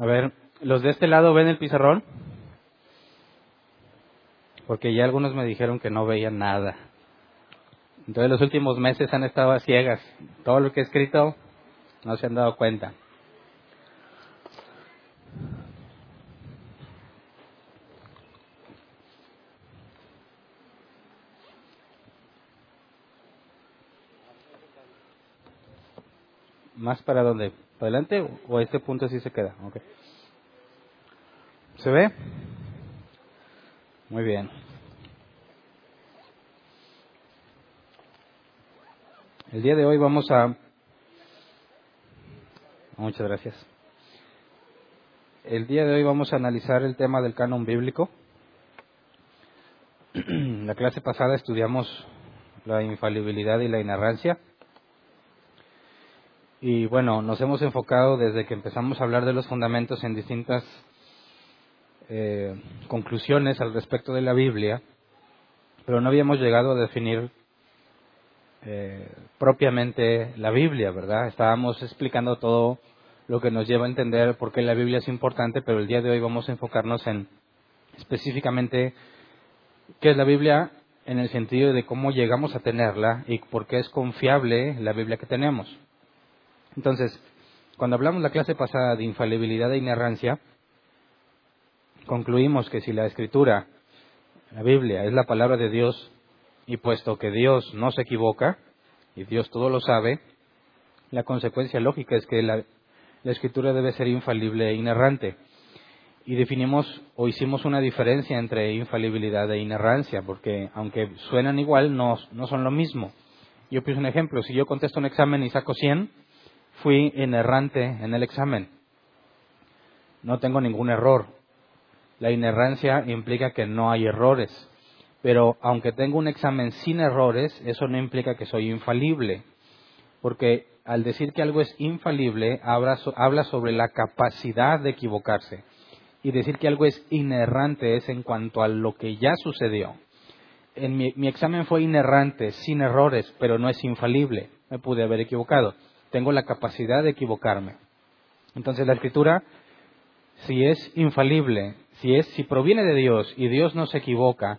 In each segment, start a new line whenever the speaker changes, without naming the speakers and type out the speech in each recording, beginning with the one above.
A ver, los de este lado ven el pizarrón. Porque ya algunos me dijeron que no veían nada. Entonces los últimos meses han estado a ciegas. Todo lo que he escrito no se han dado cuenta. ¿Más para dónde? ¿Para adelante o a este punto sí se queda? Okay. ¿Se ve? Muy bien. El día de hoy vamos a... Muchas gracias. El día de hoy vamos a analizar el tema del canon bíblico. La clase pasada estudiamos la infalibilidad y la inerrancia. Y bueno, nos hemos enfocado desde que empezamos a hablar de los fundamentos en distintas eh, conclusiones al respecto de la Biblia, pero no habíamos llegado a definir eh, propiamente la Biblia, ¿verdad? Estábamos explicando todo lo que nos lleva a entender por qué la Biblia es importante, pero el día de hoy vamos a enfocarnos en específicamente qué es la Biblia en el sentido de cómo llegamos a tenerla y por qué es confiable la Biblia que tenemos. Entonces, cuando hablamos la clase pasada de infalibilidad e inerrancia, concluimos que si la escritura, la Biblia, es la palabra de Dios, y puesto que Dios no se equivoca, y Dios todo lo sabe, la consecuencia lógica es que la, escritura debe ser infalible e inerrante. Y definimos o hicimos una diferencia entre infalibilidad e inerrancia, porque aunque suenan igual, no, no son lo mismo. Yo puse un ejemplo, si yo contesto un examen y saco 100, fui inerrante en el examen. No tengo ningún error. La inerrancia implica que no hay errores. Pero aunque tengo un examen sin errores, eso no implica que soy infalible. Porque al decir que algo es infalible, habla sobre la capacidad de equivocarse. Y decir que algo es inerrante es en cuanto a lo que ya sucedió. En mi, mi examen fue inerrante, sin errores, pero no es infalible. Me pude haber equivocado. Tengo la capacidad de equivocarme. Entonces la escritura, si es infalible, si es, si proviene de Dios y Dios no se equivoca,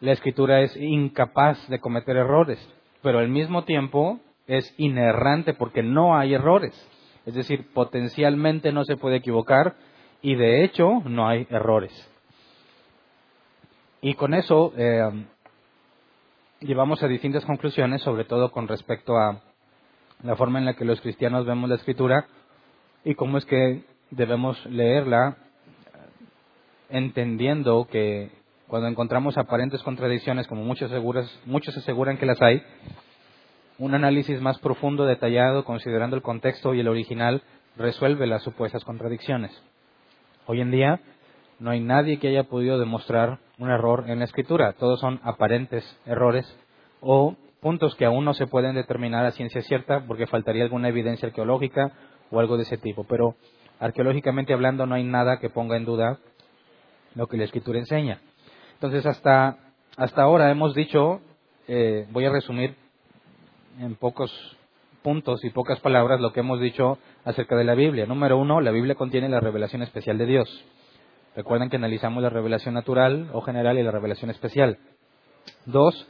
la escritura es incapaz de cometer errores, pero al mismo tiempo es inerrante porque no hay errores. Es decir, potencialmente no se puede equivocar y de hecho no hay errores. Y con eso eh, llevamos a distintas conclusiones, sobre todo con respecto a la forma en la que los cristianos vemos la escritura y cómo es que debemos leerla entendiendo que cuando encontramos aparentes contradicciones, como muchos, muchos aseguran que las hay, un análisis más profundo, detallado, considerando el contexto y el original, resuelve las supuestas contradicciones. Hoy en día no hay nadie que haya podido demostrar un error en la escritura. Todos son aparentes errores o puntos que aún no se pueden determinar a ciencia cierta porque faltaría alguna evidencia arqueológica o algo de ese tipo. Pero arqueológicamente hablando no hay nada que ponga en duda lo que la escritura enseña. Entonces, hasta, hasta ahora hemos dicho, eh, voy a resumir en pocos puntos y pocas palabras lo que hemos dicho acerca de la Biblia. Número uno, la Biblia contiene la revelación especial de Dios. Recuerden que analizamos la revelación natural o general y la revelación especial. Dos,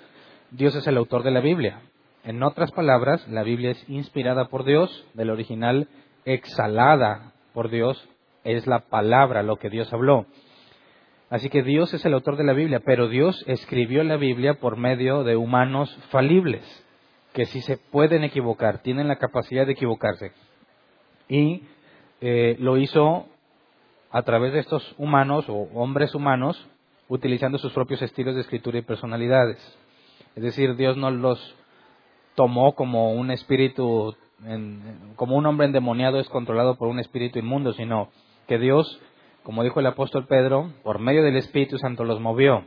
Dios es el autor de la Biblia. En otras palabras, la Biblia es inspirada por Dios, del original exhalada por Dios, es la palabra, lo que Dios habló. Así que Dios es el autor de la Biblia, pero Dios escribió la Biblia por medio de humanos falibles, que si se pueden equivocar, tienen la capacidad de equivocarse. Y eh, lo hizo a través de estos humanos o hombres humanos, utilizando sus propios estilos de escritura y personalidades. Es decir, Dios no los tomó como un espíritu, como un hombre endemoniado es controlado por un espíritu inmundo, sino que Dios como dijo el apóstol Pedro, por medio del Espíritu Santo los movió.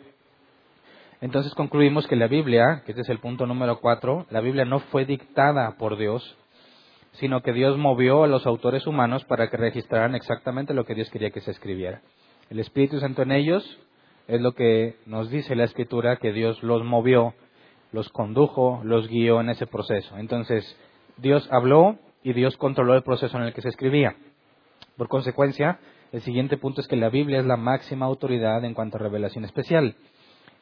Entonces concluimos que la Biblia, que este es el punto número cuatro, la Biblia no fue dictada por Dios, sino que Dios movió a los autores humanos para que registraran exactamente lo que Dios quería que se escribiera. El Espíritu Santo en ellos es lo que nos dice la Escritura, que Dios los movió, los condujo, los guió en ese proceso. Entonces, Dios habló y Dios controló el proceso en el que se escribía. Por consecuencia, El siguiente punto es que la Biblia es la máxima autoridad en cuanto a revelación especial.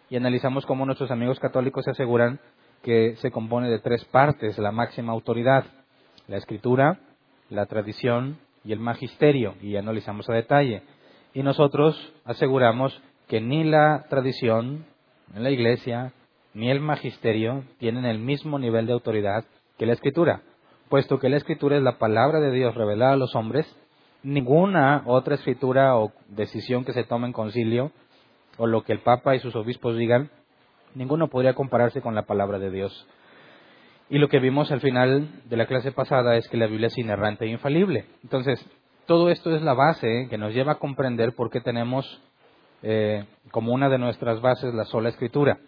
Y analizamos cómo nuestros amigos católicos se aseguran que se compone de tres partes la máxima autoridad, la escritura, la tradición y el magisterio, y analizamos a detalle. Y nosotros aseguramos que ni la tradición en la iglesia ni el magisterio tienen el mismo nivel de autoridad que la escritura, puesto que la escritura es la palabra de Dios revelada a los hombres, ninguna otra escritura o decisión que se tome en concilio o lo que el Papa y sus obispos digan, ninguno podría compararse con la palabra de Dios. Y lo que vimos al final de la clase pasada es que la Biblia es inerrante e infalible. Entonces, todo esto es la base que nos lleva a comprender por qué tenemos eh, como una de nuestras bases la sola escritura.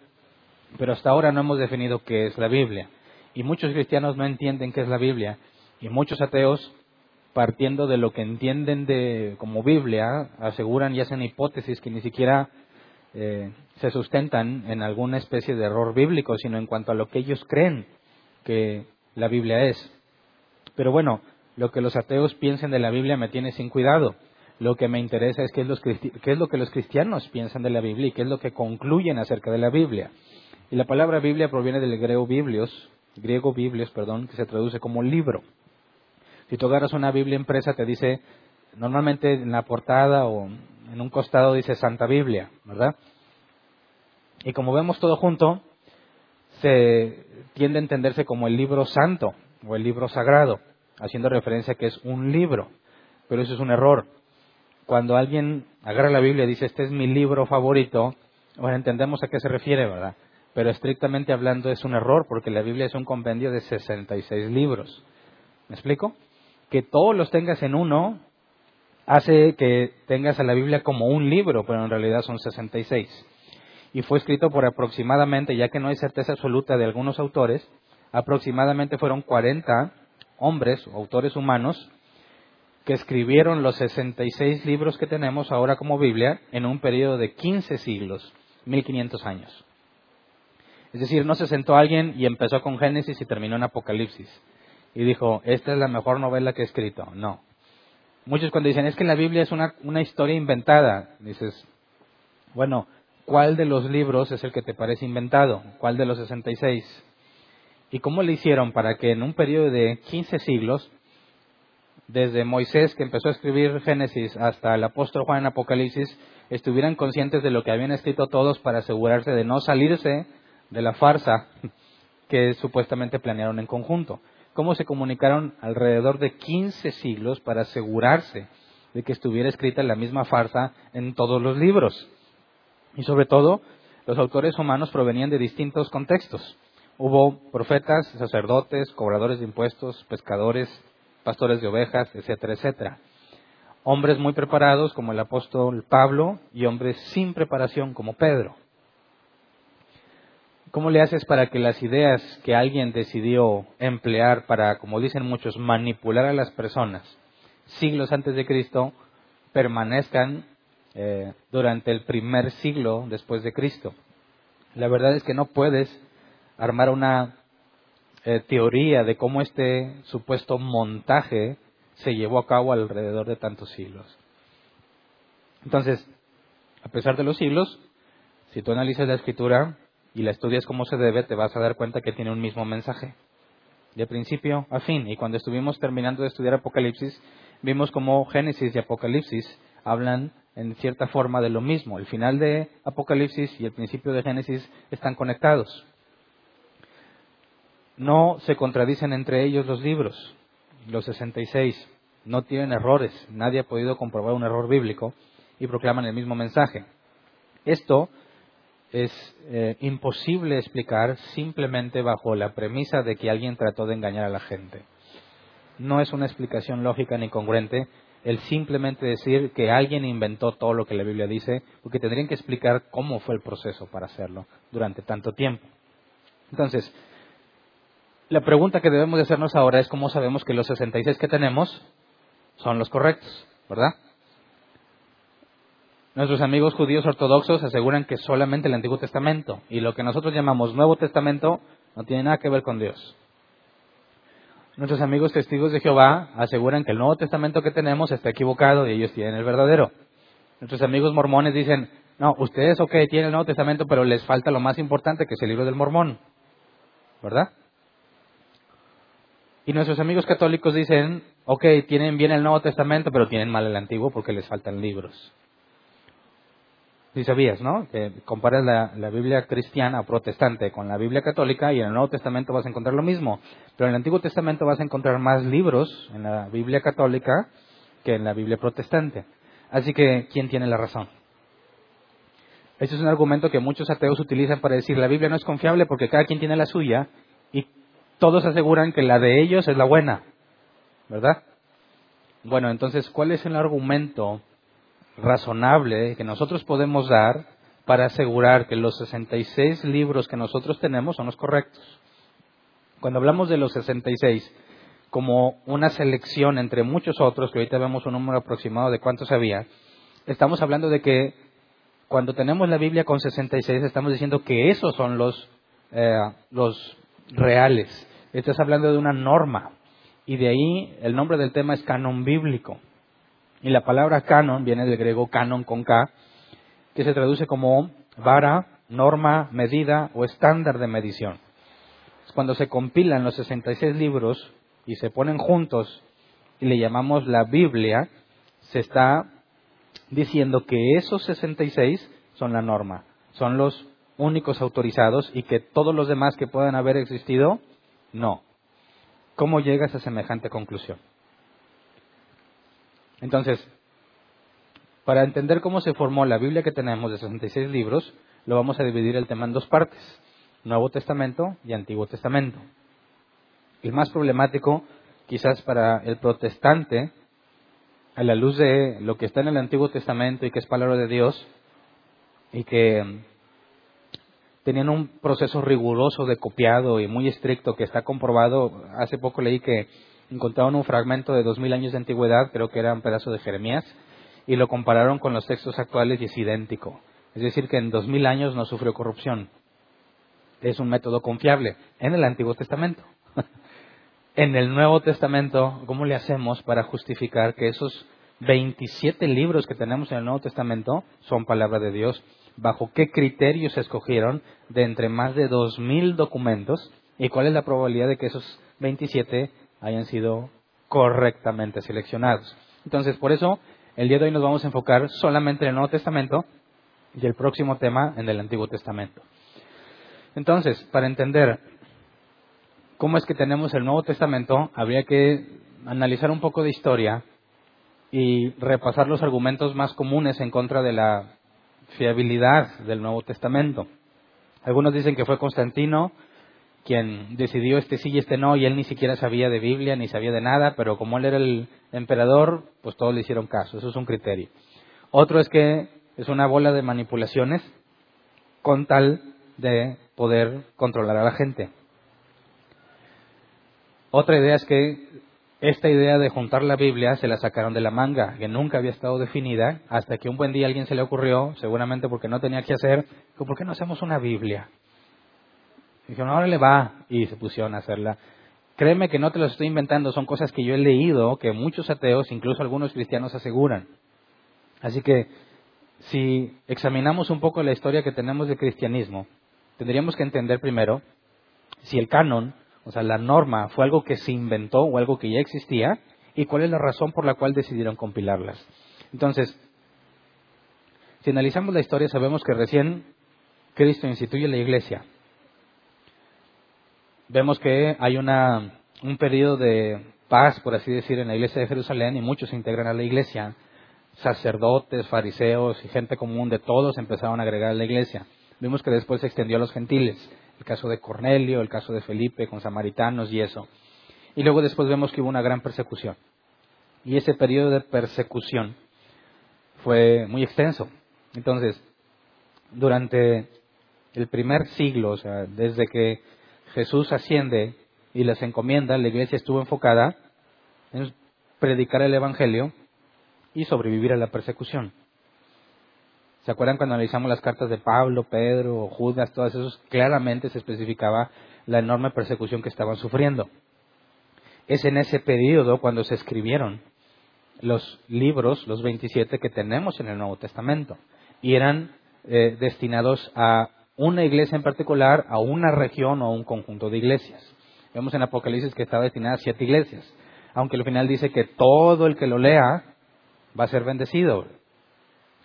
Pero hasta ahora no hemos definido qué es la Biblia. Y muchos cristianos no entienden qué es la Biblia. Y muchos ateos, partiendo de lo que entienden de, como Biblia, aseguran y hacen hipótesis que ni siquiera eh, se sustentan en alguna especie de error bíblico, sino en cuanto a lo que ellos creen que la Biblia es. Pero bueno, lo que los ateos piensen de la Biblia me tiene sin cuidado. Lo que me interesa es qué es, lo que los cristianos piensan de la Biblia y qué es lo que concluyen acerca de la Biblia. Y la palabra Biblia proviene del griego biblios, griego biblios, perdón, que se traduce como libro. Si tú agarras una Biblia impresa, te dice, normalmente en la portada o en un costado dice Santa Biblia, ¿verdad? Y como vemos todo junto, se tiende a entenderse como el libro santo o el libro sagrado, haciendo referencia a que es un libro. Pero eso es un error cuando alguien agarra la Biblia y dice, este es mi libro favorito, bueno, entendemos a qué se refiere, ¿verdad? Pero estrictamente hablando es un error, porque la Biblia es un compendio de 66 libros. ¿Me explico? Que todos los tengas en uno hace que tengas a la Biblia como un libro, pero en realidad son 66. Y fue escrito por aproximadamente, ya que no hay certeza absoluta de algunos autores, aproximadamente fueron 40 hombres autores humanos que escribieron los 66 libros que tenemos ahora como Biblia en un periodo de 15 siglos, 1500 años. Es decir, no se sentó alguien y empezó con Génesis y terminó en Apocalipsis. Y dijo, esta es la mejor novela que he escrito. No. Muchos cuando dicen, es que la Biblia es una, una historia inventada, dices, bueno, ¿cuál de los libros es el que te parece inventado? ¿Cuál de los 66? ¿Y cómo le hicieron para que en un periodo de 15 siglos desde Moisés, que empezó a escribir Génesis, hasta el apóstol Juan en Apocalipsis, estuvieran conscientes de lo que habían escrito todos para asegurarse de no salirse de la farsa que supuestamente planearon en conjunto. Cómo se comunicaron alrededor de 15 siglos para asegurarse de que estuviera escrita la misma farsa en todos los libros. Y sobre todo, los autores humanos provenían de distintos contextos. Hubo profetas, sacerdotes, cobradores de impuestos, pescadores, pastores de ovejas, etcétera, etcétera. Hombres muy preparados como el apóstol Pablo y hombres sin preparación como Pedro. ¿Cómo le haces para que las ideas que alguien decidió emplear para, como dicen muchos, manipular a las personas siglos antes de Cristo permanezcan eh, durante el primer siglo después de Cristo? La verdad es que no puedes armar una eh, teoría de cómo este supuesto montaje se llevó a cabo alrededor de tantos siglos. Entonces, a pesar de los siglos, si tú analizas la escritura y la estudias como se debe, te vas a dar cuenta que tiene un mismo mensaje, de principio a fin. Y cuando estuvimos terminando de estudiar Apocalipsis, vimos cómo Génesis y Apocalipsis hablan en cierta forma de lo mismo. El final de Apocalipsis y el principio de Génesis están conectados. No se contradicen entre ellos los libros, los 66. No tienen errores. Nadie ha podido comprobar un error bíblico y proclaman el mismo mensaje. Esto es eh, imposible explicar simplemente bajo la premisa de que alguien trató de engañar a la gente. No es una explicación lógica ni congruente el simplemente decir que alguien inventó todo lo que la Biblia dice, porque tendrían que explicar cómo fue el proceso para hacerlo durante tanto tiempo. Entonces, la pregunta que debemos de hacernos ahora es cómo sabemos que los 66 que tenemos son los correctos, ¿verdad? Nuestros amigos judíos ortodoxos aseguran que solamente el Antiguo Testamento y lo que nosotros llamamos Nuevo Testamento no tiene nada que ver con Dios. Nuestros amigos testigos de Jehová aseguran que el Nuevo Testamento que tenemos está equivocado y ellos tienen el verdadero. Nuestros amigos mormones dicen, no, ustedes ok, tienen el Nuevo Testamento, pero les falta lo más importante que es el libro del mormón. ¿Verdad? Y nuestros amigos católicos dicen, ok, tienen bien el Nuevo Testamento, pero tienen mal el Antiguo porque les faltan libros. Si sabías, ¿no? Que comparas la, Biblia cristiana protestante con la Biblia católica y en el Nuevo Testamento vas a encontrar lo mismo. Pero en el Antiguo Testamento vas a encontrar más libros en la Biblia católica que en la Biblia protestante. Así que, ¿quién tiene la razón? Este es un argumento que muchos ateos utilizan para decir la Biblia no es confiable porque cada quien tiene la suya y todos aseguran que la de ellos es la buena. ¿Verdad? Bueno, entonces, ¿cuál es el argumento razonable que nosotros podemos dar para asegurar que los 66 libros que nosotros tenemos son los correctos. Cuando hablamos de los 66 como una selección entre muchos otros, que ahorita vemos un número aproximado de cuántos había, estamos hablando de que cuando tenemos la Biblia con 66 estamos diciendo que esos son los, eh, los reales. Estás hablando de una norma. Y de ahí el nombre del tema es canon bíblico. Y la palabra canon viene del griego canon con K, que se traduce como vara, norma, medida o estándar de medición. Cuando se compilan los 66 libros y se ponen juntos y le llamamos la Biblia, se está diciendo que esos 66 son la norma, son los únicos autorizados y que todos los demás que puedan haber existido, no. ¿Cómo llegas a semejante conclusión? Entonces, para entender cómo se formó la Biblia que tenemos de 66 libros, lo vamos a dividir el tema en dos partes, Nuevo Testamento y Antiguo Testamento. El más problemático, quizás para el protestante, a la luz de lo que está en el Antiguo Testamento y que es palabra de Dios, y que mm, tenían un proceso riguroso de copiado y muy estricto que está comprobado. Hace poco leí que encontraron un fragmento de dos mil años de antigüedad, creo que era un pedazo de Jeremías, y lo compararon con los textos actuales y es idéntico. Es decir, que en dos mil años no sufrió corrupción. Es un método confiable en el Antiguo Testamento. en el Nuevo Testamento, ¿cómo le hacemos para justificar que esos 27 libros que tenemos en el Nuevo Testamento son palabra de Dios? ¿Bajo qué criterios se escogieron de entre más de dos mil documentos? ¿Y cuál es la probabilidad de que esos 27 hayan sido correctamente seleccionados. Entonces, por eso, el día de hoy nos vamos a enfocar solamente en el Nuevo Testamento y el próximo tema en el Antiguo Testamento. Entonces, para entender cómo es que tenemos el Nuevo Testamento, habría que analizar un poco de historia y repasar los argumentos más comunes en contra de la fiabilidad del Nuevo Testamento. Algunos dicen que fue Constantino quien decidió este sí y este no, y él ni siquiera sabía de Biblia, ni sabía de nada, pero como él era el emperador, pues todos le hicieron caso, eso es un criterio. Otro es que es una bola de manipulaciones con tal de poder controlar a la gente. Otra idea es que esta idea de juntar la Biblia se la sacaron de la manga, que nunca había estado definida, hasta que un buen día alguien se le ocurrió, seguramente porque no tenía que hacer, ¿por qué no hacemos una Biblia? Dijeron, ahora le va. Y se pusieron a hacerla. Créeme que no te lo estoy inventando, son cosas que yo he leído, que muchos ateos, incluso algunos cristianos, aseguran. Así que, si examinamos un poco la historia que tenemos del cristianismo, tendríamos que entender primero si el canon, o sea, la norma, fue algo que se inventó o algo que ya existía, y cuál es la razón por la cual decidieron compilarlas. Entonces, si analizamos la historia, sabemos que recién Cristo instituye la iglesia vemos que hay una, un periodo de paz, por así decir, en la iglesia de Jerusalén y muchos se integran a la iglesia. Sacerdotes, fariseos y gente común de todos empezaron a agregar a la iglesia. Vimos que después se extendió a los gentiles, el caso de Cornelio, el caso de Felipe con samaritanos y eso. Y luego después vemos que hubo una gran persecución. Y ese periodo de persecución fue muy extenso. Entonces, durante el primer siglo, o sea, desde que Jesús asciende y les encomienda, la iglesia estuvo enfocada en predicar el Evangelio y sobrevivir a la persecución. ¿Se acuerdan cuando analizamos las cartas de Pablo, Pedro, Judas, todas esos? Claramente se especificaba la enorme persecución que estaban sufriendo. Es en ese periodo cuando se escribieron los libros, los 27 que tenemos en el Nuevo Testamento, y eran eh, destinados a una iglesia en particular, a una región o a un conjunto de iglesias. Vemos en Apocalipsis que estaba destinada a siete iglesias, aunque al final dice que todo el que lo lea va a ser bendecido.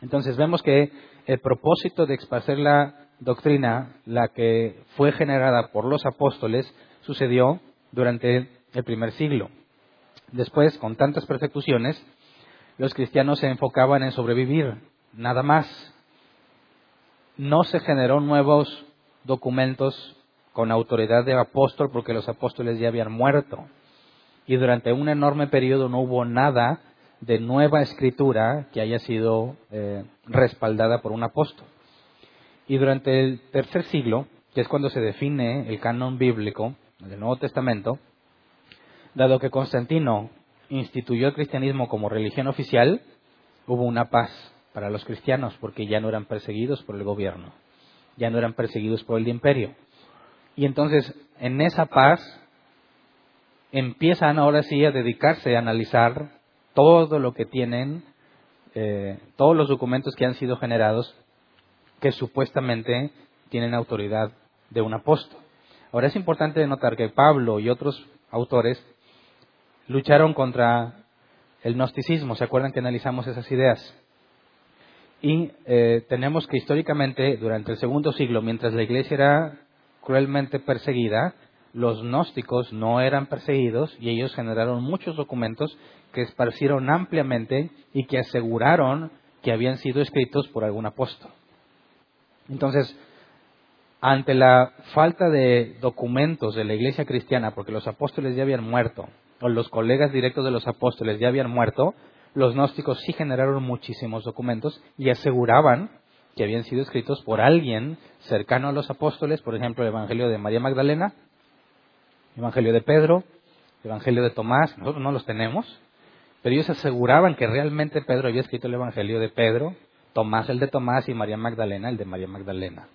Entonces vemos que el propósito de esparcer la doctrina, la que fue generada por los apóstoles, sucedió durante el primer siglo. Después, con tantas persecuciones, los cristianos se enfocaban en sobrevivir, nada más. No se generó nuevos documentos con autoridad de apóstol porque los apóstoles ya habían muerto. Y durante un enorme periodo no hubo nada de nueva escritura que haya sido eh, respaldada por un apóstol. Y durante el tercer siglo, que es cuando se define el canon bíblico del Nuevo Testamento, dado que Constantino instituyó el cristianismo como religión oficial, hubo una paz para los cristianos porque ya no eran perseguidos por el gobierno, ya no eran perseguidos por el imperio. Y entonces, en esa paz, empiezan ahora sí a dedicarse a analizar todo lo que tienen, eh, todos los documentos que han sido generados que supuestamente tienen autoridad de un apóstol. Ahora es importante notar que Pablo y otros autores lucharon contra el gnosticismo. ¿Se acuerdan que analizamos esas ideas? Y eh, tenemos que históricamente, durante el segundo siglo, mientras la iglesia era cruelmente perseguida, los gnósticos no eran perseguidos y ellos generaron muchos documentos que esparcieron ampliamente y que aseguraron que habían sido escritos por algún apóstol. Entonces, ante la falta de documentos de la iglesia cristiana, porque los apóstoles ya habían muerto, o los colegas directos de los apóstoles ya habían muerto, los gnósticos sí generaron muchísimos documentos y aseguraban que habían sido escritos por alguien cercano a los apóstoles, por ejemplo, el Evangelio de María Magdalena, Evangelio de Pedro, Evangelio de Tomás, nosotros no los tenemos, pero ellos aseguraban que realmente Pedro había escrito el Evangelio de Pedro, Tomás el de Tomás y María Magdalena el de María Magdalena.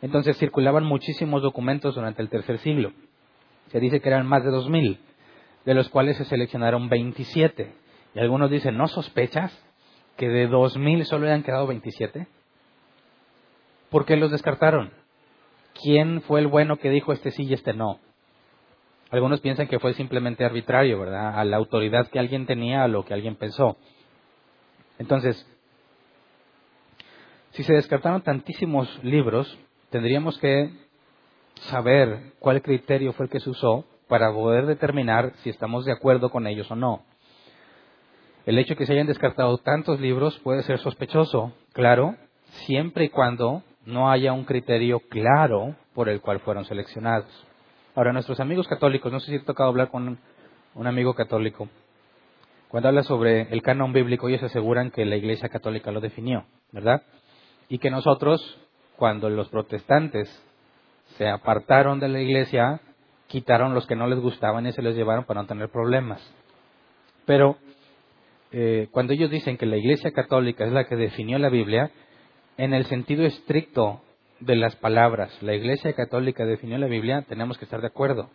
Entonces circulaban muchísimos documentos durante el tercer siglo. Se dice que eran más de dos mil, de los cuales se seleccionaron 27. Y algunos dicen, ¿no sospechas que de dos mil solo hayan quedado 27? ¿Por qué los descartaron? ¿Quién fue el bueno que dijo este sí y este no? Algunos piensan que fue simplemente arbitrario, ¿verdad? A la autoridad que alguien tenía, a lo que alguien pensó. Entonces, si se descartaron tantísimos libros, tendríamos que saber cuál criterio fue el que se usó para poder determinar si estamos de acuerdo con ellos o no. El hecho de que se hayan descartado tantos libros puede ser sospechoso, claro, siempre y cuando no haya un criterio claro por el cual fueron seleccionados. Ahora, nuestros amigos católicos, no sé si he tocado hablar con un amigo católico, cuando habla sobre el canon bíblico, ellos aseguran que la Iglesia Católica lo definió, ¿verdad? Y que nosotros, cuando los protestantes se apartaron de la Iglesia, quitaron los que no les gustaban y se los llevaron para no tener problemas. Pero eh, cuando ellos dicen que la Iglesia Católica es la que definió la Biblia, en el sentido estricto de las palabras, la Iglesia Católica definió la Biblia, tenemos que estar de acuerdo.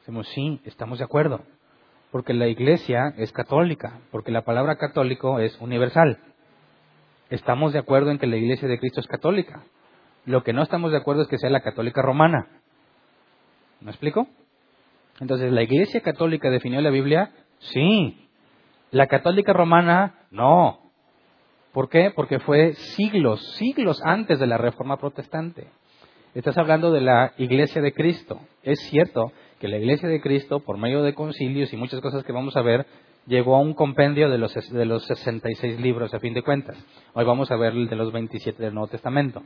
Decimos, sí, estamos de acuerdo, porque la Iglesia es católica, porque la palabra católico es universal. Estamos de acuerdo en que la Iglesia de Cristo es católica. Lo que no estamos de acuerdo es que sea la católica romana. ¿Me explico? Entonces, ¿la Iglesia católica definió la Biblia? Sí. ¿La católica romana? No. ¿Por qué? Porque fue siglos, siglos antes de la Reforma Protestante. Estás hablando de la Iglesia de Cristo. Es cierto que la Iglesia de Cristo, por medio de concilios y muchas cosas que vamos a ver, llegó a un compendio de los, de los 66 libros, a fin de cuentas. Hoy vamos a ver el de los 27 del Nuevo Testamento.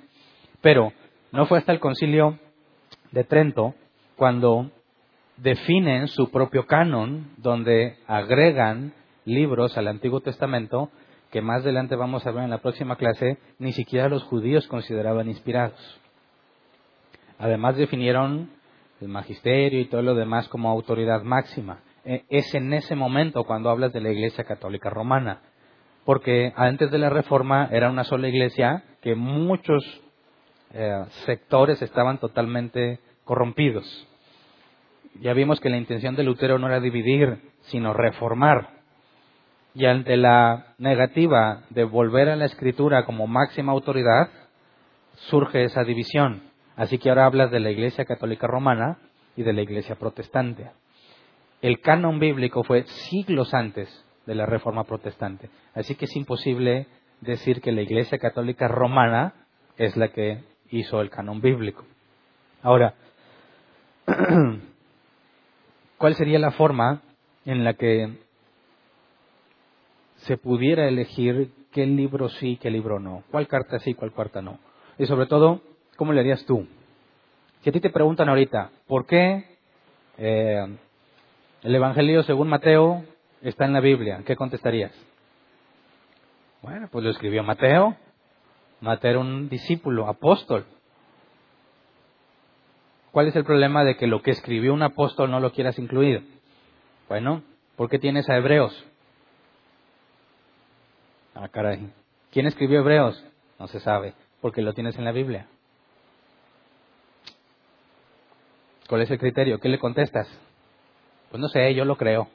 Pero no fue hasta el concilio de Trento cuando definen su propio canon, donde agregan libros al Antiguo Testamento que más adelante vamos a ver en la próxima clase, ni siquiera los judíos consideraban inspirados. Además definieron el magisterio y todo lo demás como autoridad máxima. E, es en ese momento cuando hablas de la Iglesia Católica Romana, porque antes de la Reforma era una sola iglesia que muchos eh, sectores estaban totalmente corrompidos. ya vimos que la intención de Lutero no era dividir, sino reformar. Y ante la negativa de volver a la escritura como máxima autoridad, surge esa división. Así que ahora hablas de la Iglesia Católica Romana y de la Iglesia Protestante. El canon bíblico fue siglos antes de la Reforma Protestante. Así que es imposible decir que la Iglesia Católica Romana es la que hizo el canon bíblico. Ahora, ¿cuál sería la forma en la que se pudiera elegir qué libro sí, qué libro no? ¿Cuál carta sí, cuál carta no? Y sobre todo, ¿cómo le harías tú? Si a ti te preguntan ahorita, ¿por qué eh, el Evangelio según Mateo está en la Biblia? ¿Qué contestarías? Bueno, pues lo escribió Mateo. Mateo era un discípulo, apóstol. ¿Cuál es el problema de que lo que escribió un apóstol no lo quieras incluir? Bueno, ¿por qué tienes a Hebreos? Ah, caray. ¿Quién escribió Hebreos? No se sabe, porque lo tienes en la Biblia. ¿Cuál es el criterio? ¿Qué le contestas? Pues no sé, yo lo creo.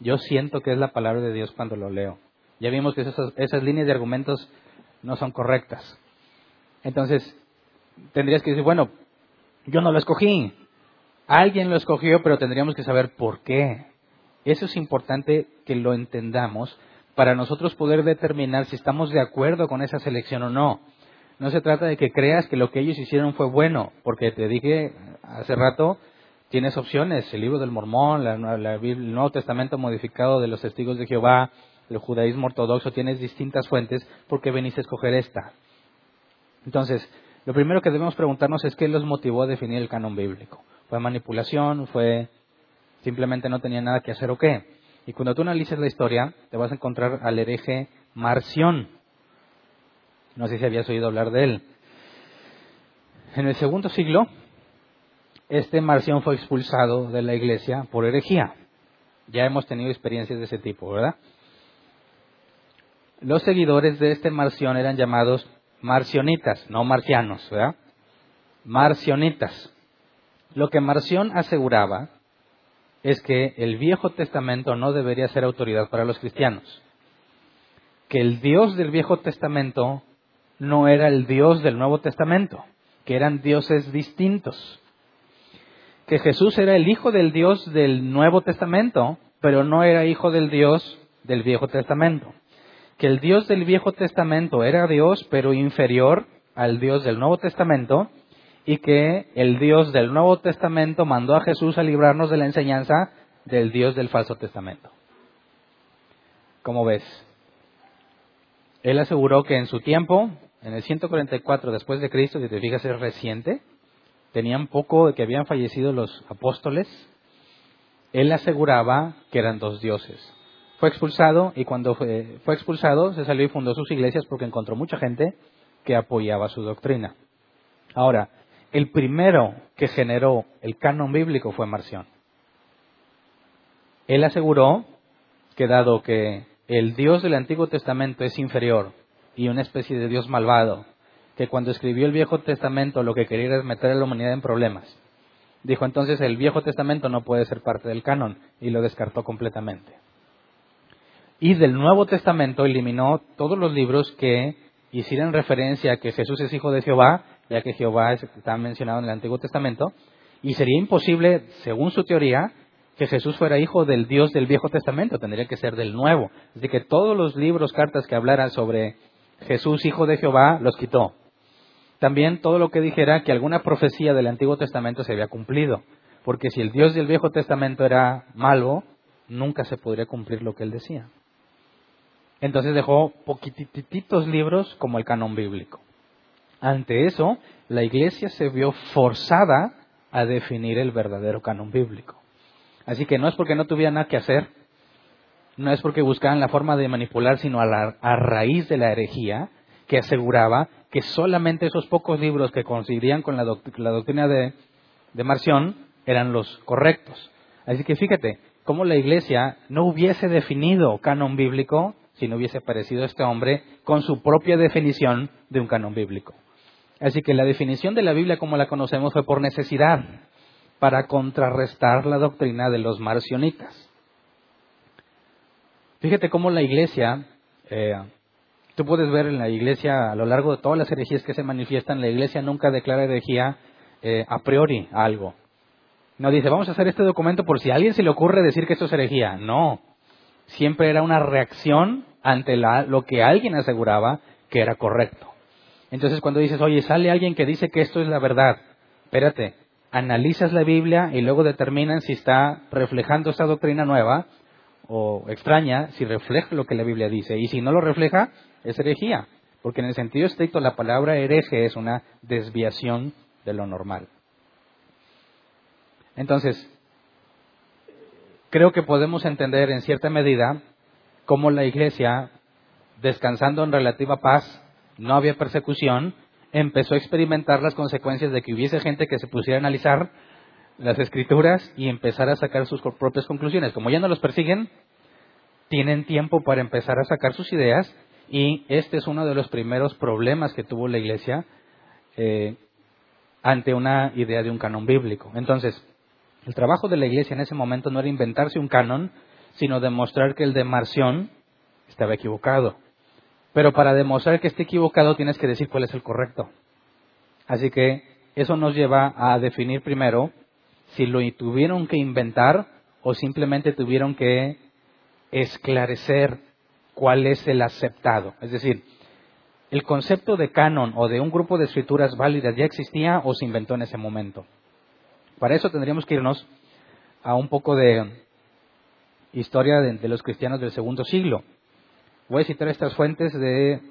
Yo siento que es la palabra de Dios cuando lo leo. Ya vimos que esas, esas líneas de argumentos no son correctas. Entonces, tendrías que decir, bueno, yo no lo escogí. Alguien lo escogió, pero tendríamos que saber por qué. Eso es importante que lo entendamos para nosotros poder determinar si estamos de acuerdo con esa selección o no. No se trata de que creas que lo que ellos hicieron fue bueno, porque te dije hace rato, tienes opciones, el libro del Mormón, el Nuevo Testamento modificado de los testigos de Jehová, el judaísmo ortodoxo, tienes distintas fuentes, porque venís a escoger esta? Entonces, lo primero que debemos preguntarnos es qué los motivó a definir el canon bíblico. ¿Fue manipulación? ¿Fue simplemente no tenía nada que hacer o qué? Y cuando tú analices la historia, te vas a encontrar al hereje Marción. No sé si habías oído hablar de él. En el segundo siglo, este Marción fue expulsado de la iglesia por herejía. Ya hemos tenido experiencias de ese tipo, ¿verdad? Los seguidores de este Marción eran llamados marcionitas, no marcianos, ¿verdad? Marcionitas. Lo que Marción aseguraba es que el Viejo Testamento no debería ser autoridad para los cristianos. Que el Dios del Viejo Testamento no era el Dios del Nuevo Testamento, que eran dioses distintos. Que Jesús era el Hijo del Dios del Nuevo Testamento, pero no era hijo del Dios del Viejo Testamento que el Dios del Viejo Testamento era Dios, pero inferior al Dios del Nuevo Testamento, y que el Dios del Nuevo Testamento mandó a Jesús a librarnos de la enseñanza del Dios del falso testamento. ¿Cómo ves? Él aseguró que en su tiempo, en el 144 después de Cristo, si te fijas es reciente, tenían poco de que habían fallecido los apóstoles, él aseguraba que eran dos dioses fue expulsado y cuando fue, expulsado se salió y fundó sus iglesias porque encontró mucha gente que apoyaba su doctrina. Ahora, el primero que generó el canon bíblico fue Marción. Él aseguró que dado que el Dios del Antiguo Testamento es inferior y una especie de Dios malvado, que cuando escribió el Viejo Testamento lo que quería era meter a la humanidad en problemas, dijo entonces el Viejo Testamento no puede ser parte del canon y lo descartó completamente y del Nuevo Testamento eliminó todos los libros que hicieran referencia a que Jesús es hijo de Jehová, ya que Jehová está mencionado en el Antiguo Testamento, y sería imposible, según su teoría, que Jesús fuera hijo del Dios del Viejo Testamento, tendría que ser del Nuevo. Así que todos los libros, cartas que hablaran sobre Jesús, hijo de Jehová, los quitó. También todo lo que dijera que alguna profecía del Antiguo Testamento se había cumplido, porque si el Dios del Viejo Testamento era malo, nunca se podría cumplir lo que él decía. Entonces dejó poquititos libros como el canon bíblico. Ante eso, la iglesia se vio forzada a definir el verdadero canon bíblico. Así que no es porque no tuviera nada que hacer, no es porque buscaban la forma de manipular, sino a, raíz de la herejía que aseguraba que solamente esos pocos libros que coincidían con la, doctrina de, de Marción eran los correctos. Así que fíjate, cómo la iglesia no hubiese definido canon bíblico si no hubiese aparecido este hombre con su propia definición de un canon bíblico. Así que la definición de la Biblia como la conocemos fue por necesidad, para contrarrestar la doctrina de los marcionitas. Fíjate cómo la iglesia, eh, tú puedes ver en la iglesia a lo largo de todas las herejías que se manifiestan, la iglesia nunca declara herejía eh, a priori algo. No dice, vamos a hacer este documento por si a alguien se le ocurre decir que esto es herejía. No. Siempre era una reacción ante lo que alguien aseguraba que era correcto. Entonces cuando dices, oye, sale alguien que dice que esto es la verdad, espérate, analizas la Biblia y luego determinan si está reflejando esta doctrina nueva o extraña, si refleja lo que la Biblia dice. Y si no lo refleja, es herejía. Porque en el sentido estricto la palabra hereje es una desviación de lo normal. Entonces, creo que podemos entender en cierta medida cómo la iglesia, descansando en relativa paz, no había persecución, empezó a experimentar las consecuencias de que hubiese gente que se pusiera a analizar las escrituras y empezar a sacar sus propias conclusiones. Como ya no los persiguen, tienen tiempo para empezar a sacar sus ideas y este es uno de los primeros problemas que tuvo la iglesia eh, ante una idea de un canon bíblico. Entonces, el trabajo de la iglesia en ese momento no era inventarse un canon, sino demostrar que el de Marción estaba equivocado. Pero para demostrar que esté equivocado tienes que decir cuál es el correcto. Así que eso nos lleva a definir primero si lo tuvieron que inventar o simplemente tuvieron que esclarecer cuál es el aceptado. Es decir, ¿el concepto de canon o de un grupo de escrituras válidas ya existía o se inventó en ese momento? Para eso tendríamos que irnos a un poco de historia de, los cristianos del segundo siglo. Voy a citar estas fuentes de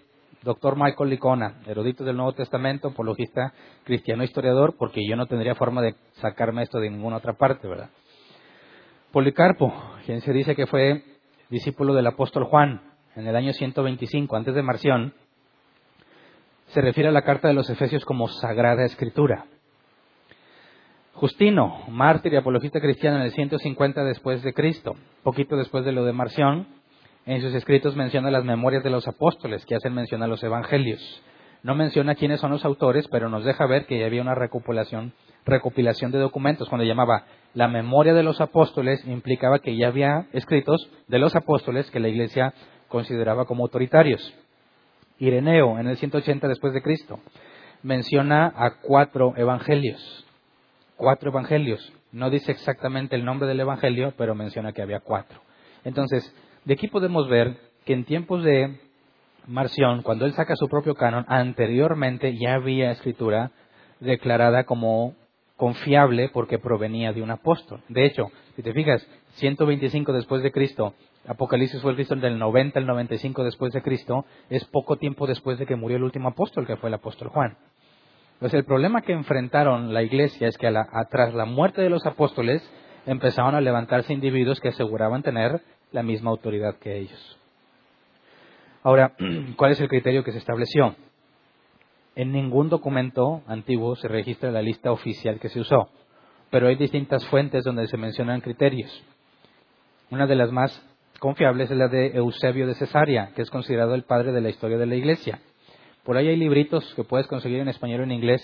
Dr. Michael Licona, erudito del Nuevo Testamento, apologista cristiano historiador, porque yo no tendría forma de sacarme esto de ninguna otra parte, ¿verdad? Policarpo, quien se dice que fue discípulo del apóstol Juan en el año 125 antes de Marción, se refiere a la carta de los Efesios como Sagrada Escritura. Justino, mártir y apologista cristiano en el 150 después de Cristo, poquito después de lo de Marción, en sus escritos menciona las memorias de los apóstoles que hacen mención a los evangelios. No menciona quiénes son los autores, pero nos deja ver que ya había una recopilación, recopilación de documentos. Cuando llamaba la memoria de los apóstoles, implicaba que ya había escritos de los apóstoles que la iglesia consideraba como autoritarios. Ireneo, en el 180 después de Cristo, menciona a cuatro evangelios cuatro evangelios. No dice exactamente el nombre del evangelio, pero menciona que había cuatro. Entonces, de aquí podemos ver que en tiempos de Marción, cuando él saca su propio canon, anteriormente ya había escritura declarada como confiable porque provenía de un apóstol. De hecho, si te fijas, 125 después de Cristo, Apocalipsis fue el Cristo del 90 al 95 después de Cristo, es poco tiempo después de que murió el último apóstol, que fue el apóstol Juan. Entonces el problema que enfrentaron la iglesia es que tras la muerte de los apóstoles empezaron a levantarse individuos que aseguraban tener la misma autoridad que ellos. Ahora, ¿cuál es el criterio que se estableció? En ningún documento antiguo se registra la lista oficial que se usó, pero hay distintas fuentes donde se mencionan criterios. Una de las más confiables es la de Eusebio de Cesarea, que es considerado el padre de la historia de la iglesia. Por ahí hay libritos que puedes conseguir en español o en inglés,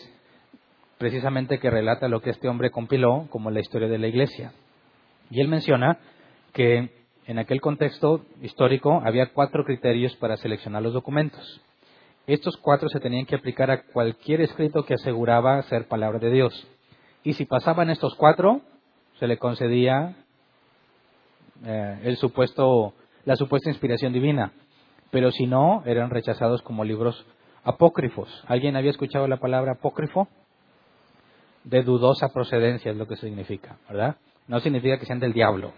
precisamente que relata lo que este hombre compiló como la historia de la iglesia. Y él menciona que en aquel contexto histórico había cuatro criterios para seleccionar los documentos. Estos cuatro se tenían que aplicar a cualquier escrito que aseguraba ser palabra de Dios. Y si pasaban estos cuatro, se le concedía eh, el supuesto, la supuesta inspiración divina. Pero si no, eran rechazados como libros apócrifos. ¿Alguien había escuchado la palabra apócrifo? De dudosa procedencia es lo que significa, ¿verdad? No significa que sean del diablo.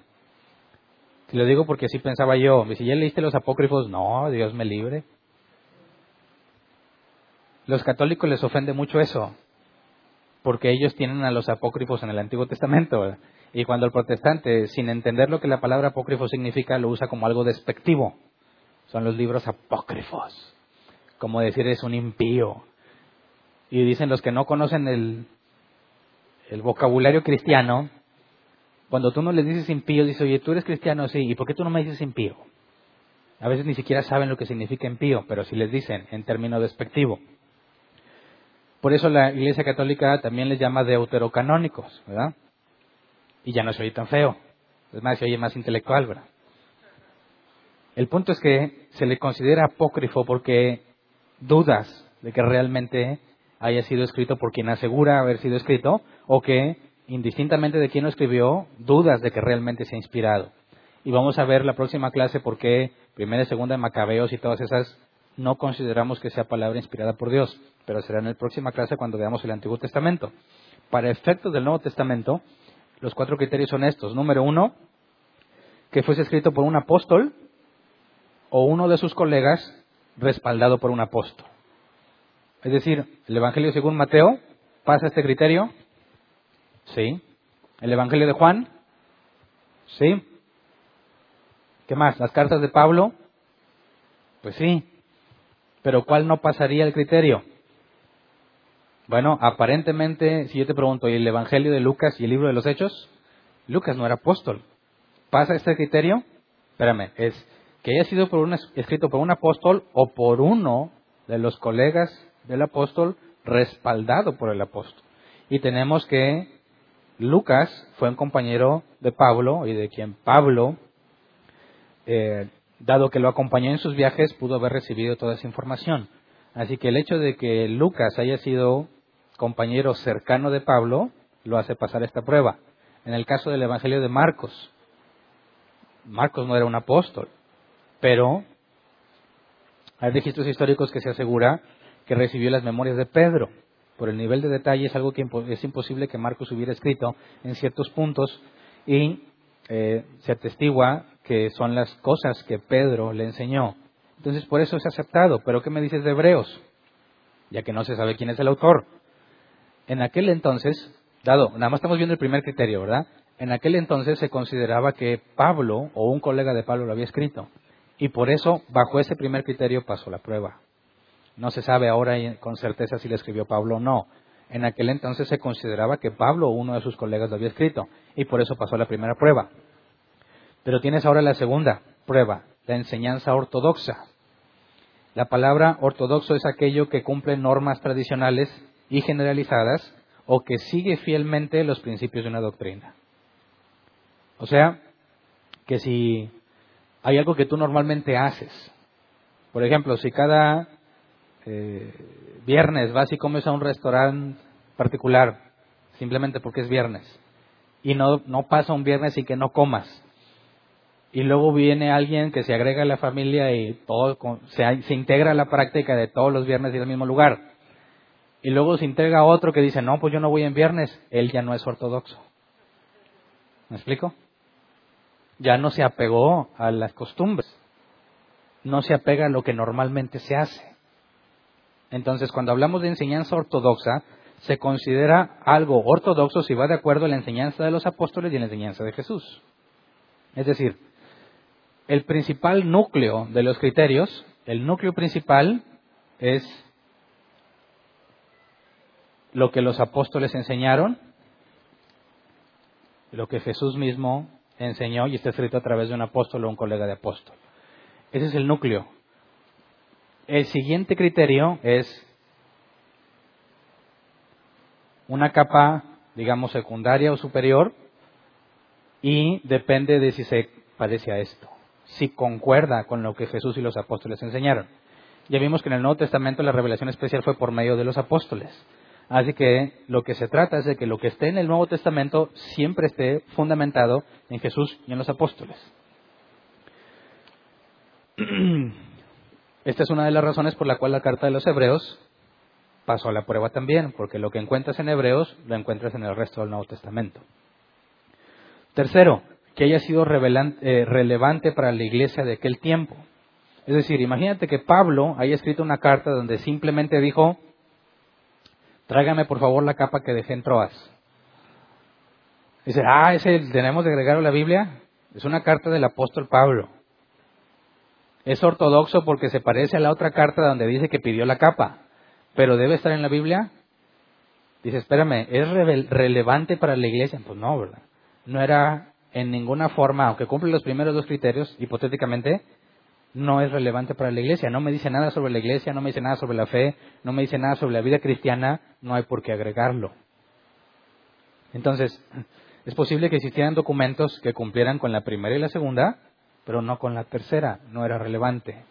Lo digo porque así pensaba yo. Si ya leíste los apócrifos, no, Dios me libre. Los católicos les ofende mucho eso, porque ellos tienen a los apócrifos en el Antiguo Testamento. Y cuando el protestante, sin entender lo que la palabra apócrifo significa, lo usa como algo despectivo. Son los libros apócrifos como decir es un impío. Y dicen los que no conocen el, el vocabulario cristiano, cuando tú no les dices impío, dices, oye, tú eres cristiano, sí, ¿y por qué tú no me dices impío? A veces ni siquiera saben lo que significa impío, pero sí les dicen en término despectivo. Por eso la Iglesia Católica también les llama deuterocanónicos, ¿verdad? Y ya no se oye tan feo. Es más, se oye más intelectual, ¿verdad? El punto es que se le considera apócrifo porque dudas de que realmente haya sido escrito por quien asegura haber sido escrito o que, indistintamente de quién lo escribió, dudas de que realmente se ha inspirado. Y vamos a ver la próxima clase por qué primera y segunda de Macabeos y todas esas no consideramos que sea palabra inspirada por Dios, pero será en la próxima clase cuando veamos el Antiguo Testamento. Para efectos del Nuevo Testamento, los cuatro criterios son estos. Número uno, que fuese escrito por un apóstol o uno de sus colegas respaldado por un apóstol. Es decir, el Evangelio según Mateo pasa este criterio. Sí. El Evangelio de Juan. Sí. ¿Qué más? Las cartas de Pablo. Pues sí. Pero ¿cuál no pasaría el criterio? Bueno, aparentemente, si yo te pregunto, ¿y el Evangelio de Lucas y el libro de los Hechos? Lucas no era apóstol. ¿Pasa este criterio? Espérame, es que haya sido por escrito por un apóstol o por uno de los colegas del apóstol respaldado por el apóstol. Y tenemos que Lucas fue un compañero de Pablo y de quien Pablo, eh, dado que lo acompañó en sus viajes, pudo haber recibido toda esa información. Así que el hecho de que Lucas haya sido compañero cercano de Pablo lo hace pasar esta prueba. En el caso del Evangelio de Marcos, Marcos no era un apóstol, pero hay registros históricos que se asegura que recibió las memorias de Pedro. Por el nivel de detalle es algo que es imposible que Marcos hubiera escrito en ciertos puntos y eh, se atestigua que son las cosas que Pedro le enseñó. Entonces por eso es aceptado. Pero ¿qué me dices de Hebreos? Ya que no se sabe quién es el autor. En aquel entonces, dado, nada más estamos viendo el primer criterio, ¿verdad? En aquel entonces se consideraba que Pablo o un colega de Pablo lo había escrito. Y por eso, bajo ese primer criterio, pasó la prueba. No se sabe ahora con certeza si le escribió Pablo o no. En aquel entonces se consideraba que Pablo uno de sus colegas lo había escrito, y por eso pasó la primera prueba. Pero tienes ahora la segunda prueba, la enseñanza ortodoxa. La palabra ortodoxo es aquello que cumple normas tradicionales y generalizadas o que sigue fielmente los principios de una doctrina. O sea, que si hay algo que tú normalmente haces. Por ejemplo, si cada eh, viernes vas y comes a un restaurante particular, simplemente porque es viernes, y no, no pasa un viernes y que no comas, y luego viene alguien que se agrega a la familia y todo se, se integra la práctica de todos los viernes ir al mismo lugar, y luego se integra otro que dice, no, pues yo no voy en viernes, él ya no es ortodoxo. ¿Me explico? ya no se apegó a las costumbres, no se apega a lo que normalmente se hace. Entonces, cuando hablamos de enseñanza ortodoxa, se considera algo ortodoxo si va de acuerdo a la enseñanza de los apóstoles y la enseñanza de Jesús. Es decir, el principal núcleo de los criterios, el núcleo principal es lo que los apóstoles enseñaron, lo que Jesús mismo enseñó y está escrito a través de un apóstol o un colega de apóstol. Ese es el núcleo. El siguiente criterio es una capa, digamos, secundaria o superior y depende de si se parece a esto, si concuerda con lo que Jesús y los apóstoles enseñaron. Ya vimos que en el Nuevo Testamento la revelación especial fue por medio de los apóstoles. Así que lo que se trata es de que lo que esté en el Nuevo Testamento siempre esté fundamentado en Jesús y en los apóstoles. Esta es una de las razones por la cual la carta de los Hebreos pasó a la prueba también, porque lo que encuentras en Hebreos lo encuentras en el resto del Nuevo Testamento. Tercero, que haya sido eh, relevante para la iglesia de aquel tiempo. Es decir, imagínate que Pablo haya escrito una carta donde simplemente dijo, tráigame por favor la capa que dejé en Troas. Dice, ah, ese tenemos de agregar a la Biblia. Es una carta del apóstol Pablo. Es ortodoxo porque se parece a la otra carta donde dice que pidió la capa, pero debe estar en la Biblia. Dice, espérame, ¿es relevante para la iglesia? Pues no, ¿verdad? No era en ninguna forma, aunque cumple los primeros dos criterios, hipotéticamente, no es relevante para la iglesia. No me dice nada sobre la iglesia, no me dice nada sobre la fe, no me dice nada sobre la vida cristiana, no hay por qué agregarlo. Entonces, Es posible que existieran documentos que cumplieran con la primera y la segunda, pero no con la tercera, no era relevante.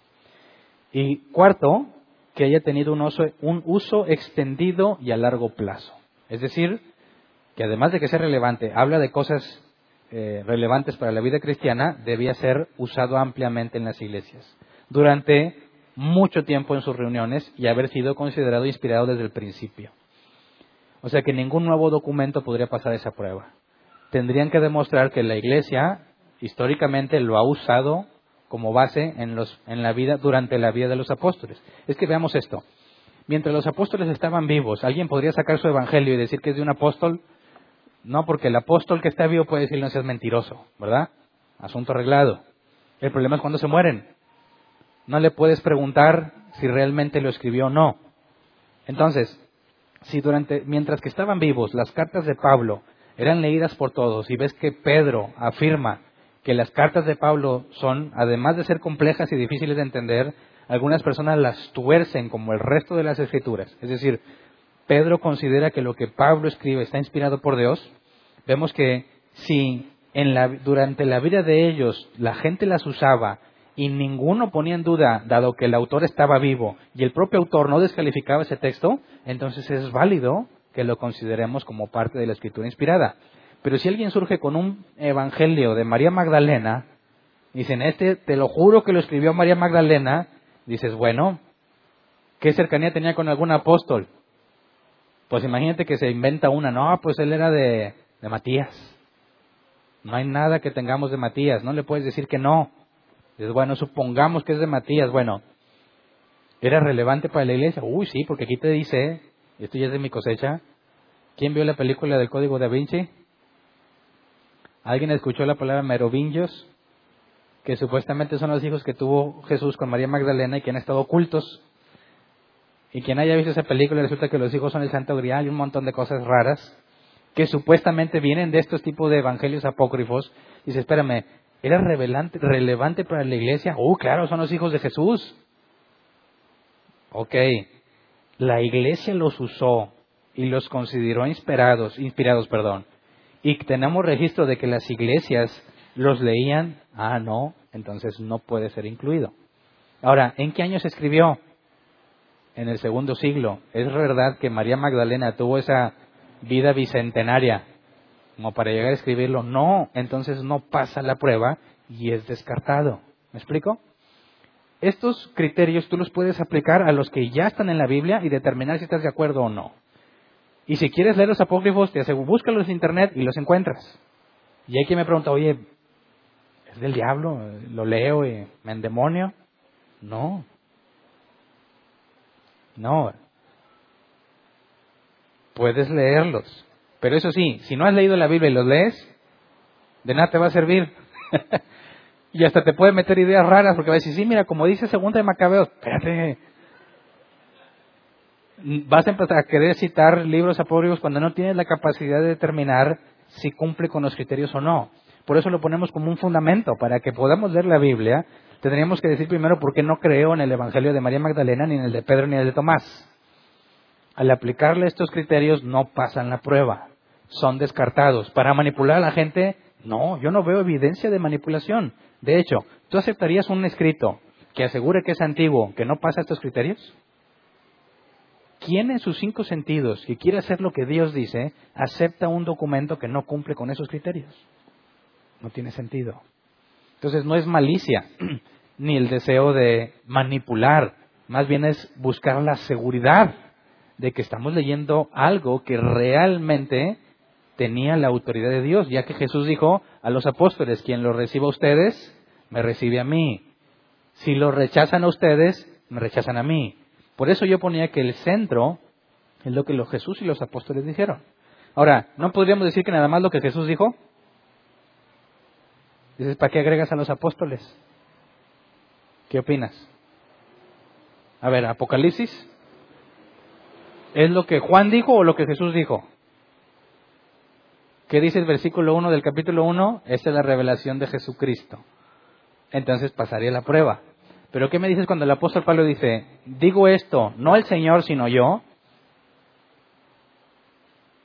Y cuarto, que haya tenido un uso, un uso extendido y a largo plazo. Es decir, que además de que sea relevante, habla de cosas eh, relevantes para la vida cristiana, debía ser usado ampliamente en las iglesias. Durante mucho tiempo en sus reuniones y haber sido considerado inspirado desde el principio. O sea que ningún nuevo documento podría pasar esa prueba. Tendrían que demostrar que la Iglesia históricamente lo ha usado como base en, los, en la vida durante la vida de los apóstoles. Es que veamos esto. Mientras los apóstoles estaban vivos, alguien podría sacar su evangelio y decir que es de un apóstol. No, porque el apóstol que está vivo puede decir no seas mentiroso, ¿verdad? Asunto arreglado. El problema es cuando se mueren. No le puedes preguntar si realmente lo escribió o no. Entonces, si durante, mientras que estaban vivos, las cartas de Pablo eran leídas por todos y ves que Pedro afirma que las cartas de Pablo son, además de ser complejas y difíciles de entender, algunas personas las tuercen como el resto de las escrituras. Es decir, Pedro considera que lo que Pablo escribe está inspirado por Dios. Vemos que si en la, durante la vida de ellos la gente las usaba y ninguno ponía en duda, dado que el autor estaba vivo y el propio autor no descalificaba ese texto, entonces es válido que lo consideremos como parte de la escritura inspirada. Pero si alguien surge con un evangelio de María Magdalena, dicen, este te lo juro que lo escribió María Magdalena, dices, bueno, ¿qué cercanía tenía con algún apóstol? Pues imagínate que se inventa una, no, pues él era de, de Matías. No hay nada que tengamos de Matías, no le puedes decir que no. Dices, bueno, supongamos que es de Matías, bueno, ¿era relevante para la iglesia? Uy, sí, porque aquí te dice, esto ya es de mi cosecha, ¿quién vio la película del Código da Vinci? ¿Alguien escuchó la palabra merovingios? Que supuestamente son los hijos que tuvo Jesús con María Magdalena y que han estado ocultos. Y quien haya visto esa película resulta que los hijos son el Santo Grial y un montón de cosas raras que supuestamente vienen de estos tipos de evangelios apócrifos. Y dice, espérame, ¿era relevante para la iglesia? Oh, claro, son los hijos de Jesús. Ok, la iglesia los usó y los consideró inspirados, inspirados, perdón, y tenemos registro de que las iglesias los leían, ah, no, entonces no puede ser incluido. Ahora, ¿en qué año se escribió? En el segundo siglo. ¿Es verdad que María Magdalena tuvo esa vida bicentenaria como para llegar a escribirlo? No, entonces no pasa la prueba y es descartado. ¿Me explico? Estos criterios tú los puedes aplicar a los que ya están en la Biblia y determinar si estás de acuerdo o no. Y si quieres leer los apócrifos, te aseguro, búscalos en internet y los encuentras. Y hay quien me pregunta, oye, ¿es del diablo? ¿Lo leo y me endemonio? No. No. Puedes leerlos. Pero eso sí, si no has leído la Biblia y los lees, de nada te va a servir. y hasta te puede meter ideas raras porque va a decir, sí, mira, como dice Segunda de Macabeos, espérate, vas a empezar a querer citar libros apócrifos cuando no tienes la capacidad de determinar si cumple con los criterios o no. Por eso lo ponemos como un fundamento. Para que podamos leer la Biblia, tendríamos que decir primero por qué no creo en el Evangelio de María Magdalena, ni en el de Pedro, ni en el de Tomás. Al aplicarle estos criterios no pasan la prueba, son descartados. Para manipular a la gente, no, yo no veo evidencia de manipulación. De hecho, ¿tú aceptarías un escrito que asegure que es antiguo, que no pasa estos criterios? ¿Quién en sus cinco sentidos que quiere hacer lo que Dios dice acepta un documento que no cumple con esos criterios? No tiene sentido. Entonces no es malicia ni el deseo de manipular, más bien es buscar la seguridad de que estamos leyendo algo que realmente tenía la autoridad de Dios, ya que Jesús dijo a los apóstoles, quien lo reciba a ustedes, me recibe a mí. Si lo rechazan a ustedes, me rechazan a mí. Por eso yo ponía que el centro es lo que los Jesús y los apóstoles dijeron. Ahora, ¿no podríamos decir que nada más lo que Jesús dijo? Dices, ¿para qué agregas a los apóstoles? ¿Qué opinas? A ver, Apocalipsis. ¿Es lo que Juan dijo o lo que Jesús dijo? ¿Qué dice el versículo 1 del capítulo 1? Esta es la revelación de Jesucristo. Entonces pasaría la prueba. Pero ¿qué me dices cuando el apóstol Pablo dice, digo esto, no el Señor, sino yo,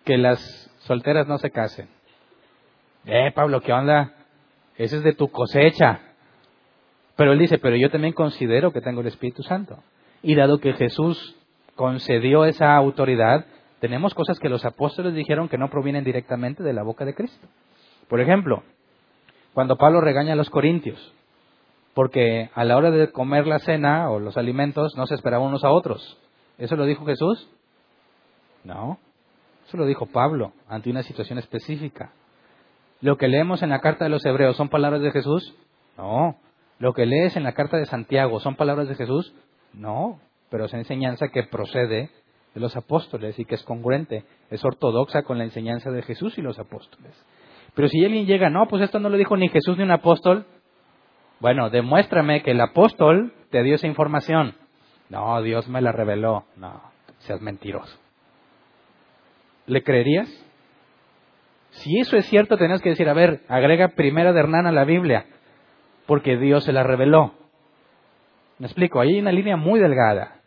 que las solteras no se casen? Eh, Pablo, ¿qué onda? Ese es de tu cosecha. Pero él dice, pero yo también considero que tengo el Espíritu Santo. Y dado que Jesús concedió esa autoridad, tenemos cosas que los apóstoles dijeron que no provienen directamente de la boca de Cristo. Por ejemplo, cuando Pablo regaña a los corintios, porque a la hora de comer la cena o los alimentos no se esperaban unos a otros. ¿Eso lo dijo Jesús? No, eso lo dijo Pablo ante una situación específica. ¿Lo que leemos en la carta de los Hebreos son palabras de Jesús? No. ¿Lo que lees en la carta de Santiago son palabras de Jesús? No, pero es enseñanza que procede de los apóstoles y que es congruente, es ortodoxa con la enseñanza de Jesús y los apóstoles. Pero si alguien llega, no, pues esto no lo dijo ni Jesús ni un apóstol, bueno, demuéstrame que el apóstol te dio esa información. No, Dios me la reveló. No, seas mentiroso. ¿Le creerías? Si eso es cierto, tenés que decir, a ver, agrega primera de Hernán a la Biblia, porque Dios se la reveló. Me explico, ahí hay una línea muy delgada.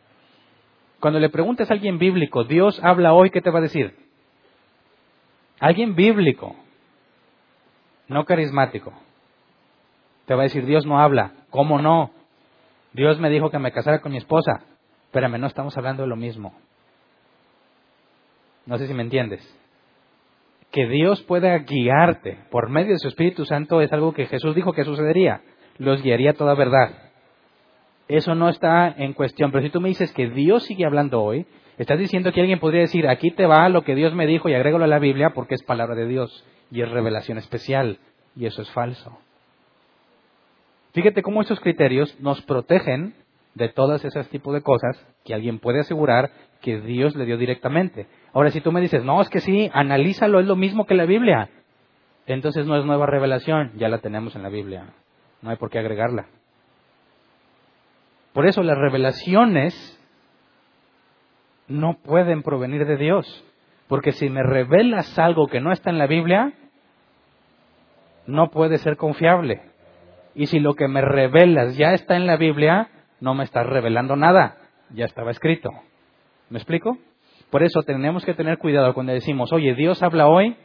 Cuando le preguntes a alguien bíblico, Dios habla hoy, ¿qué te va a decir? Alguien bíblico, no carismático. Te va a decir, Dios no habla. ¿Cómo no? Dios me dijo que me casara con mi esposa. Espérame, no estamos hablando de lo mismo. No sé si me entiendes. Que Dios pueda guiarte por medio de su Espíritu Santo es algo que Jesús dijo que sucedería. Los guiaría toda verdad. Eso no está en cuestión. Pero si tú me dices que Dios sigue hablando hoy, estás diciendo que alguien podría decir, aquí te va lo que Dios me dijo y agrégalo a la Biblia porque es palabra de Dios y es revelación especial. Y eso es falso. Fíjate cómo esos criterios nos protegen de todas esas tipos de cosas que alguien puede asegurar que Dios le dio directamente. Ahora, si tú me dices, no, es que sí, analízalo, es lo mismo que la Biblia, entonces no es nueva revelación, ya la tenemos en la Biblia, no hay por qué agregarla. Por eso las revelaciones no pueden provenir de Dios, porque si me revelas algo que no está en la Biblia, no puede ser confiable. Y si lo que me revelas ya está en la Biblia, no me estás revelando nada, ya estaba escrito. ¿Me explico? Por eso tenemos que tener cuidado cuando decimos, oye, Dios habla hoy,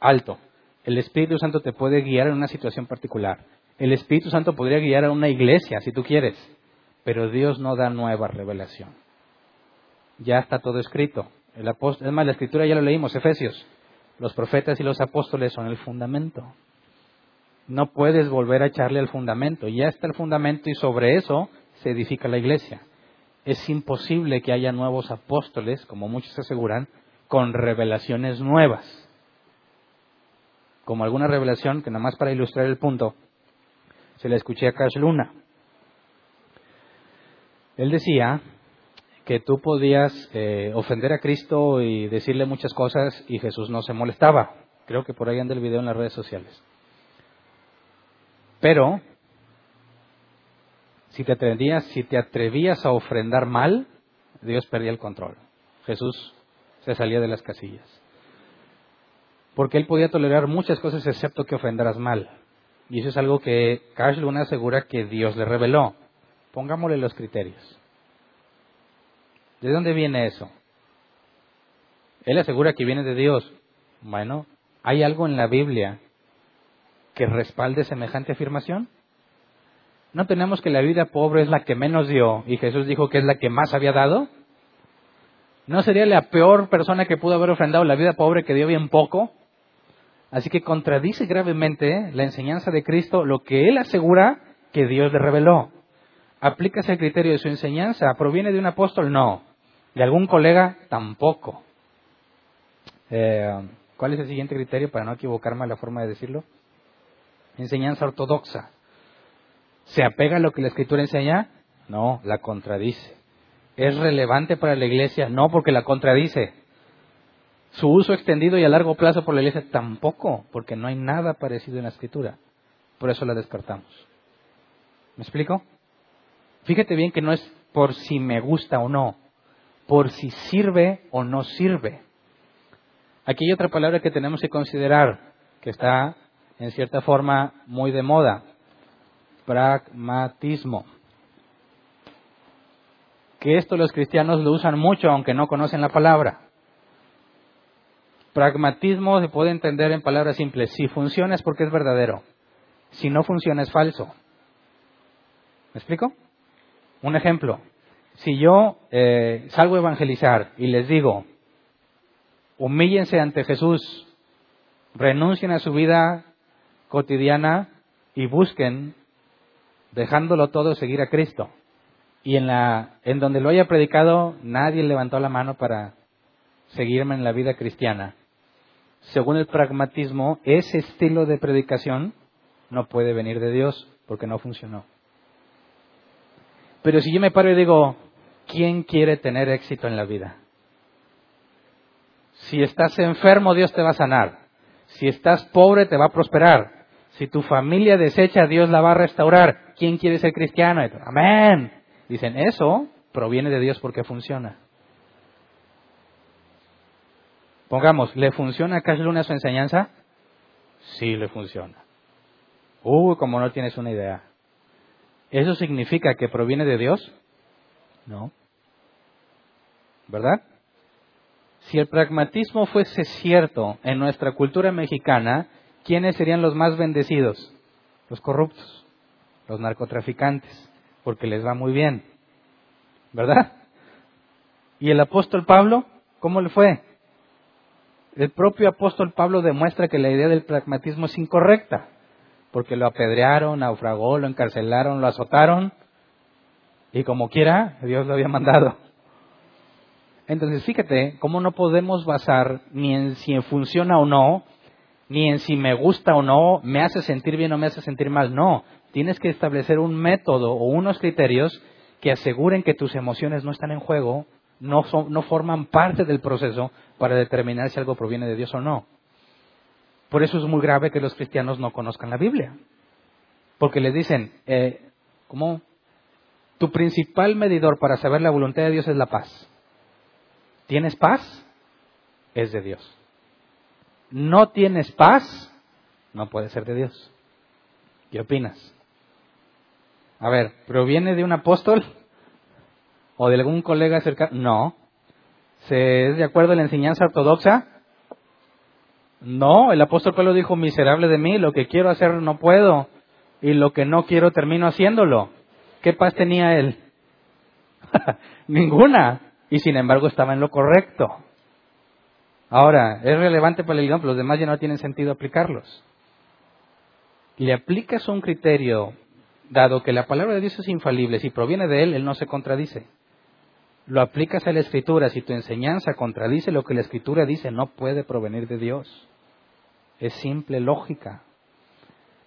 alto. El Espíritu Santo te puede guiar en una situación particular. El Espíritu Santo podría guiar a una iglesia, si tú quieres, pero Dios no da nueva revelación. Ya está todo escrito. El es más, la escritura ya lo leímos, Efesios. Los profetas y los apóstoles son el fundamento. No puedes volver a echarle al fundamento. Ya está el fundamento y sobre eso se edifica la iglesia es imposible que haya nuevos apóstoles, como muchos aseguran, con revelaciones nuevas. Como alguna revelación que nada más para ilustrar el punto, se la escuché a Cash Luna. Él decía que tú podías eh, ofender a Cristo y decirle muchas cosas y Jesús no se molestaba. Creo que por ahí anda el video en las redes sociales. Pero si te atrevías, si te atrevías a ofrendar mal, Dios perdía el control. Jesús se salía de las casillas. Porque él podía tolerar muchas cosas excepto que ofendaras mal. Y eso es algo que Cash Luna asegura que Dios le reveló. Pongámosle los criterios. ¿De dónde viene eso? Él asegura que viene de Dios. Bueno, ¿hay algo en la Biblia que respalde semejante afirmación? ¿No tenemos que la vida pobre es la que menos dio y Jesús dijo que es la que más había dado? ¿No sería la peor persona que pudo haber ofrendado la vida pobre que dio bien poco? Así que contradice gravemente la enseñanza de Cristo lo que él asegura que Dios le reveló. ¿Aplicas el criterio de su enseñanza? ¿Proviene de un apóstol? No. ¿De algún colega? Tampoco. Eh, ¿Cuál es el siguiente criterio para no equivocarme a la forma de decirlo? Enseñanza ortodoxa. ¿Se apega a lo que la Escritura enseña? No, la contradice. ¿Es relevante para la iglesia? No, porque la contradice. Su uso extendido y a largo plazo por la iglesia tampoco, porque no hay nada parecido en la Escritura. Por eso la descartamos. ¿Me explico? Fíjate bien que no es por si me gusta o no, por si sirve o no sirve. Aquí hay otra palabra que tenemos que considerar, que está en cierta forma muy de moda, pragmatismo. Que esto los cristianos lo usan mucho aunque no conocen la palabra. Pragmatismo se puede entender en palabras simples. Si funciona es porque es verdadero. Si no funciona es falso. ¿Me explico? Un ejemplo. Si yo eh, salgo a evangelizar y les digo, humíllense ante Jesús, renuncien a su vida cotidiana y busquen, dejándolo todo, seguir a Cristo. Y en, la, en donde lo haya predicado, nadie levantó la mano para seguirme en la vida cristiana. Según el pragmatismo, ese estilo de predicación no puede venir de Dios porque no funcionó. Pero si yo me paro y digo, ¿quién quiere tener éxito en la vida? Si estás enfermo, Dios te va a sanar. Si estás pobre, te va a prosperar. Si tu familia desecha, Dios la va a restaurar. ¿Quién quiere ser cristiano? Amén. Dicen, eso proviene de Dios porque funciona. Pongamos, ¿le funciona a Cash Luna su enseñanza? Sí, le funciona. Uy, como no tienes una idea. ¿Eso significa que proviene de Dios? No. ¿Verdad? Si el pragmatismo fuese cierto en nuestra cultura mexicana, ¿quiénes serían los más bendecidos? Los corruptos, los narcotraficantes, porque les va muy bien. ¿Verdad? ¿Y el apóstol Pablo? ¿Cómo le fue? El propio apóstol Pablo demuestra que la idea del pragmatismo es incorrecta, porque lo apedrearon, naufragó, lo encarcelaron, lo azotaron, y como quiera, Dios lo había mandado. Entonces, fíjate cómo no podemos basar ni en si funciona o no, ni en si me gusta o no, me hace sentir bien o me hace sentir mal. No, tienes que establecer un método o unos criterios que aseguren que tus emociones no están en juego, no, no forman parte del proceso para determinar si algo proviene de Dios o no. Por eso es muy grave que los cristianos no conozcan la Biblia. Porque les dicen, eh, ¿cómo? Tu principal medidor para saber la voluntad de Dios es la paz. ¿Tienes paz? Es de Dios. ¿No tienes paz? No puede ser de Dios. ¿Qué opinas? A ver, ¿proviene de un apóstol? ¿O de algún colega cercano? No. ¿Se es de acuerdo a la enseñanza ortodoxa? No, el apóstol Pablo dijo, miserable de mí, lo que quiero hacer no puedo, y lo que no quiero termino haciéndolo. ¿Qué paz tenía él? Ninguna. Y sin embargo estaba en lo correcto. Ahora, es relevante para el los demás ya no tienen sentido aplicarlos. Le aplicas un criterio, dado que la palabra de Dios es infalible, si proviene de él, él no se contradice lo aplicas a la escritura, si tu enseñanza contradice lo que la escritura dice, no puede provenir de Dios. Es simple lógica.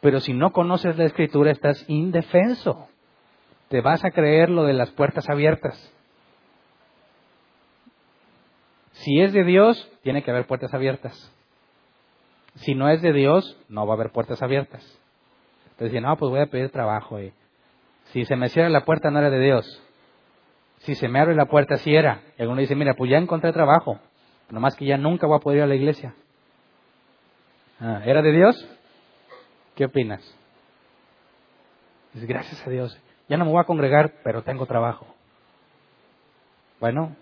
Pero si no conoces la escritura, estás indefenso. Te vas a creer lo de las puertas abiertas. Si es de Dios, tiene que haber puertas abiertas. Si no es de Dios, no va a haber puertas abiertas. Entonces, no, pues voy a pedir trabajo. Y si se me cierra la puerta, no era de Dios si se me abre la puerta, si era. Y alguno dice, mira, pues ya encontré trabajo, nomás que ya nunca voy a poder ir a la iglesia. Ah, ¿Era de Dios? ¿Qué opinas? Dice, gracias a Dios. Ya no me voy a congregar, pero tengo trabajo. Bueno,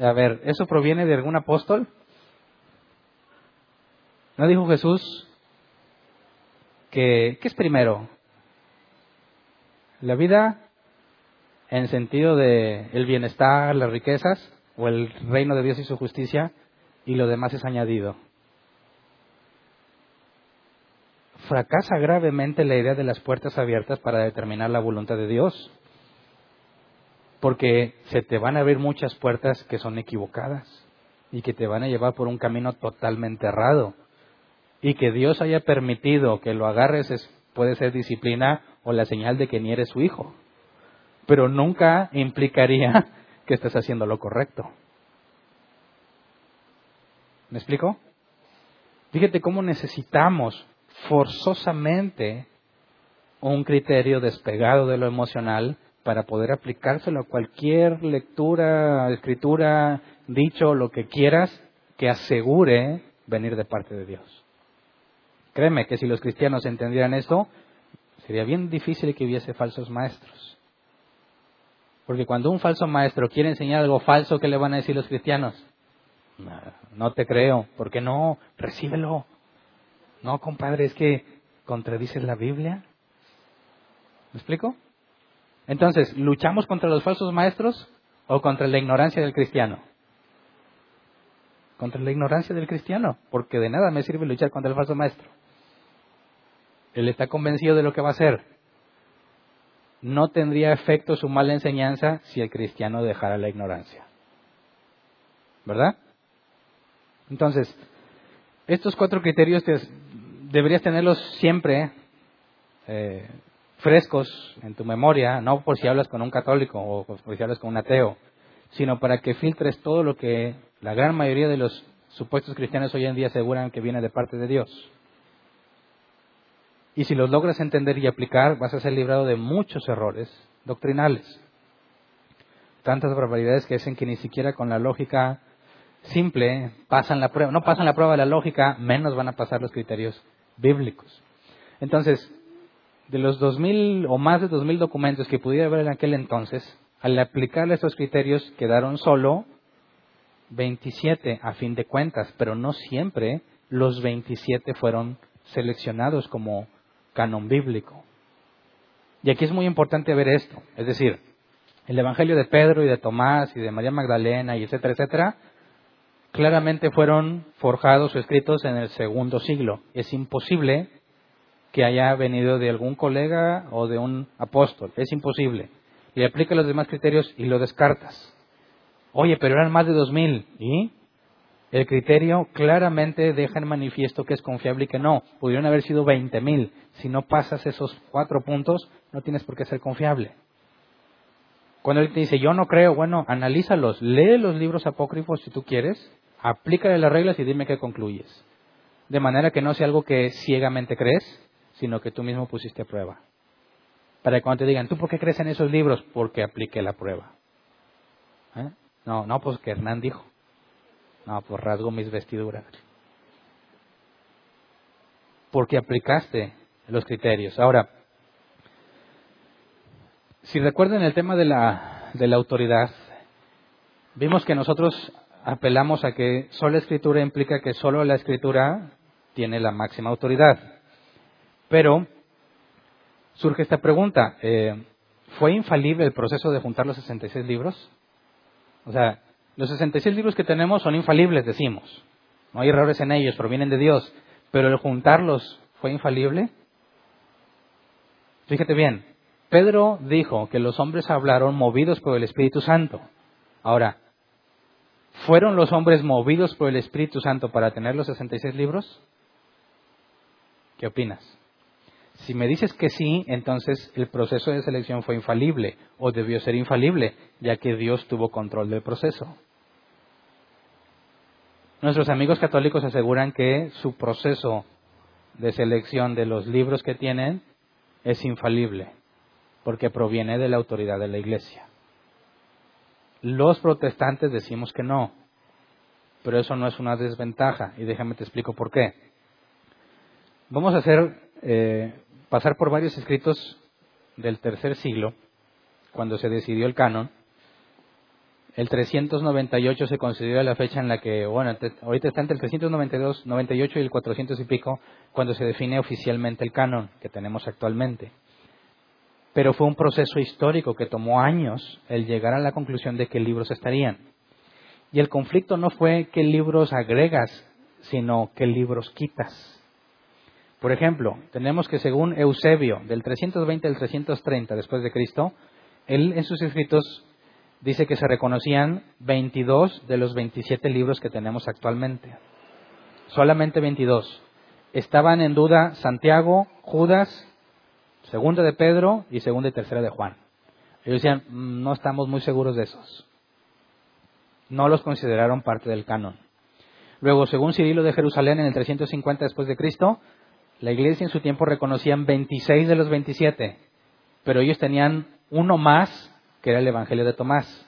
a ver, ¿eso proviene de algún apóstol? ¿No dijo Jesús que, ¿qué es primero? ¿La vida en sentido de el bienestar, las riquezas o el reino de Dios y su justicia y lo demás es añadido. Fracasa gravemente la idea de las puertas abiertas para determinar la voluntad de Dios, porque se te van a abrir muchas puertas que son equivocadas y que te van a llevar por un camino totalmente errado. Y que Dios haya permitido que lo agarres puede ser disciplina o la señal de que ni eres su hijo pero nunca implicaría que estés haciendo lo correcto. ¿Me explico? Fíjate cómo necesitamos forzosamente un criterio despegado de lo emocional para poder aplicárselo a cualquier lectura, escritura, dicho, lo que quieras, que asegure venir de parte de Dios. Créeme que si los cristianos entendieran esto, sería bien difícil que hubiese falsos maestros. Porque cuando un falso maestro quiere enseñar algo falso, ¿qué le van a decir los cristianos? no te creo. ¿Por qué no? Recíbelo. No, compadre, es que contradices la Biblia. ¿Me explico? Entonces, ¿luchamos contra los falsos maestros o contra la ignorancia del cristiano? Contra la ignorancia del cristiano, porque de nada me sirve luchar contra el falso maestro. Él está convencido de lo que va a hacer. No tendría efecto su mala enseñanza si el cristiano dejara la ignorancia. ¿Verdad? Entonces, estos cuatro criterios deberías tenerlos siempre eh, frescos en tu memoria, no por si hablas con un católico o por si hablas con un ateo, sino para que filtres todo lo que la gran mayoría de los supuestos cristianos hoy en día aseguran que viene de parte de Dios. Y si los logras entender y aplicar, vas a ser librado de muchos errores doctrinales. Tantas barbaridades que hacen que ni siquiera con la lógica simple pasan la prueba. No pasan la prueba de la lógica, menos van a pasar los criterios bíblicos. Entonces, de los 2.000 o más de 2.000 documentos que pudiera haber en aquel entonces, al aplicarle estos criterios quedaron solo 27 a fin de cuentas, pero no siempre los 27 fueron seleccionados como canon bíblico. Y aquí es muy importante ver esto, es decir, el Evangelio de Pedro y de Tomás y de María Magdalena y etcétera, etcétera, claramente fueron forjados o escritos en el segundo siglo. Es imposible que haya venido de algún colega o de un apóstol. Es imposible. Le aplica los demás criterios y lo descartas. Oye, pero eran más de dos mil. ¿Y? El criterio claramente deja en manifiesto que es confiable y que no. Pudieron haber sido veinte mil. Si no pasas esos cuatro puntos, no tienes por qué ser confiable. Cuando él te dice, yo no creo, bueno, analízalos, lee los libros apócrifos si tú quieres, aplícale las reglas y dime qué concluyes. De manera que no sea algo que ciegamente crees, sino que tú mismo pusiste a prueba. Para que cuando te digan, ¿tú por qué crees en esos libros? Porque apliqué la prueba. ¿Eh? No, no, pues que Hernán dijo. No, pues rasgo mis vestiduras. Porque aplicaste los criterios. Ahora, si recuerdan el tema de la, de la autoridad, vimos que nosotros apelamos a que solo escritura implica que solo la escritura tiene la máxima autoridad. Pero surge esta pregunta, eh, ¿fue infalible el proceso de juntar los 66 libros? O sea, los 66 libros que tenemos son infalibles, decimos. No hay errores en ellos, provienen de Dios. Pero el juntarlos fue infalible. Fíjate bien, Pedro dijo que los hombres hablaron movidos por el Espíritu Santo. Ahora, ¿fueron los hombres movidos por el Espíritu Santo para tener los 66 libros? ¿Qué opinas? Si me dices que sí, entonces el proceso de selección fue infalible o debió ser infalible, ya que Dios tuvo control del proceso. Nuestros amigos católicos aseguran que su proceso de selección de los libros que tienen es infalible, porque proviene de la autoridad de la Iglesia. Los protestantes decimos que no, pero eso no es una desventaja, y déjame te explico por qué. Vamos a hacer eh, pasar por varios escritos del tercer siglo, cuando se decidió el canon. El 398 se considera la fecha en la que, bueno, ahorita está entre el 392, 98 y el 400 y pico, cuando se define oficialmente el canon que tenemos actualmente. Pero fue un proceso histórico que tomó años el llegar a la conclusión de qué libros estarían. Y el conflicto no fue qué libros agregas, sino qué libros quitas. Por ejemplo, tenemos que según Eusebio, del 320 al 330 después de Cristo, él en sus escritos dice que se reconocían 22 de los 27 libros que tenemos actualmente. Solamente 22. Estaban en duda Santiago, Judas, Segunda de Pedro y Segunda y Tercera de Juan. Ellos decían, mm, no estamos muy seguros de esos. No los consideraron parte del canon. Luego, según Cirilo de Jerusalén en el 350 después de Cristo, la iglesia en su tiempo reconocían 26 de los 27, pero ellos tenían uno más, que era el Evangelio de Tomás.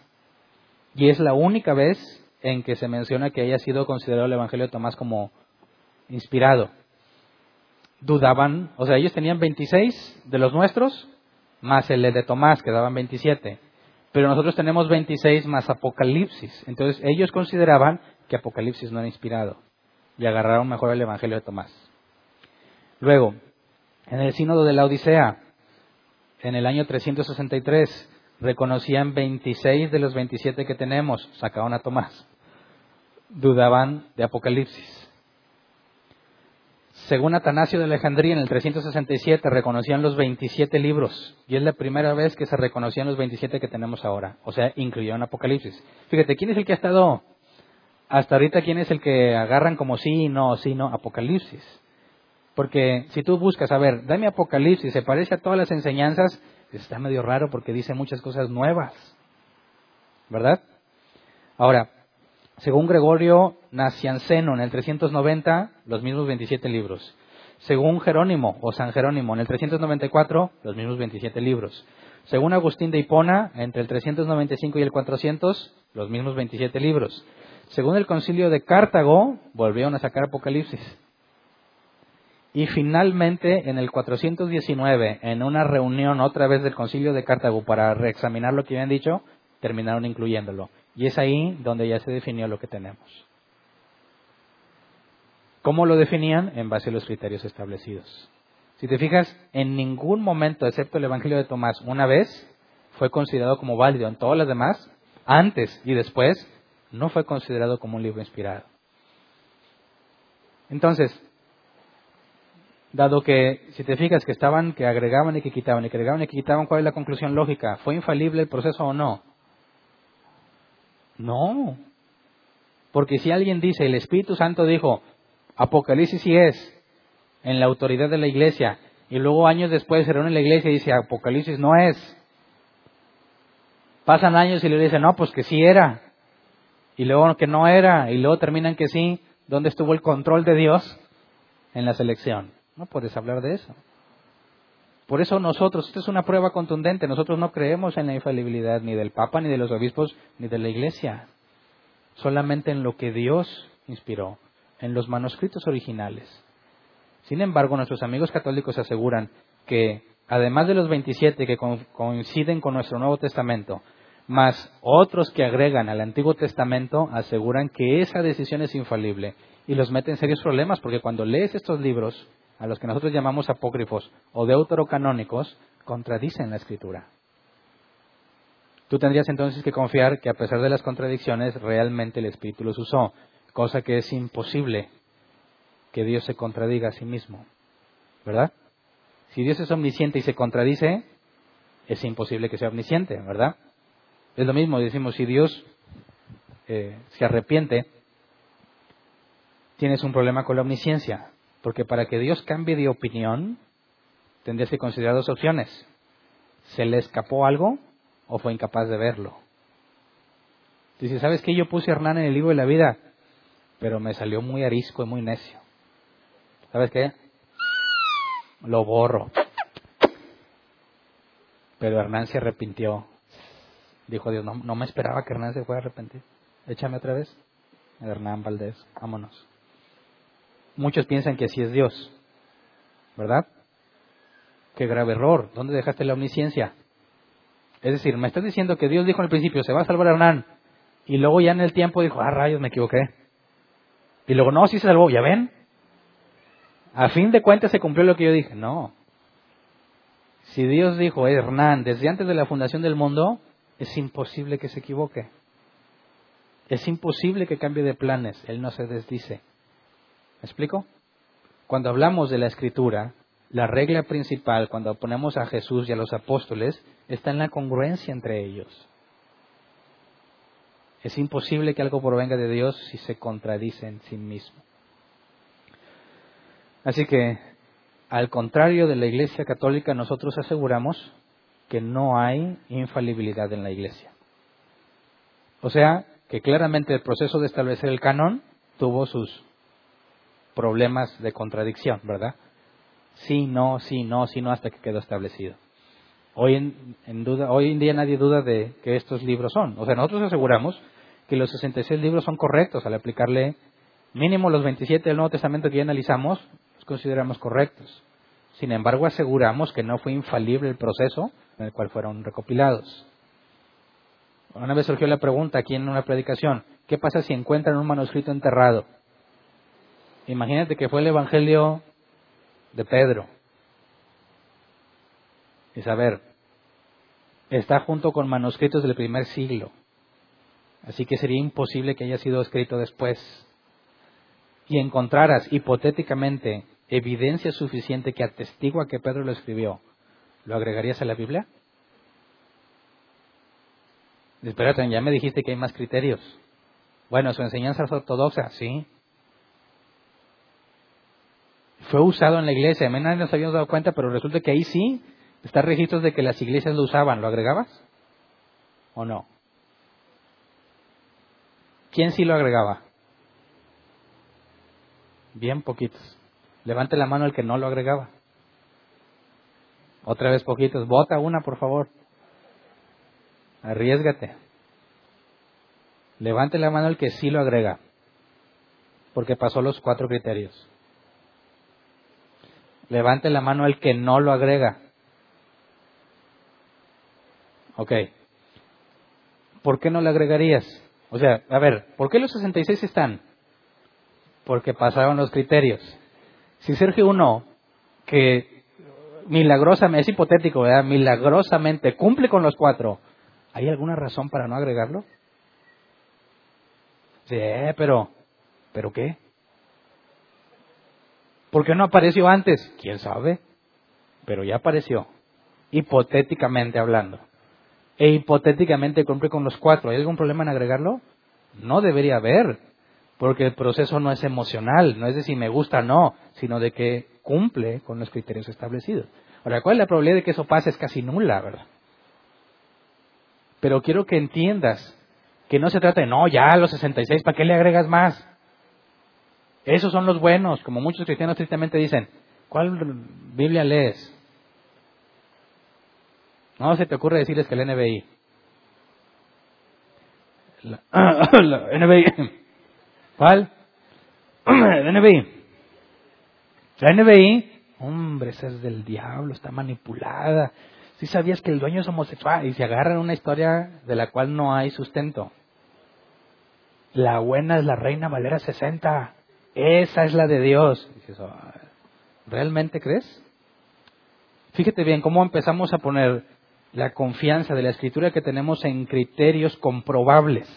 Y es la única vez en que se menciona que haya sido considerado el Evangelio de Tomás como inspirado. Dudaban, o sea, ellos tenían 26 de los nuestros, más el de Tomás, que daban 27. Pero nosotros tenemos 26 más Apocalipsis. Entonces ellos consideraban que Apocalipsis no era inspirado y agarraron mejor el Evangelio de Tomás. Luego, en el sínodo de la Odisea, en el año 363, reconocían 26 de los 27 que tenemos, sacaban a Tomás. Dudaban de Apocalipsis. Según Atanasio de Alejandría, en el 367 reconocían los 27 libros, y es la primera vez que se reconocían los 27 que tenemos ahora, o sea, incluyeron Apocalipsis. Fíjate, ¿quién es el que ha estado hasta ahorita? ¿Quién es el que agarran como sí, no, sí, no? Apocalipsis. Porque si tú buscas, a ver, dame Apocalipsis, se parece a todas las enseñanzas, está medio raro porque dice muchas cosas nuevas, ¿verdad? Ahora, según Gregorio Nacianceno en el 390, los mismos 27 libros. Según Jerónimo o San Jerónimo en el 394, los mismos 27 libros. Según Agustín de Hipona, entre el 395 y el 400, los mismos 27 libros. Según el concilio de Cartago, volvieron a sacar Apocalipsis. Y finalmente, en el 419, en una reunión otra vez del concilio de Cartago para reexaminar lo que habían dicho, terminaron incluyéndolo. Y es ahí donde ya se definió lo que tenemos. ¿Cómo lo definían? En base a los criterios establecidos. Si te fijas, en ningún momento, excepto el Evangelio de Tomás, una vez fue considerado como válido. En todas las demás, antes y después, no fue considerado como un libro inspirado. Entonces, dado que, si te fijas, que estaban, que agregaban y que quitaban, y que agregaban y que quitaban, ¿cuál es la conclusión lógica? ¿Fue infalible el proceso o no? No. Porque si alguien dice, el Espíritu Santo dijo, Apocalipsis sí es, en la autoridad de la iglesia, y luego años después se reúne la iglesia y dice, Apocalipsis no es. Pasan años y le dicen, no, pues que sí era. Y luego que no era, y luego terminan que sí. ¿Dónde estuvo el control de Dios? En la selección. No puedes hablar de eso. Por eso nosotros, esto es una prueba contundente, nosotros no creemos en la infalibilidad ni del Papa, ni de los obispos, ni de la Iglesia. Solamente en lo que Dios inspiró, en los manuscritos originales. Sin embargo, nuestros amigos católicos aseguran que, además de los 27 que coinciden con nuestro Nuevo Testamento, más otros que agregan al Antiguo Testamento, aseguran que esa decisión es infalible y los mete en serios problemas, porque cuando lees estos libros, a los que nosotros llamamos apócrifos o deuterocanónicos, contradicen la escritura. Tú tendrías entonces que confiar que a pesar de las contradicciones, realmente el Espíritu los usó, cosa que es imposible que Dios se contradiga a sí mismo. ¿Verdad? Si Dios es omnisciente y se contradice, es imposible que sea omnisciente, ¿verdad? Es lo mismo, decimos, si Dios eh, se arrepiente, tienes un problema con la omnisciencia. Porque para que Dios cambie de opinión, tendrías que considerar dos opciones. ¿Se le escapó algo o fue incapaz de verlo? Dice, ¿sabes qué? Yo puse a Hernán en el libro de la vida, pero me salió muy arisco y muy necio. ¿Sabes qué? Lo borro. Pero Hernán se arrepintió. Dijo Dios, no, no me esperaba que Hernán se fuera a arrepentir. Échame otra vez. Hernán Valdés, vámonos muchos piensan que así es Dios, ¿verdad? Qué grave error. ¿Dónde dejaste la omnisciencia? Es decir, me estás diciendo que Dios dijo al principio, se va a salvar a Hernán, y luego ya en el tiempo dijo, ah, rayos, me equivoqué. Y luego, no, sí se salvó, ¿ya ven? A fin de cuentas se cumplió lo que yo dije. No. Si Dios dijo, Hernán, desde antes de la fundación del mundo, es imposible que se equivoque. Es imposible que cambie de planes. Él no se desdice. ¿Me explico? Cuando hablamos de la escritura, la regla principal cuando ponemos a Jesús y a los apóstoles está en la congruencia entre ellos. Es imposible que algo provenga de Dios si se contradice en sí mismo. Así que, al contrario de la Iglesia Católica, nosotros aseguramos que no hay infalibilidad en la Iglesia. O sea, que claramente el proceso de establecer el canon tuvo sus problemas de contradicción, ¿verdad? Sí, no, sí, no, sí, no, hasta que quedó establecido. Hoy en, duda, hoy en día nadie duda de que estos libros son. O sea, nosotros aseguramos que los 66 libros son correctos al aplicarle mínimo los 27 del Nuevo Testamento que ya analizamos, los consideramos correctos. Sin embargo, aseguramos que no fue infalible el proceso en el cual fueron recopilados. Una vez surgió la pregunta aquí en una predicación, ¿qué pasa si encuentran un manuscrito enterrado? Imagínate que fue el Evangelio de Pedro. Y saber, está junto con manuscritos del primer siglo. Así que sería imposible que haya sido escrito después. Y encontraras hipotéticamente evidencia suficiente que atestigua que Pedro lo escribió, ¿lo agregarías a la Biblia? Espérate, ya me dijiste que hay más criterios. Bueno, su enseñanza es ortodoxa, sí. Fue usado en la iglesia, a nadie nos habíamos dado cuenta, pero resulta que ahí sí está registros de que las iglesias lo usaban. ¿Lo agregabas? ¿O no? ¿Quién sí lo agregaba? Bien poquitos. Levante la mano el que no lo agregaba. Otra vez poquitos. Vota una, por favor. Arriesgate. Levante la mano el que sí lo agrega. Porque pasó los cuatro criterios. Levante la mano el que no lo agrega. Ok. ¿Por qué no lo agregarías? O sea, a ver, ¿por qué los 66 están? Porque pasaron los criterios. Si Sergio uno, que milagrosamente, es hipotético, ¿verdad? Milagrosamente cumple con los cuatro, ¿hay alguna razón para no agregarlo? Sí, pero, ¿pero qué? ¿Por qué no apareció antes? ¿Quién sabe? Pero ya apareció, hipotéticamente hablando e hipotéticamente cumple con los cuatro. ¿Hay algún problema en agregarlo? No debería haber, porque el proceso no es emocional, no es de si me gusta o no, sino de que cumple con los criterios establecidos. Ahora, ¿cuál es la probabilidad de que eso pase? Es casi nula, ¿verdad? Pero quiero que entiendas que no se trata de, no, ya los 66, ¿para qué le agregas más? Esos son los buenos, como muchos cristianos tristemente dicen, ¿cuál Biblia lees? No se te ocurre decirles que el NBI. La, NBI. ¿Cuál? El NBI. La NBI, hombre, esa es del diablo, está manipulada. Si sabías que el dueño es homosexual y se agarran una historia de la cual no hay sustento. La buena es la Reina Valera 60. Esa es la de Dios. ¿Realmente crees? Fíjate bien cómo empezamos a poner la confianza de la escritura que tenemos en criterios comprobables.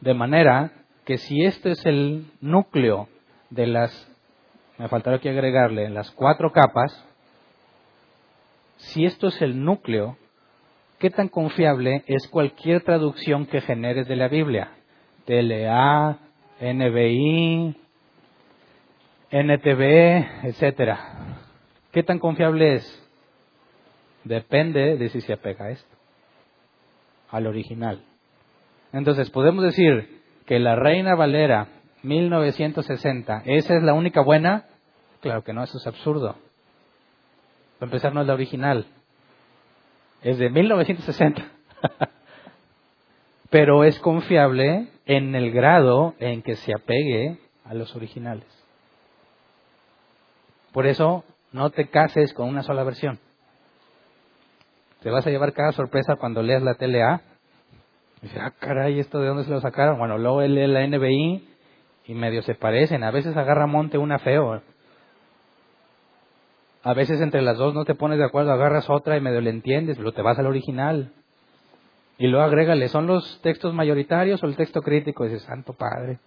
De manera que si este es el núcleo de las, me faltará que agregarle, las cuatro capas, si esto es el núcleo, ¿qué tan confiable es cualquier traducción que generes de la Biblia? TLA, NBI, NTV, etcétera. ¿Qué tan confiable es? Depende de si se apega a esto, al original. Entonces, podemos decir que la Reina Valera 1960, ¿esa es la única buena? Claro que no, eso es absurdo. Para empezar, no es la original. Es de 1960. Pero es confiable en el grado en que se apegue a los originales. Por eso, no te cases con una sola versión. Te vas a llevar cada sorpresa cuando leas la TLA. Y dices, ah, caray, ¿esto de dónde se lo sacaron? Bueno, luego lee la NBI y medio se parecen. A veces agarra monte una feo. A veces entre las dos no te pones de acuerdo, agarras otra y medio le entiendes, pero te vas al original. Y luego agrégale, ¿son los textos mayoritarios o el texto crítico? Y dices, Santo Padre.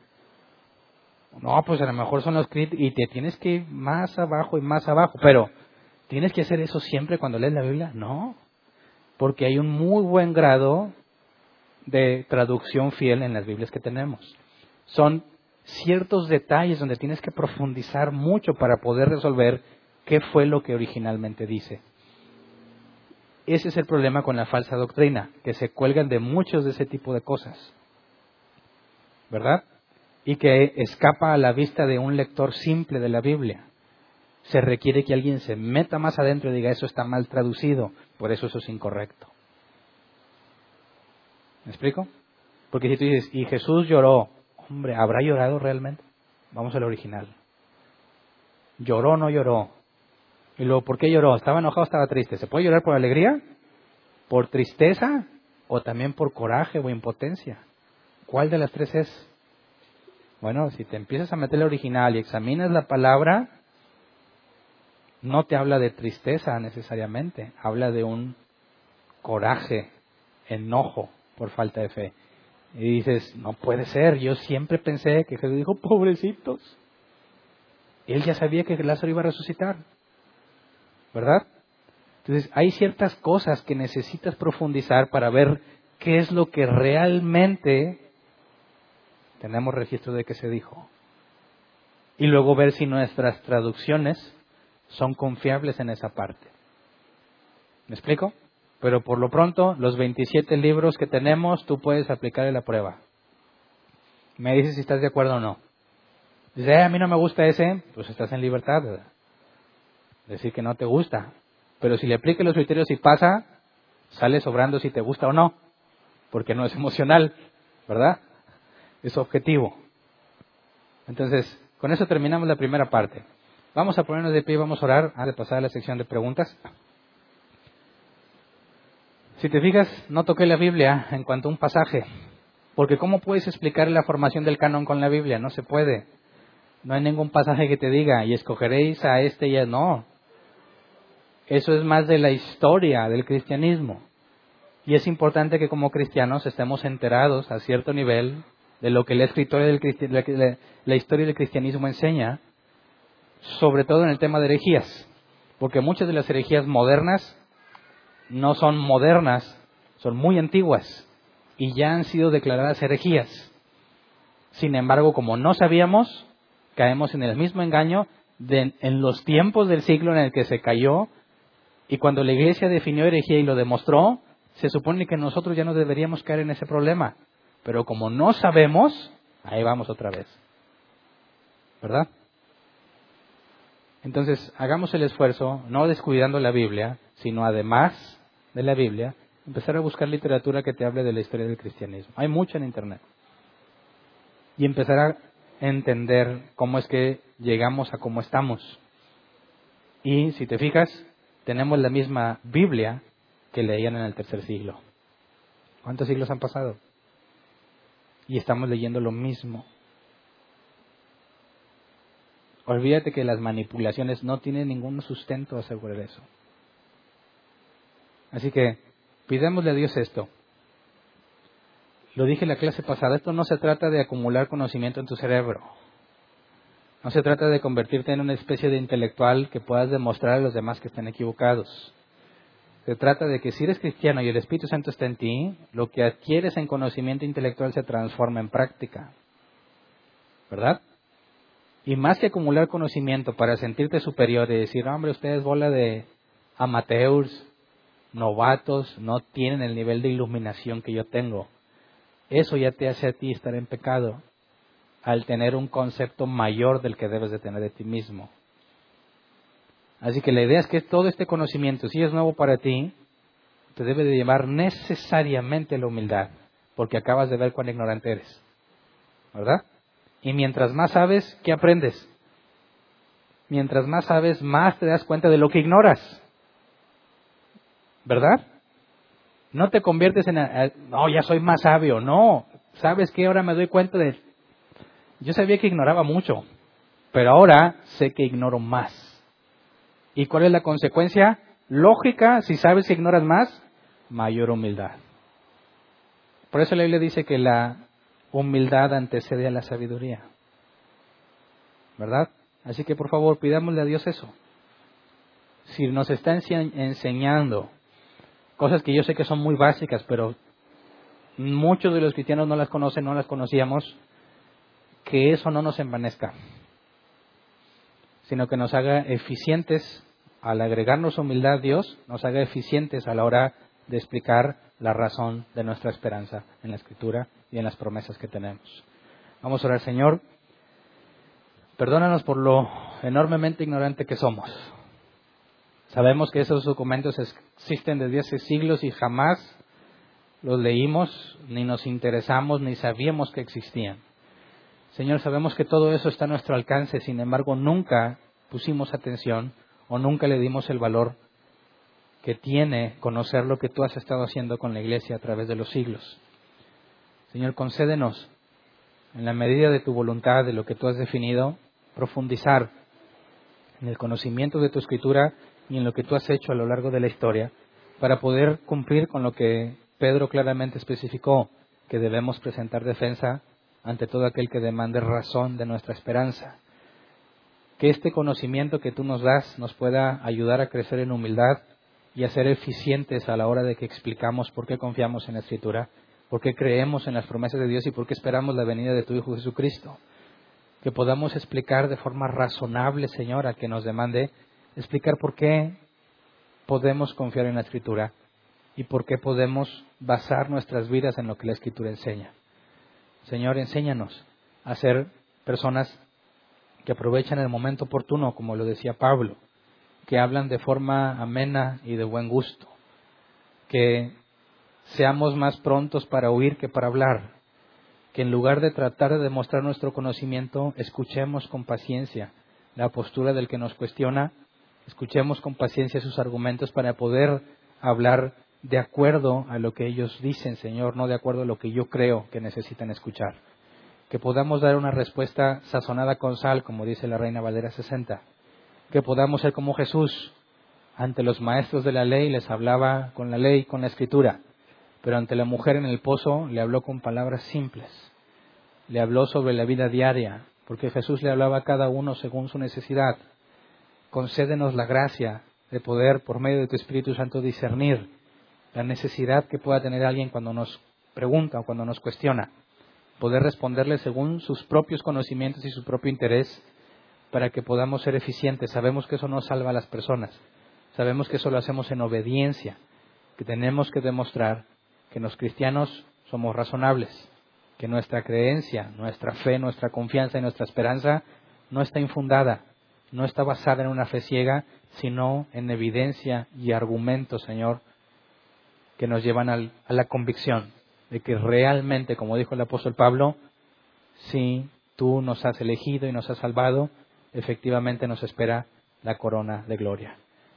No, pues a lo mejor son los críticos y te tienes que ir más abajo y más abajo. Pero, ¿tienes que hacer eso siempre cuando lees la Biblia? No porque hay un muy buen grado de traducción fiel en las Biblias que tenemos. Son ciertos detalles donde tienes que profundizar mucho para poder resolver qué fue lo que originalmente dice. Ese es el problema con la falsa doctrina, que se cuelgan de muchos de ese tipo de cosas. ¿Verdad? Y que escapa a la vista de un lector simple de la Biblia se requiere que alguien se meta más adentro y diga eso está mal traducido, por eso eso es incorrecto. ¿Me explico? Porque si tú dices, y Jesús lloró, hombre, ¿habrá llorado realmente? Vamos al original. ¿Lloró o no lloró? Y luego, ¿por qué lloró? ¿Estaba enojado estaba triste? ¿Se puede llorar por alegría? ¿Por tristeza? o también por coraje o impotencia. ¿Cuál de las tres es? Bueno, si te empiezas a meter el original y examinas la palabra, no te habla de tristeza necesariamente, habla de un coraje, enojo por falta de fe. Y dices, no puede ser, yo siempre pensé que Jesús dijo, pobrecitos. Él ya sabía que Lázaro iba a resucitar, ¿verdad? Entonces, hay ciertas cosas que necesitas profundizar para ver qué es lo que realmente tenemos registro de que se dijo. Y luego ver si nuestras traducciones son confiables en esa parte. ¿Me explico? Pero por lo pronto, los 27 libros que tenemos, tú puedes aplicarle la prueba. Me dices si estás de acuerdo o no. Dice, eh, a mí no me gusta ese, pues estás en libertad. Decir que no te gusta. Pero si le apliques los criterios y pasa, sale sobrando si te gusta o no. Porque no es emocional, ¿verdad? Es objetivo. Entonces, con eso terminamos la primera parte. Vamos a ponernos de pie y vamos a orar antes de pasar a la sección de preguntas. Si te fijas, no toqué la Biblia en cuanto a un pasaje, porque ¿cómo puedes explicar la formación del canon con la Biblia? No se puede. No hay ningún pasaje que te diga, y escogeréis a este y a no. Eso es más de la historia del cristianismo. Y es importante que como cristianos estemos enterados a cierto nivel de lo que la, del, la historia del cristianismo enseña, sobre todo en el tema de herejías. Porque muchas de las herejías modernas no son modernas, son muy antiguas y ya han sido declaradas herejías. Sin embargo, como no sabíamos, caemos en el mismo engaño en los tiempos del siglo en el que se cayó y cuando la iglesia definió herejía y lo demostró, se supone que nosotros ya no deberíamos caer en ese problema. Pero como no sabemos, ahí vamos otra vez. ¿Verdad? Entonces, hagamos el esfuerzo, no descuidando la Biblia, sino además de la Biblia, empezar a buscar literatura que te hable de la historia del cristianismo. Hay mucha en Internet. Y empezar a entender cómo es que llegamos a cómo estamos. Y si te fijas, tenemos la misma Biblia que leían en el tercer siglo. ¿Cuántos siglos han pasado? Y estamos leyendo lo mismo. Olvídate que las manipulaciones no tienen ningún sustento asegurar eso. Así que pidémosle a Dios esto. Lo dije en la clase pasada, esto no se trata de acumular conocimiento en tu cerebro. No se trata de convertirte en una especie de intelectual que puedas demostrar a los demás que están equivocados. Se trata de que si eres cristiano y el Espíritu Santo está en ti, lo que adquieres en conocimiento intelectual se transforma en práctica. ¿Verdad? Y más que acumular conocimiento para sentirte superior y decir, hombre, ustedes bola de amateurs, novatos, no tienen el nivel de iluminación que yo tengo eso ya te hace a ti estar en pecado al tener un concepto mayor del que debes de tener de ti mismo. Así que la idea es que todo este conocimiento, si es nuevo para ti, te debe de llevar necesariamente la humildad, porque acabas de ver cuán ignorante eres. ¿Verdad? Y mientras más sabes, ¿qué aprendes? Mientras más sabes, más te das cuenta de lo que ignoras. ¿Verdad? No te conviertes en, no, ya soy más sabio, no. ¿Sabes qué? Ahora me doy cuenta de, yo sabía que ignoraba mucho, pero ahora sé que ignoro más. ¿Y cuál es la consecuencia? Lógica, si sabes que ignoras más, mayor humildad. Por eso la Biblia dice que la humildad antecede a la sabiduría. ¿Verdad? Así que por favor, pidámosle a Dios eso. Si nos está enseñando cosas que yo sé que son muy básicas, pero muchos de los cristianos no las conocen, no las conocíamos, que eso no nos envanezca, sino que nos haga eficientes al agregarnos humildad a Dios, nos haga eficientes a la hora de explicar la razón de nuestra esperanza en la Escritura y en las promesas que tenemos. Vamos a orar, Señor. Perdónanos por lo enormemente ignorante que somos. Sabemos que esos documentos existen desde hace siglos y jamás los leímos, ni nos interesamos, ni sabíamos que existían. Señor, sabemos que todo eso está a nuestro alcance, sin embargo, nunca pusimos atención o nunca le dimos el valor que tiene conocer lo que tú has estado haciendo con la iglesia a través de los siglos. Señor, concédenos, en la medida de tu voluntad, de lo que tú has definido, profundizar en el conocimiento de tu escritura y en lo que tú has hecho a lo largo de la historia, para poder cumplir con lo que Pedro claramente especificó, que debemos presentar defensa ante todo aquel que demande razón de nuestra esperanza. Que este conocimiento que tú nos das nos pueda ayudar a crecer en humildad y a ser eficientes a la hora de que explicamos por qué confiamos en la Escritura, por qué creemos en las promesas de Dios y por qué esperamos la venida de tu Hijo Jesucristo. Que podamos explicar de forma razonable, Señor, a que nos demande, explicar por qué podemos confiar en la Escritura y por qué podemos basar nuestras vidas en lo que la Escritura enseña. Señor, enséñanos a ser personas que aprovechan el momento oportuno, como lo decía Pablo, que hablan de forma amena y de buen gusto, que seamos más prontos para oír que para hablar, que en lugar de tratar de demostrar nuestro conocimiento, escuchemos con paciencia la postura del que nos cuestiona, escuchemos con paciencia sus argumentos para poder hablar de acuerdo a lo que ellos dicen, Señor, no de acuerdo a lo que yo creo que necesitan escuchar. Que podamos dar una respuesta sazonada con sal, como dice la Reina Valera 60. Que podamos ser como Jesús. Ante los maestros de la ley les hablaba con la ley, con la escritura. Pero ante la mujer en el pozo le habló con palabras simples. Le habló sobre la vida diaria, porque Jesús le hablaba a cada uno según su necesidad. Concédenos la gracia de poder, por medio de tu Espíritu Santo, discernir la necesidad que pueda tener alguien cuando nos pregunta o cuando nos cuestiona, poder responderle según sus propios conocimientos y su propio interés para que podamos ser eficientes. Sabemos que eso no salva a las personas, sabemos que eso lo hacemos en obediencia, que tenemos que demostrar que los cristianos somos razonables, que nuestra creencia, nuestra fe, nuestra confianza y nuestra esperanza no está infundada, no está basada en una fe ciega, sino en evidencia y argumentos, Señor, que nos llevan a la convicción de que realmente, como dijo el apóstol Pablo, si tú nos has elegido y nos has salvado, efectivamente nos espera la corona de gloria.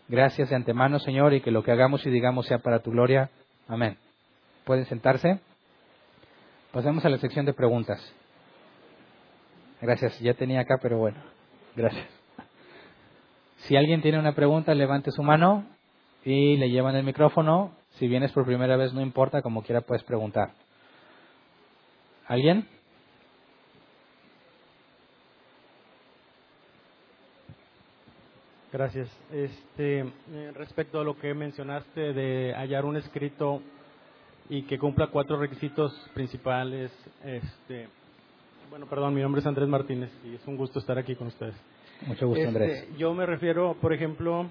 Gracias de antemano, Señor, y que lo que hagamos y digamos sea para tu gloria. Amén. ¿Pueden sentarse? Pasemos a la sección de preguntas. Gracias, ya tenía acá, pero bueno, gracias. Si alguien tiene una pregunta, levante su mano y le llevan el micrófono si vienes por primera vez, no importa, como quiera puedes preguntar. ¿Alguien?
Gracias. Este, eh, respecto a lo que mencionaste de hallar un escrito y que cumpla cuatro requisitos principales, este, bueno, perdón, mi nombre es Andrés Martínez y es un gusto estar aquí con ustedes.
Mucho gusto, Andrés.
Este, yo me refiero, por ejemplo,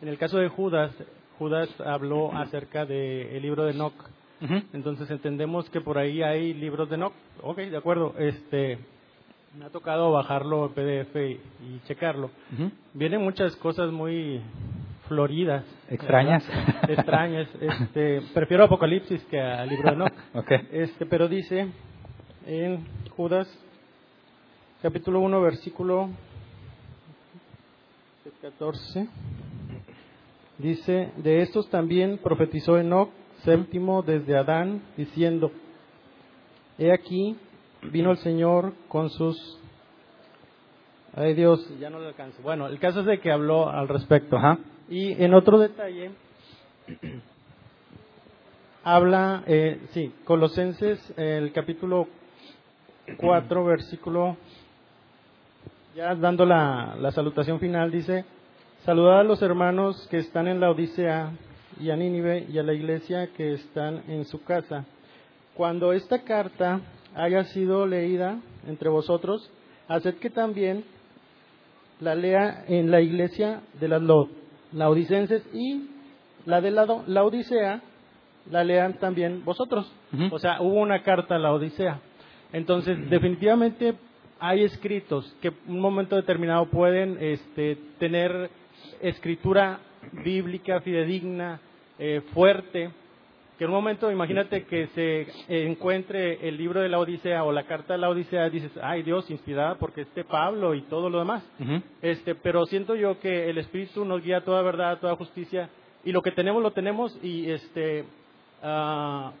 en el caso de Judas, Judas habló acerca del libro de Enoch. Entonces entendemos que por ahí hay libros de Enoch. Ok, de acuerdo. Este, me ha tocado bajarlo en PDF y, checarlo. Vienen muchas cosas muy floridas.
Extrañas.
Extrañas. Este, prefiero Apocalipsis que al libro de Enoch.
okay.
Este, pero dice en Judas capítulo 1 versículo 14 Dice, de estos también profetizó Enoch, séptimo desde Adán, diciendo, he aquí, vino el Señor con sus... Ay Dios, ya no le alcanzo. Bueno, el caso es de que habló al respecto. Y en otro detalle, habla, eh, sí, Colosenses, el capítulo 4, versículo, ya dando la, la salutación final, dice, Saludad a los hermanos que están en la Odisea y a Nínive y a la iglesia que están en su casa. Cuando esta carta haya sido leída entre vosotros, haced que también la lea en la iglesia de las laodicenses y la de la, la Odisea la lean también vosotros. O sea, hubo una carta a la Odisea. Entonces, definitivamente hay escritos que en un momento determinado pueden este, tener escritura bíblica fidedigna, eh, fuerte, que en un momento, imagínate que se encuentre el libro de la Odisea o la carta de la Odisea, dices, ay Dios, inspirada porque este Pablo y todo lo demás. este, pero siento yo que el Espíritu nos guía a toda verdad, a toda justicia, y lo que tenemos lo tenemos y este
ah,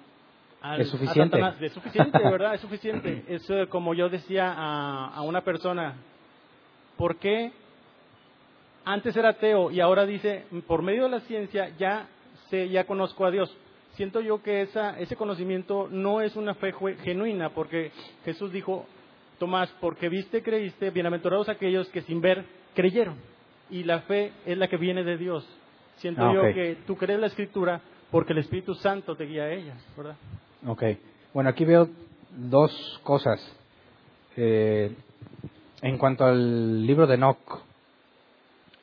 es suficiente.
es suficiente, ¿verdad? Es suficiente. Es como yo decía a, a una persona, ¿por qué antes era ateo y ahora dice, por medio de la ciencia ya sé, ya conozco a Dios? Siento yo que esa, ese conocimiento no es una fe genuina, porque Jesús dijo, Tomás, porque viste, creíste, bienaventurados aquellos que sin ver creyeron. Y la fe es la que viene de Dios. Siento ah, yo que tú crees la escritura porque el Espíritu Santo te guía a ella, ¿verdad?
Ok. Bueno, aquí veo dos cosas. Eh, en cuanto al libro de Enoch,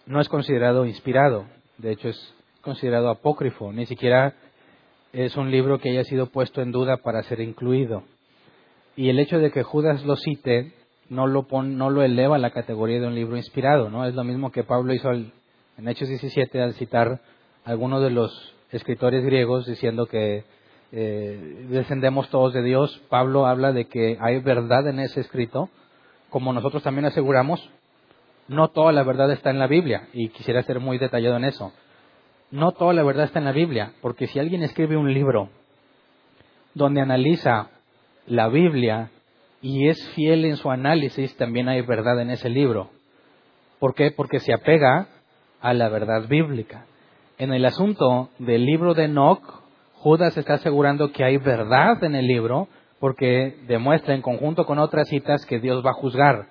no es considerado inspirado, de hecho es considerado apócrifo, ni siquiera es un libro que haya sido puesto en duda para ser incluido. Y el hecho de que Judas lo cite no lo, no lo eleva a la categoría de un libro inspirado, ¿no? Es lo mismo que Pablo hizo en Hechos 17 al citar algunos de los escritores griegos diciendo que eh, descendemos todos de Dios. Pablo habla de que hay verdad en ese escrito, como nosotros también aseguramos. No toda la verdad está en la Biblia, y quisiera ser muy detallado en eso. No toda la verdad está en la Biblia, porque si alguien escribe un libro donde analiza la Biblia y es fiel en su análisis, también hay verdad en ese libro. ¿Por qué? Porque se apega a la verdad bíblica. En el asunto del libro de Enoch, Judas está asegurando que hay verdad en el libro porque demuestra en conjunto con otras citas que Dios va a juzgar,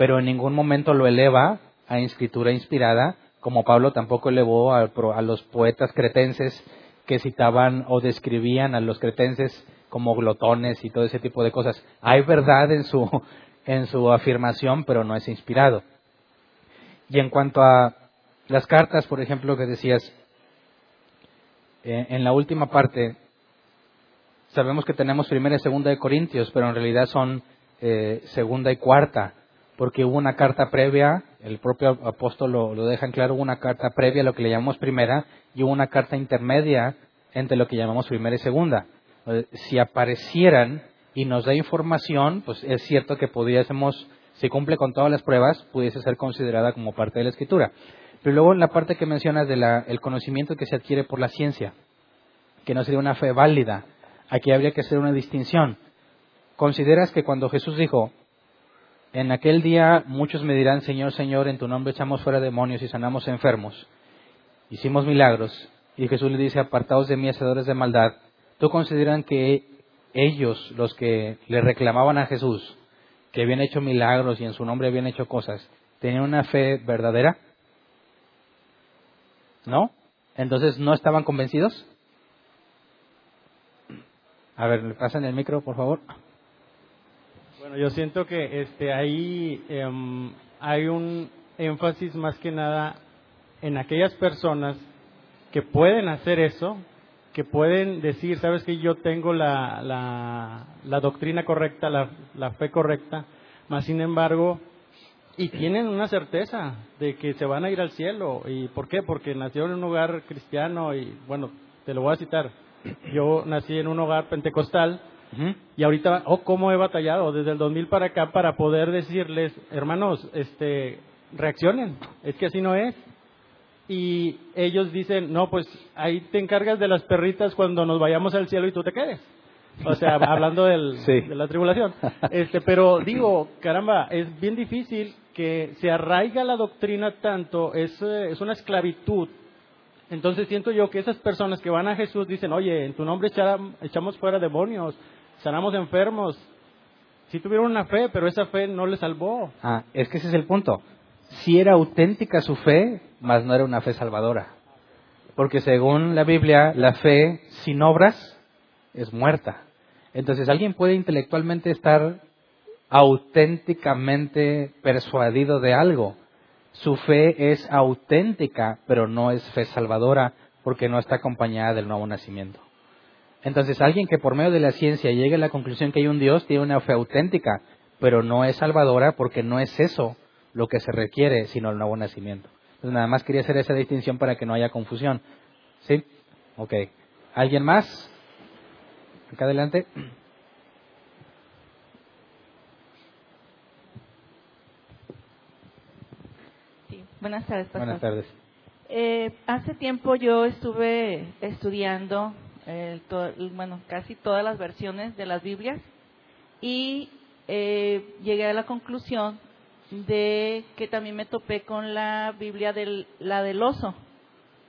pero en ningún momento lo eleva a escritura inspirada, como Pablo tampoco elevó a, a los poetas cretenses que citaban o describían a los cretenses como glotones y todo ese tipo de cosas. Hay verdad en su, en su afirmación, pero no es inspirado. Y en cuanto a las cartas, por ejemplo, que decías, eh, en la última parte, sabemos que tenemos primera y segunda de Corintios, pero en realidad son eh, segunda y cuarta, porque hubo una carta previa, el propio apóstol lo, deja en claro, hubo una carta previa lo que le llamamos primera y hubo una carta intermedia entre lo que llamamos primera y segunda. Eh, si aparecieran y nos da información, pues es cierto que pudiésemos, si cumple con todas las pruebas, pudiese ser considerada como parte de la escritura. Pero luego en la parte que mencionas del conocimiento que se adquiere por la ciencia, que no sería una fe válida, aquí habría que hacer una distinción. ¿Consideras que cuando Jesús dijo, en aquel día muchos me dirán, Señor, Señor, en tu nombre echamos fuera demonios y sanamos enfermos, hicimos milagros, y Jesús le dice, apartados de mí, hacedores de maldad, ¿Tú consideran que ellos, los que le reclamaban a Jesús, que habían hecho milagros y en su nombre habían hecho cosas, tenían una fe verdadera? ¿No? Entonces, ¿no estaban convencidos? A ver, ¿le pasan el micro, por favor?
Yo siento que este, ahí em, hay un énfasis más que nada en aquellas personas que pueden hacer eso, que pueden decir, sabes que yo tengo la, la, doctrina correcta, la, la, fe correcta, más sin embargo, y tienen una certeza de que se van a ir al cielo. ¿Y por qué? Porque nacieron en un hogar cristiano y, bueno, te lo voy a citar. Yo nací en un hogar pentecostal y ahorita, oh, cómo he batallado desde el 2000 para acá para poder decirles, hermanos, este, reaccionen, es que así no es y ellos dicen, no, pues ahí te encargas de las perritas cuando nos vayamos al cielo y tú te quedes. O sea, hablando del, de la tribulación. Este, pero digo, caramba, es bien difícil que se arraiga la doctrina tanto, es, eh, es una esclavitud. Entonces siento yo que esas personas que van a Jesús dicen, oye, en tu nombre echamos fuera demonios, sanamos enfermos. Sí tuvieron una fe, pero esa fe no les salvó.
Ah, es que ese es el punto si era auténtica su fe, mas no era una fe salvadora. Porque según la Biblia, la fe sin obras es muerta. Entonces alguien puede intelectualmente estar auténticamente persuadido de algo. Su fe es auténtica, pero no es fe salvadora porque no está acompañada del nuevo nacimiento. Entonces alguien que por medio de la ciencia llegue a la conclusión que hay un Dios tiene una fe auténtica, pero no es salvadora porque no es eso lo que se requiere, sino el nuevo nacimiento. Entonces, nada más quería hacer esa distinción para que no haya confusión. ¿Sí? Ok. ¿Alguien más? Acá adelante.
Sí. Buenas tardes, pastor.
Buenas tardes.
Eh, hace tiempo yo estuve estudiando, eh, bueno, casi todas las versiones de las Biblias y eh, llegué a la conclusión de que también me topé con la Biblia del, la del oso.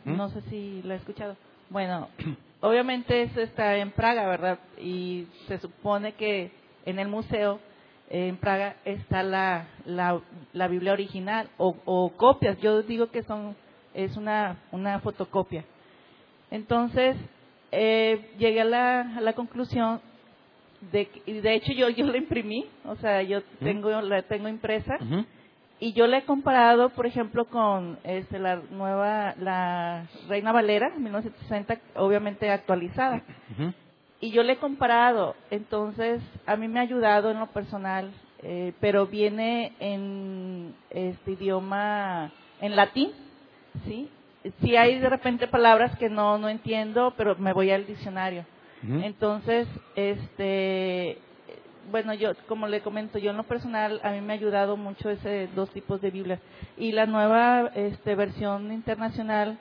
¿Mm? No sé si la he escuchado. Bueno, obviamente eso está en Praga, ¿verdad? Y se supone que en el museo en Praga está la, la, Biblia original o, copias. Yo digo que son es una, una fotocopia. Entonces, eh, llegué a la, a la conclusión de, y de hecho yo, yo la imprimí, o sea, yo tengo, la tengo impresa, y yo la he comparado, por ejemplo, con este, la nueva, la Reina Valera, 1960, obviamente actualizada. Y yo la he comparado, entonces a mí me ha ayudado en lo personal, eh, pero viene en este idioma, en latín, ¿sí? Sí hay de repente palabras que no, no entiendo, pero me voy al diccionario. Entonces, este, bueno, yo, como le comento, yo en lo personal, a mí me ha ayudado mucho ese dos tipos de Biblia. Y la nueva este, versión internacional,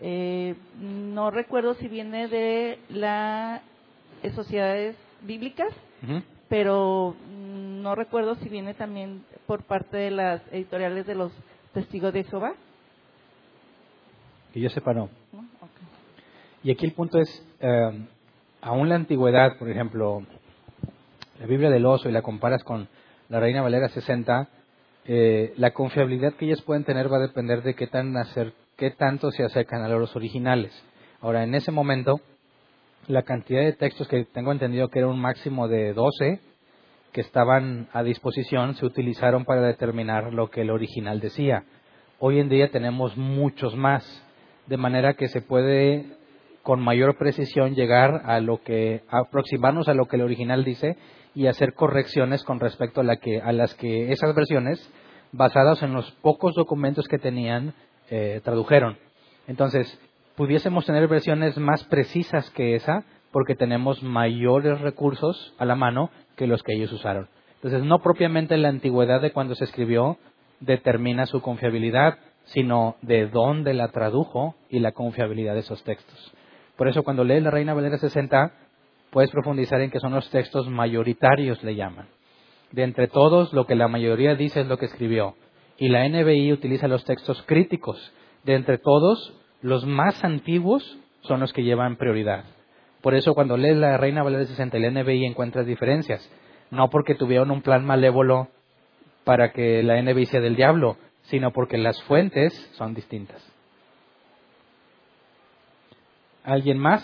eh, no recuerdo si viene de las sociedades bíblicas, pero no recuerdo si viene también por parte de las editoriales de los testigos de Jehová.
Que yo sepa, no. Y aquí el punto es, eh, aún la antigüedad, por ejemplo, la Biblia del oso y la comparas con la Reina Valera 60, eh, la confiabilidad que ellos pueden tener va a depender de qué, tan qué tanto se acercan a los originales. Ahora, en ese momento, la cantidad de textos que tengo entendido que era un máximo de 12 que estaban a disposición se utilizaron para determinar lo que el original decía. Hoy en día tenemos muchos más, de manera que se puede con mayor precisión llegar a lo que, aproximarnos a lo que el original dice y hacer correcciones con respecto a, la que, a las que esas versiones, basadas en los pocos documentos que tenían, eh, tradujeron. Entonces, pudiésemos tener versiones más precisas que esa porque tenemos mayores recursos a la mano que los que ellos usaron. Entonces, no propiamente la antigüedad de cuando se escribió determina su confiabilidad, sino de dónde la tradujo y la confiabilidad de esos textos. Por eso cuando lees la Reina Valera 60, puedes profundizar en que son los textos mayoritarios, le llaman. De entre todos, lo que la mayoría dice es lo que escribió. Y la NBI utiliza los textos críticos. De entre todos, los más antiguos son los que llevan prioridad. Por eso cuando lees la Reina Valera 60 y la NBI encuentras diferencias. No porque tuvieron un plan malévolo para que la NBI sea del diablo, sino porque las fuentes son distintas. ¿Alguien más?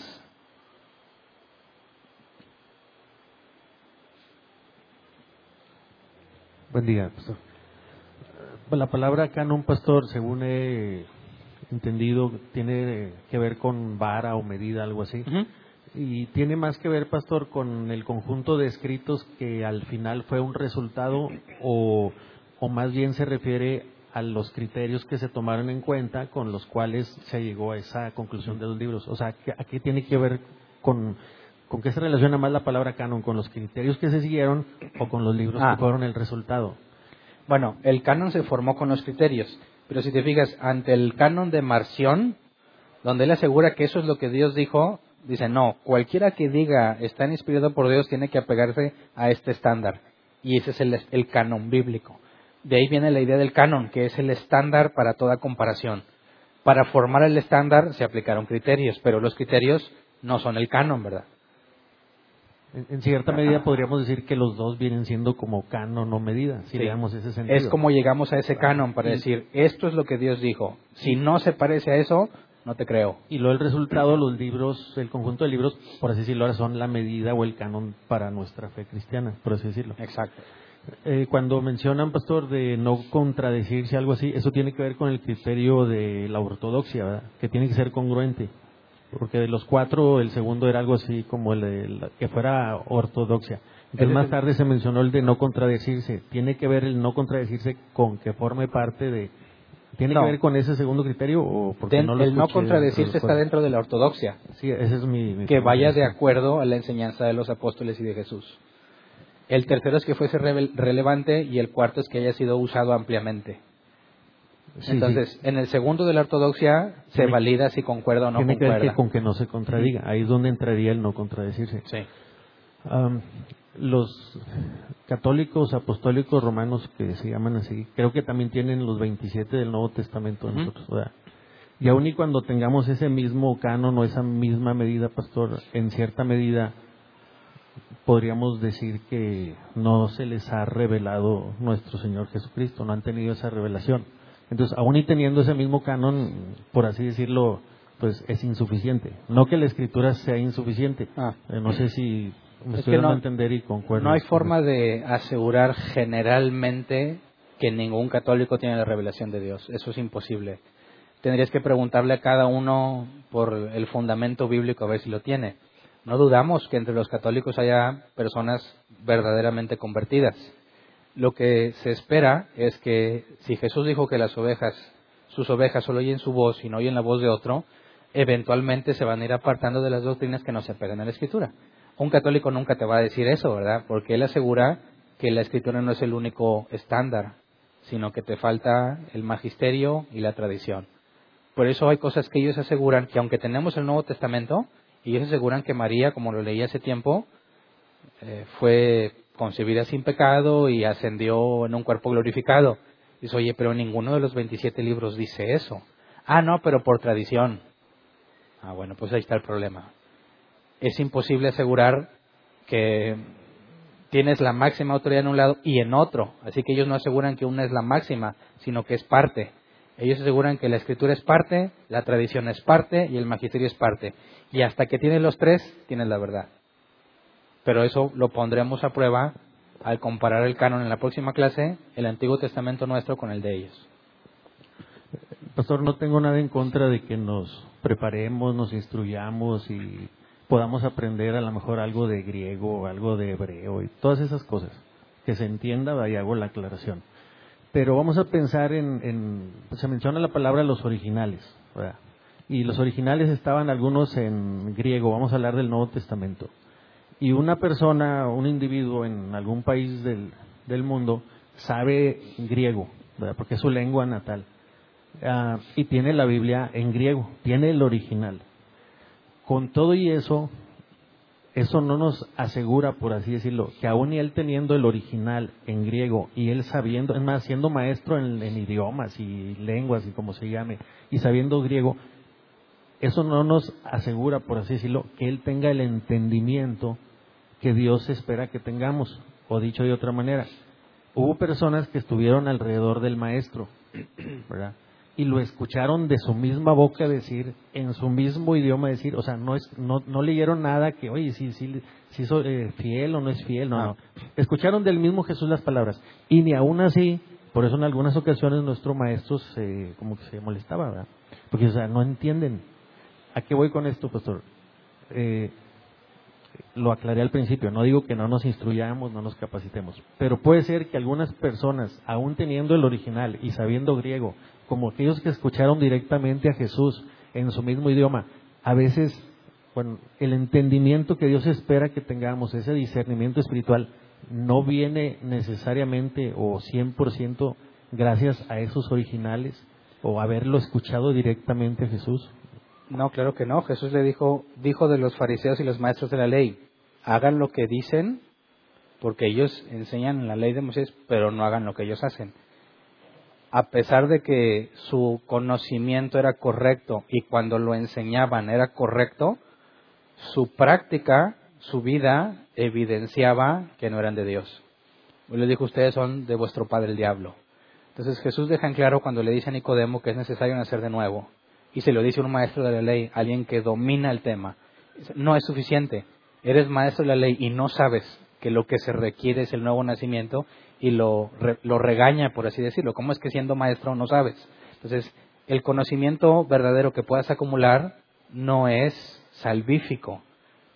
Buen día, pastor. La palabra canon, pastor, según he entendido, tiene que ver con vara o medida, algo así. Y tiene más que ver, pastor, con el conjunto de escritos que al final fue un resultado o, o más bien se refiere a los criterios que se tomaron en cuenta con los cuales se llegó a esa conclusión de los libros. O sea, ¿a qué tiene que ver con, con qué se relaciona más la palabra canon? ¿Con los criterios que se siguieron o con los libros que ah. fueron el resultado?
Bueno, el canon se formó con los criterios, pero si te fijas, ante el canon de Marción, donde él asegura que eso es lo que Dios dijo, dice, no, cualquiera que diga está inspirado por Dios tiene que apegarse a este estándar. Y ese es el, el canon bíblico. De ahí viene la idea del canon, que es el estándar para toda comparación. Para formar el estándar se aplicaron criterios, pero los criterios no son el canon, ¿verdad?
En, cierta medida podríamos decir que los dos vienen siendo como canon o medida, si digamos ese sentido.
Es como llegamos a ese canon para decir, esto es lo que Dios dijo. Si no se parece a eso, no te creo.
Y luego el resultado, los libros, el conjunto de libros, por así decirlo, ahora son la medida o el canon para nuestra fe cristiana, por así decirlo.
Exacto.
Eh, cuando mencionan, pastor, de no contradecirse, algo así, eso tiene que ver con el criterio de la ortodoxia, ¿verdad? que tiene que ser congruente. Porque de los cuatro, el segundo era algo así como el de que fuera ortodoxia. Entonces más tarde se mencionó el de no contradecirse. Tiene que ver el no contradecirse con que forme parte de... ¿Tiene que ver con ese segundo criterio o porque no
El no contradecirse está dentro de la ortodoxia.
Sí, ese es mi
que vaya de acuerdo a la enseñanza de los apóstoles y de Jesús. El tercero es que fuese relevante y el cuarto es que haya sido usado ampliamente. Entonces, en el segundo de la ortodoxia se valida si concuerda o no
tiene
concuerda.
que ver que con que no se contradiga. Ahí es donde entraría el no contradecirse.
Sí.
Los católicos apostólicos romanos que se llaman así, creo que también tienen los 27 del Nuevo Testamento
Ujú.
nosotros. ¿verdad? Y aun y cuando tengamos ese mismo canon o esa misma medida, pastor, en cierta medida podríamos decir que no se les ha revelado nuestro Señor Jesucristo, no han tenido esa revelación. Entonces, aún y teniendo ese mismo canon, por así decirlo, pues es insuficiente. No que la escritura sea insuficiente.
Ah.
Eh, no sé si me
Es
estoy dando
no-
a entender y concuerdo.
No hay forma de asegurar generalmente que ningún católico tiene la revelación de Dios. Eso es imposible. Tendrías que preguntarle a cada uno por el fundamento bíblico a ver si lo tiene. No dudamos que entre los católicos haya personas verdaderamente convertidas. Lo que se espera es que si Jesús dijo que las ovejas, sus ovejas solo oyen su voz y no oyen la voz de otro, eventualmente se van a ir apartando de las doctrinas que no se pegan a la Escritura. Un católico nunca te va a decir eso, ¿verdad? Porque él asegura que la Escritura no es el único estándar, sino que te falta el magisterio y la tradición. Por eso hay cosas que ellos aseguran que aunque tenemos el Nuevo Testamento, ellos aseguran que María, como lo leí hace tiempo, eh, fue concebida sin pecado y ascendió en un cuerpo glorificado. Dice, oye, pero ninguno de los 27 libros dice eso. Ah, no, pero por tradición. Ah, bueno, pues ahí está el problema. Es imposible asegurar que tienes la máxima autoridad en un lado y en otro. Así que ellos no aseguran que una es la máxima, sino que es parte. Ellos aseguran que la escritura es parte, la tradición es parte y el magisterio es parte. Y hasta que tienes los tres, tienes la verdad. Pero eso lo pondremos a prueba al comparar el canon en la próxima clase, el Antiguo Testamento nuestro con el de ellos.
Pastor, no tengo nada en contra de que nos preparemos, nos instruyamos y podamos aprender a lo mejor algo de griego, algo de hebreo y todas esas cosas. Que se entienda, y hago la aclaración. Pero vamos a pensar en, en- se menciona la palabra los originales, ¿verdad? Y los originales estaban algunos en griego, vamos a hablar del Nuevo Testamento. Y una persona, un individuo en algún país del, del mundo sabe griego. Porque es su lengua natal. Ah, y tiene la Biblia en griego, tiene el original. Con todo y eso, eso no nos asegura, por así decirlo, que aún y él teniendo el original en griego y él sabiendo, es más, siendo maestro en, en idiomas y lenguas y como se llame, y sabiendo griego, eso no nos asegura, por así decirlo, que él tenga el entendimiento que Dios espera que tengamos. O dicho de otra manera, hubo personas que estuvieron alrededor del maestro, ¿verdad? Y lo escucharon de su misma boca decir, en su mismo idioma decir, o sea, no, es, no, no leyeron nada que, oye, si, si, si soy eh, fiel o no es fiel, no, no. Escucharon del mismo Jesús las palabras. Y ni aún así, por eso en algunas ocasiones nuestro maestro se, como que se molestaba, ¿verdad? Porque, o sea, no entienden. ¿A qué voy con esto, pastor? Eh, lo aclaré al principio, no digo que no nos instruyamos, no nos capacitemos, pero puede ser que algunas personas, aún teniendo el original y sabiendo griego, como aquellos que escucharon directamente a Jesús en su mismo idioma, a veces, bueno, el entendimiento que Dios espera que tengamos, ese discernimiento espiritual, no viene necesariamente o 100% gracias a esos originales o haberlo escuchado directamente a Jesús.
No, claro que no. Jesús le dijo, dijo de los fariseos y los maestros de la ley, hagan lo que dicen, porque ellos enseñan la ley de Moisés, pero no hagan lo que ellos hacen. A pesar de que su conocimiento era correcto y cuando lo enseñaban era correcto, su práctica, su vida, evidenciaba que no eran de Dios. Él les dijo, ustedes son de vuestro padre el diablo. Entonces Jesús deja en claro cuando le dice a Nicodemo que es necesario nacer de nuevo y se lo dice un maestro de la ley, alguien que domina el tema. No es suficiente. Eres maestro de la ley y no sabes que lo que se requiere es el nuevo nacimiento y lo, lo regaña, por así decirlo. ¿Cómo es que siendo maestro no sabes? Entonces, el conocimiento verdadero que puedas acumular no es salvífico.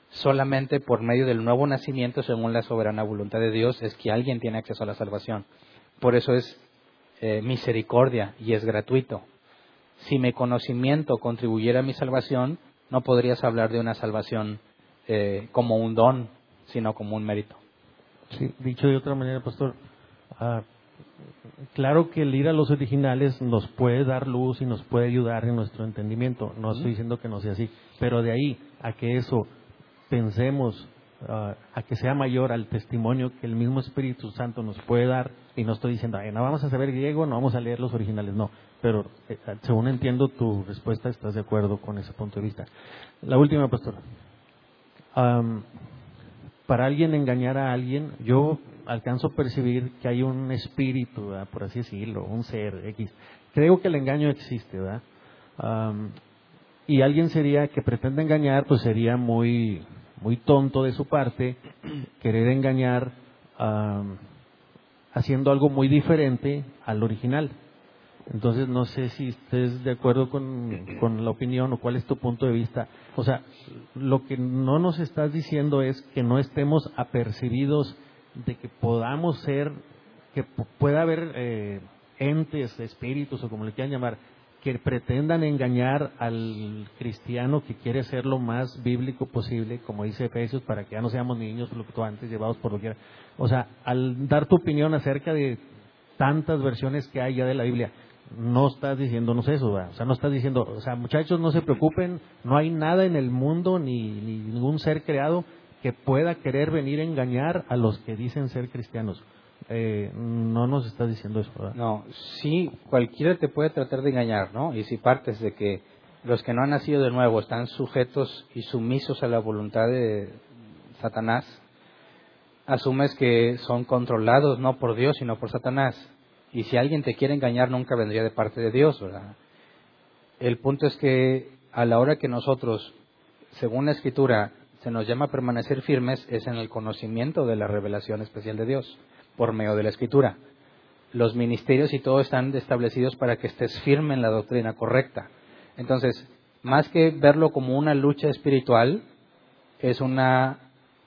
Solamente por medio del nuevo nacimiento, según la soberana voluntad de Dios, es que alguien tiene acceso a la salvación. Por eso es eh, misericordia y es gratuito si mi conocimiento contribuyera a mi salvación, no podrías hablar de una salvación eh, como un don, sino como un mérito.
Sí, dicho de otra manera, pastor, ah, claro que el ir a los originales nos puede dar luz y nos puede ayudar en nuestro entendimiento. No estoy diciendo que no sea así, pero de ahí a que eso pensemos, a que sea mayor al testimonio que el mismo Espíritu Santo nos puede dar, y no estoy diciendo, no vamos a saber griego, no vamos a leer los originales, no. Pero eh, según entiendo tu respuesta, estás de acuerdo con ese punto de vista. La última, pastora. para alguien engañar a alguien, yo alcanzo a percibir que hay un espíritu, por así decirlo, un ser X. Creo que el engaño existe, y alguien sería que pretende engañar, pues sería muy, muy tonto de su parte querer engañar haciendo algo muy diferente al original. Entonces, no sé si estés de acuerdo con, con, la opinión o cuál es tu punto de vista. O sea, lo que no nos estás diciendo es que no estemos apercibidos de que podamos ser, que pueda haber eh, entes, espíritus o como le quieran llamar, que pretendan engañar al cristiano que quiere ser lo más bíblico posible, como dice Efesios, para que ya no seamos niños fluctuantes llevados por lo que O sea, al dar tu opinión acerca de tantas versiones que hay ya de la Biblia, no estás diciéndonos eso, o sea, no estás diciendo, o sea, muchachos, no se preocupen, no hay nada en el mundo ni ningún ser creado que pueda querer venir a engañar a los que dicen ser cristianos. Eh, no nos está diciendo eso. ¿verdad?
No, sí, cualquiera te puede tratar de engañar, ¿no? Y si partes de que los que no han nacido de nuevo están sujetos y sumisos a la voluntad de Satanás, asumes que son controlados no por Dios, sino por Satanás. Y si alguien te quiere engañar, nunca vendría de parte de Dios, ¿verdad? El punto es que a la hora que nosotros, según la Escritura, se nos llama a permanecer firmes es en el conocimiento de la revelación especial de Dios por medio de la escritura. Los ministerios y todo están establecidos para que estés firme en la doctrina correcta. Entonces, más que verlo como una lucha espiritual, es una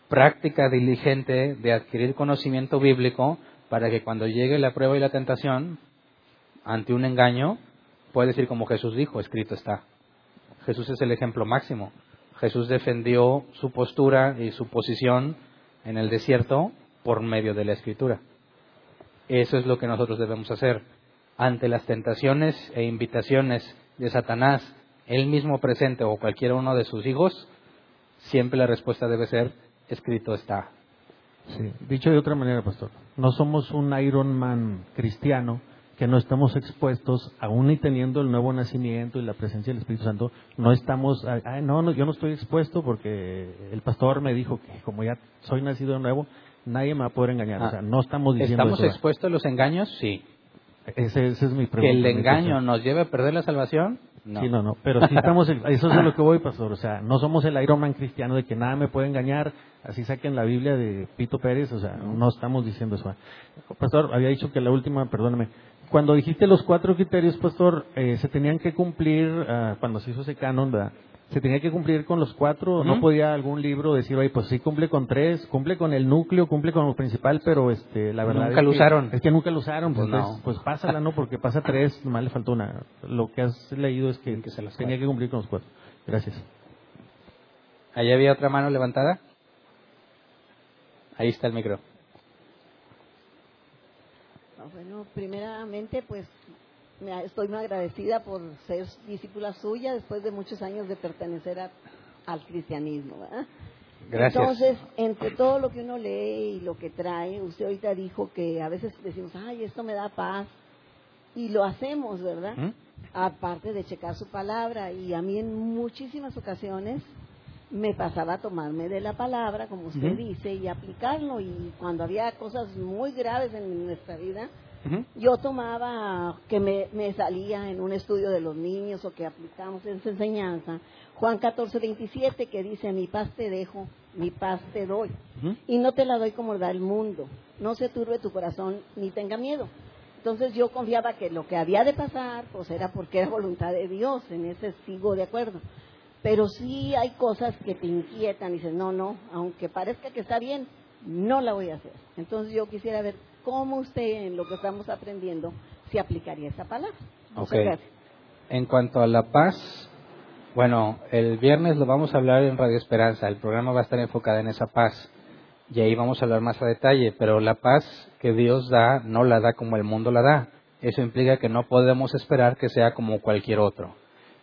práctica diligente de adquirir conocimiento bíblico para que cuando llegue la prueba y la tentación ante un engaño, pueda decir como Jesús dijo, escrito está. Jesús es el ejemplo máximo. Jesús defendió su postura y su posición en el desierto por medio de la escritura. Eso es lo que nosotros debemos hacer. Ante las tentaciones e invitaciones de Satanás, él mismo presente o cualquiera uno de sus hijos, siempre la respuesta debe ser, escrito está.
Sí. Dicho de otra manera, pastor, no somos un Iron Man cristiano que no estamos expuestos, aún y teniendo el nuevo nacimiento y la presencia del Espíritu Santo, no estamos, no, no, yo no estoy expuesto porque el pastor me dijo que como ya soy nacido de nuevo, nadie me va a poder engañar. o ah, sea, no estamos diciendo
¿Estamos expuestos a los engaños? Sí.
Ese, es mi pregunta.
¿Que el engaño nos lleve a perder la salvación?
No. Sí, no, no. Pero sí estamos, eso es a lo que voy, pastor. O sea, no somos el Iron Man cristiano de que nada me puede engañar. Así saquen la Biblia de Pito Pérez. O sea, no estamos diciendo eso. Pastor, había dicho que la última, perdóname, cuando dijiste los cuatro criterios, pastor, eh, se tenían que cumplir ah, cuando se hizo ese canon, ¿verdad? Se tenía que cumplir con los cuatro, no podía algún libro decir, oye, pues sí cumple con tres, cumple con el núcleo, cumple con lo principal, pero este, la verdad
nunca lo usaron.
Es que nunca lo usaron, pues, no. pues pásala, ¿no? Porque pasa tres, nomás le faltó una. Lo que has leído es que, que se tenía que cumplir con los cuatro. Gracias.
¿Ahí había otra mano levantada? Ahí está el micro.
Bueno, primeramente, pues estoy muy agradecida por ser discípula suya después de muchos años de pertenecer al cristianismo.
Gracias.
Entonces, entre todo lo que uno lee y lo que trae, usted ahorita dijo que a veces decimos, ay, esto me da paz, y lo hacemos, ¿verdad? Aparte de checar su palabra, y a mí en muchísimas ocasiones me pasaba a tomarme de la palabra, como usted dice, y aplicarlo. Y cuando había cosas muy graves en nuestra vida, yo tomaba que me, me, salía en un estudio de los niños o que aplicamos esa enseñanza. Juan 14, 27, que dice, mi paz te dejo, mi paz te doy. Y no te la doy como da el mundo. No se turbe tu corazón ni tenga miedo. Entonces yo confiaba que lo que había de pasar, pues era porque era voluntad de Dios, en ese sigo de acuerdo. Pero sí hay cosas que te inquietan y dices, no, no, aunque parezca que está bien, no la voy a hacer. Entonces yo quisiera ver cómo usted, en lo que estamos aprendiendo, se aplicaría esa palabra.
En cuanto a la paz, bueno, el viernes lo vamos a hablar en Radio Esperanza. El programa va a estar enfocado en esa paz. y ahí vamos a hablar más a detalle, pero la paz que Dios da no la da como el mundo la da. Eso implica que no podemos esperar que sea como cualquier otro.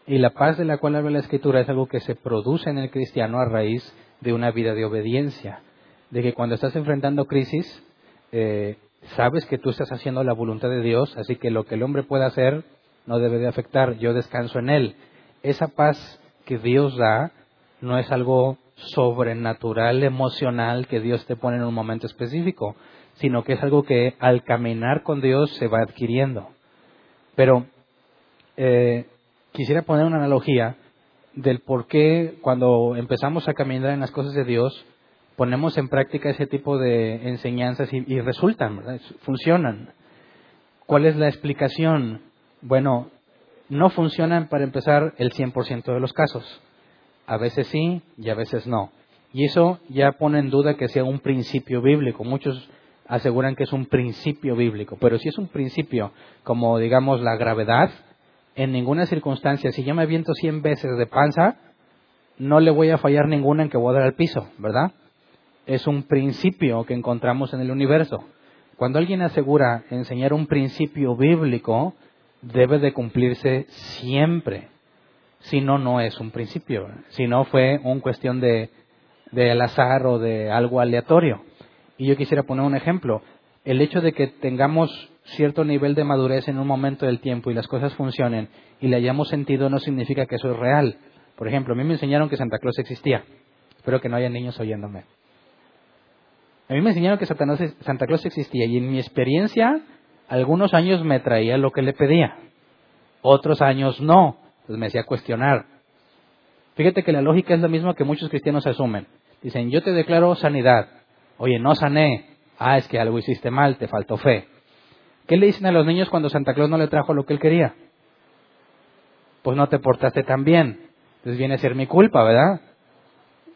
Y la paz de la cual habla la Escritura es algo que se produce en el cristiano a raíz de una vida de obediencia, de que cuando estás enfrentando crisis, eh, sabes que tú estás haciendo la voluntad de Dios, así que lo que el hombre pueda hacer no debe de afectar, yo descanso en él. Esa paz que Dios da no es algo sobrenatural, emocional que Dios te pone en un momento específico, sino que es algo que al caminar con Dios se va adquiriendo. Pero eh, quisiera poner una analogía del por qué cuando empezamos a caminar en las cosas de Dios, ponemos en práctica ese tipo de enseñanzas y, resultan, funcionan. ¿Cuál es la explicación? Bueno, no funcionan para empezar el 100% de los casos. A veces sí y a veces no. Y eso ya pone en duda que sea un principio bíblico. Muchos aseguran que es un principio bíblico, pero si es un principio como digamos la gravedad, en ninguna circunstancia, si yo me aviento 100 veces de panza, no le voy a fallar ninguna en que voy a dar al piso, ¿verdad? Es un principio que encontramos en el universo. Cuando alguien asegura enseñar un principio bíblico, debe de cumplirse siempre. Si no, no es un principio. Si no, fue una cuestión de, azar o de algo aleatorio. Y yo quisiera poner un ejemplo. El hecho de que tengamos cierto nivel de madurez en un momento del tiempo y las cosas funcionen y le hayamos sentido no significa que eso es real. Por ejemplo, a mí me enseñaron que Santa Claus existía. Espero que no haya niños oyéndome. A mí me enseñaron que Santa Claus existía y en mi experiencia algunos años me traía lo que le pedía, otros años no, pues me hacía cuestionar. Fíjate que la lógica es la misma que muchos cristianos asumen. Dicen, yo te declaro sanidad. Oye, no sané. Ah, es que algo hiciste mal, te faltó fe. ¿Qué le dicen a los niños cuando Santa Claus no le trajo lo que él quería? Pues no te portaste tan bien. Entonces viene a ser mi culpa, ¿verdad?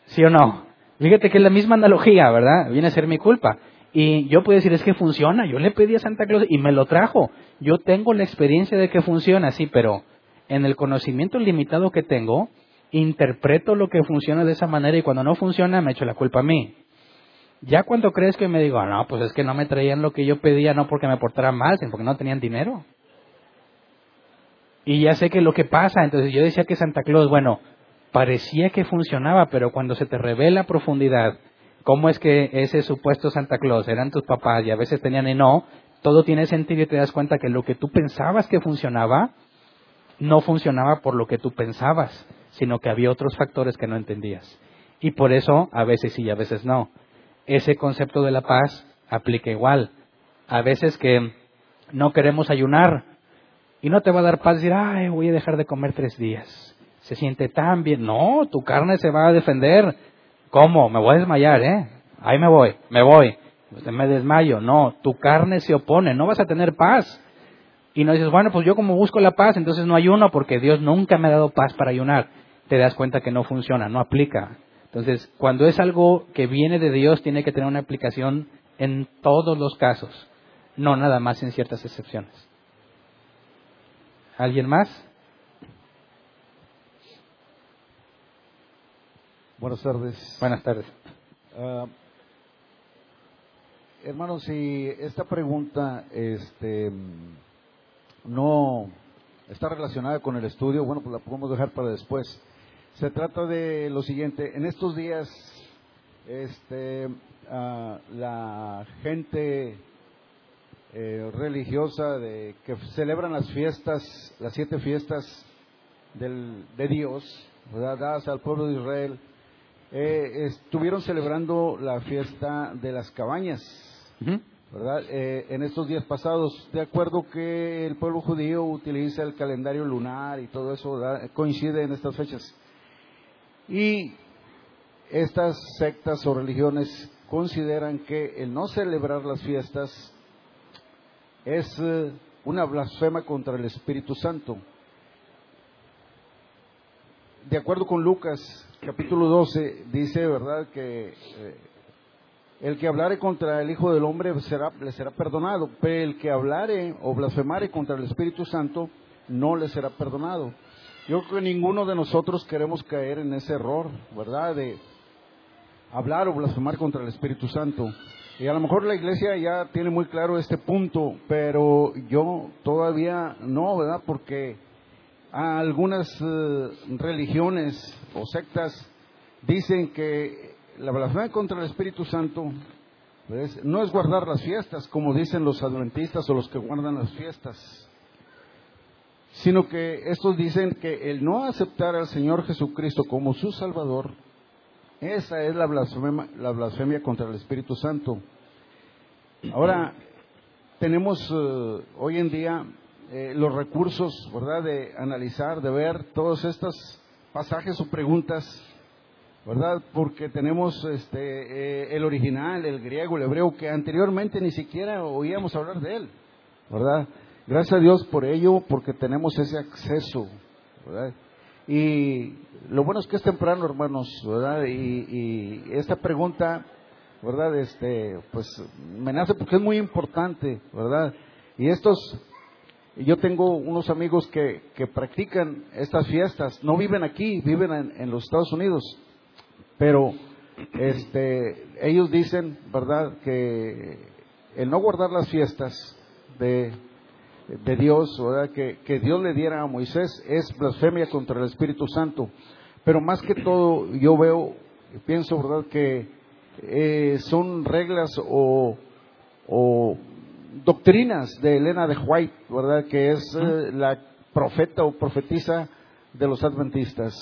¿Sí o no? Fíjate que es la misma analogía, ¿verdad? Viene a ser mi culpa. Y yo puedo decir, es que funciona. Yo le pedí a Santa Claus y me lo trajo. Yo tengo la experiencia de que funciona, sí, pero en el conocimiento limitado que tengo, interpreto lo que funciona de esa manera y cuando no funciona me echo la culpa a mí. Ya cuando crees que me digo, no, pues es que no me traían lo que yo pedía, no porque me portara mal, sino porque no tenían dinero. Y ya sé que lo que pasa, entonces yo decía que Santa Claus, bueno, parecía que funcionaba, pero cuando se te revela a profundidad cómo es que ese supuesto Santa Claus eran tus papás y a veces tenían y no, todo tiene sentido y te das cuenta que lo que tú pensabas que funcionaba, no funcionaba por lo que tú pensabas, sino que había otros factores que no entendías. Y por eso a veces sí y a veces no ese concepto de la paz aplica igual. A veces que no queremos ayunar y no te va a dar paz decir, ay, voy a dejar de comer tres días. Se siente tan bien. No, tu carne se va a defender. ¿Cómo? Me voy a desmayar, ¿eh? Ahí me voy, me voy. Me desmayo. No, tu carne se opone, no vas a tener paz. Y no dices, bueno, pues yo como busco la paz, entonces no ayuno porque Dios nunca me ha dado paz para ayunar. Te das cuenta que no funciona, no aplica. Entonces, cuando es algo que viene de Dios, tiene que tener una aplicación en todos los casos, no nada más en ciertas excepciones. ¿Alguien más?
Buenas tardes.
Buenas tardes.
Uh, hermano, si esta pregunta este, no está relacionada con el estudio, bueno, pues la podemos dejar para después. Se trata de lo siguiente, en estos días este, ah, la gente eh, religiosa de, que celebran las fiestas, las siete fiestas del, de Dios, dadas al pueblo de Israel, eh, estuvieron celebrando la fiesta de las cabañas, ¿verdad? Eh, en estos días pasados, de acuerdo que el pueblo judío utiliza el calendario lunar y todo eso, coincide en estas fechas. Y estas sectas o religiones consideran que el no celebrar las fiestas es eh, una blasfema contra el Espíritu Santo. De acuerdo con Lucas capítulo 12, dice, ¿verdad?, que eh, el que hablare contra el Hijo del Hombre será, le será perdonado, pero el que hablare o blasfemare contra el Espíritu Santo no le será perdonado. Yo creo que ninguno de nosotros queremos caer en ese error, ¿verdad? De, hablar o blasfemar contra el Espíritu Santo. Y a lo mejor la iglesia ya tiene muy claro este punto, pero yo todavía no, ¿verdad? Porque algunas eh, religiones o sectas dicen que la blasfemia contra el Espíritu Santo pues, no es guardar las fiestas, como dicen los adventistas o los que guardan las fiestas, sino que estos dicen que el no aceptar al Señor Jesucristo como su Salvador, esa es la blasfemia, la blasfemia contra el Espíritu Santo. Ahora, tenemos eh, hoy en día eh, los recursos, ¿verdad?, de analizar, de ver todos estos pasajes o preguntas, ¿verdad? Porque tenemos este, eh, el original, el griego, el hebreo, que anteriormente ni siquiera oíamos hablar de él, ¿verdad? Gracias a Dios por ello, porque tenemos ese acceso, ¿verdad? Y lo bueno es que es temprano, hermanos, ¿verdad? Y, y esta pregunta, ¿verdad? Este, pues me nace porque es muy importante, ¿verdad? Y estos yo tengo unos amigos que, que practican estas fiestas, no viven aquí, viven en, los Estados Unidos, pero este, ellos dicen, ¿verdad?, que el no guardar las fiestas de, de Dios, ¿verdad?, que, que, Dios le diera a Moisés es blasfemia contra el Espíritu Santo. Pero más que todo, yo veo, pienso, ¿verdad?, que eh, son reglas o, o doctrinas de Elena de White, ¿verdad? Que es eh, la profeta o profetisa de los adventistas.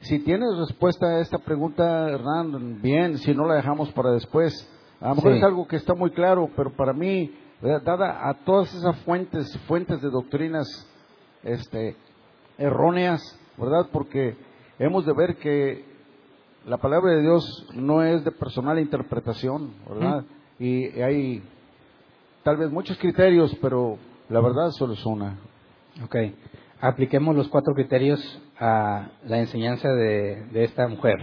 Si tienes respuesta a esta pregunta, Hernán, bien, si no la dejamos para después. A lo mejor es algo que está muy claro, pero para mí, dada a todas esas fuentes, fuentes de doctrinas este, erróneas, ¿verdad? Porque hemos de ver que la palabra de Dios no es de personal interpretación, ¿verdad? Y hay tal vez muchos criterios, pero la verdad solo es una.
Ok. Apliquemos los cuatro criterios a la enseñanza de, esta mujer.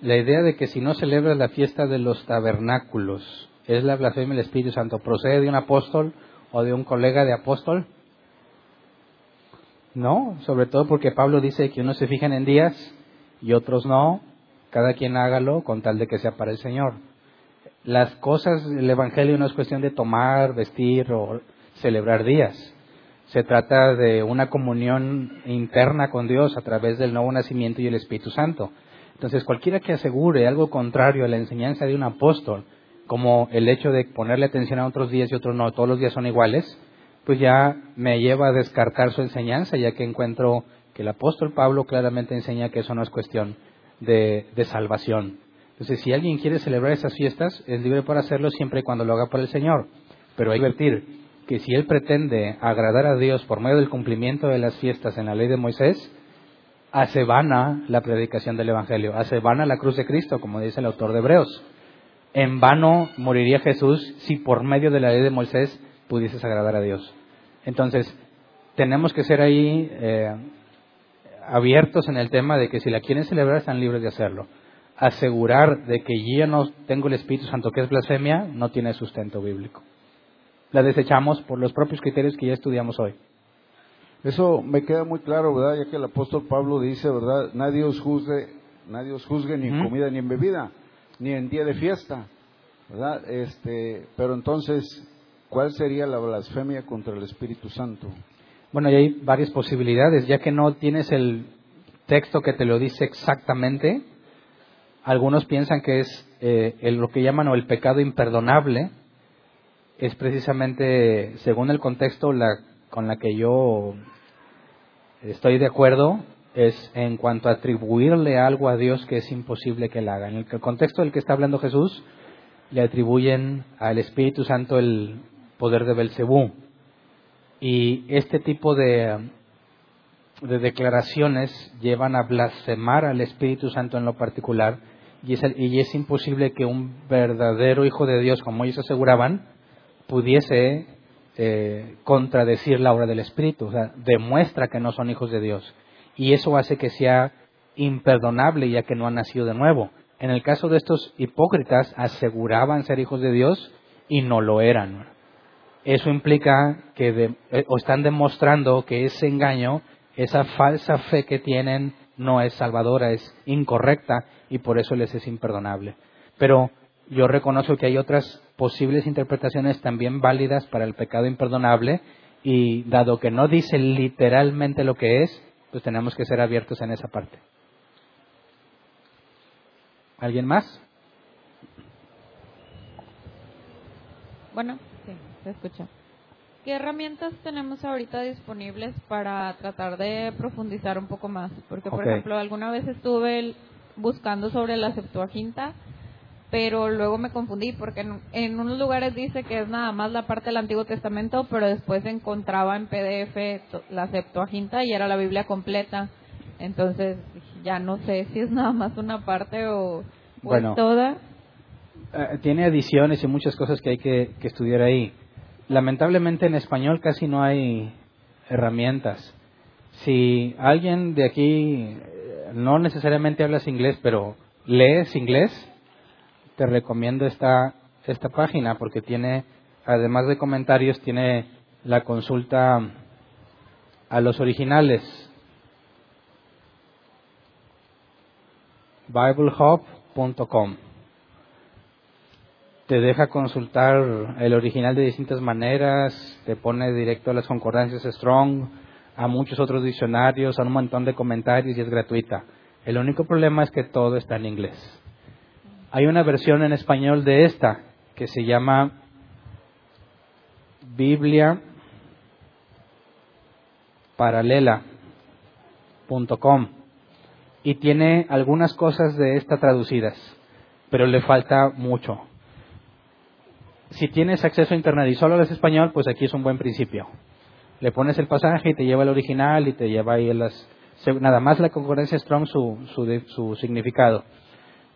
La idea de que si no celebras la fiesta de los tabernáculos, es la blasfemia del Espíritu Santo, ¿procede de un apóstol o de un colega de apóstol? No, sobre todo porque Pablo dice que unos se fijan en días y otros no, cada quien hágalo con tal de que sea para el Señor las cosas, el Evangelio no es cuestión de tomar, vestir o celebrar días. Se trata de una comunión interna con Dios a través del nuevo nacimiento y el Espíritu Santo. Entonces, cualquiera que asegure algo contrario a la enseñanza de un apóstol, como el hecho de ponerle atención a otros días y otros no, todos los días son iguales, pues ya me lleva a descartar su enseñanza, ya que encuentro que el apóstol Pablo claramente enseña que eso no es cuestión de, de salvación. Entonces, si alguien quiere celebrar esas fiestas, es libre para hacerlo siempre y cuando lo haga por el Señor. Pero hay que advertir que si él pretende agradar a Dios por medio del cumplimiento de las fiestas en la ley de Moisés, hace vana la predicación del Evangelio, hace vana la cruz de Cristo, como dice el autor de Hebreos. En vano moriría Jesús si por medio de la ley de Moisés pudieses agradar a Dios. Entonces, tenemos que ser ahí eh, abiertos en el tema de que si la quieren celebrar están libres de hacerlo asegurar de que yo no tengo el Espíritu Santo, que es blasfemia, no tiene sustento bíblico. La desechamos por los propios criterios que ya estudiamos hoy.
Eso me queda muy claro, ¿verdad? Ya que el apóstol Pablo dice, ¿verdad? Nadie os juzgue, nadie os juzgue ni en comida ni en bebida, ni en día de fiesta, ¿verdad? Este, pero entonces, ¿cuál sería la blasfemia contra el Espíritu Santo?
Bueno, y hay varias posibilidades, ya que no tienes el texto que te lo dice exactamente, algunos piensan que es eh, lo que llaman o el pecado imperdonable, es precisamente, según el contexto la, con la que yo estoy de acuerdo, es en cuanto a atribuirle algo a Dios que es imposible que él haga. En el contexto del que está hablando Jesús, le atribuyen al Espíritu Santo el poder de Belcebú. Y este tipo de declaraciones llevan a blasfemar al Espíritu Santo en lo particular y es, imposible que un verdadero hijo de Dios, como ellos aseguraban, pudiese eh, contradecir la obra del Espíritu. Demuestra que no son hijos de Dios. Y eso hace que sea imperdonable ya que no han nacido de nuevo. En el caso de estos hipócritas, aseguraban ser hijos de Dios y no lo eran. Eso implica que eh, o están demostrando que ese engaño, esa falsa fe que tienen no es salvadora, es incorrecta y por eso les es imperdonable. Pero yo reconozco que hay otras posibles interpretaciones también válidas para el pecado imperdonable y dado que no dice literalmente lo que es, pues tenemos que ser abiertos en esa parte. ¿Alguien más?
Bueno, sí, se escucha. ¿Qué herramientas tenemos ahorita disponibles para tratar de profundizar un poco más? Porque, por ejemplo, alguna vez estuve buscando sobre la Septuaginta, pero luego me confundí porque en, unos lugares dice que es nada más la parte del Antiguo Testamento, pero después encontraba en PDF la Septuaginta y era la Biblia completa. Entonces, ya no sé si es nada más una parte o, toda.
Eh, tiene adiciones y muchas cosas que hay que, estudiar ahí. Lamentablemente en español casi no hay herramientas. Si alguien de aquí eh, no necesariamente hablas inglés, pero lees inglés, te recomiendo esta, esta página porque tiene, además de comentarios, tiene la consulta a los originales. BibleHub.com te deja consultar el original de distintas maneras, te pone directo a las concordancias Strong, a muchos otros diccionarios, a un montón de comentarios y es gratuita. El único problema es que todo está en inglés. Hay una versión en español de esta que se llama Biblia paralela.com y tiene algunas cosas de esta traducidas, pero le falta mucho si tienes acceso a Internet y solo lees español, pues aquí es un buen principio. Le pones el pasaje y te lleva el original y te lleva ahí las, nada más la concordancia Strong su, su, su significado.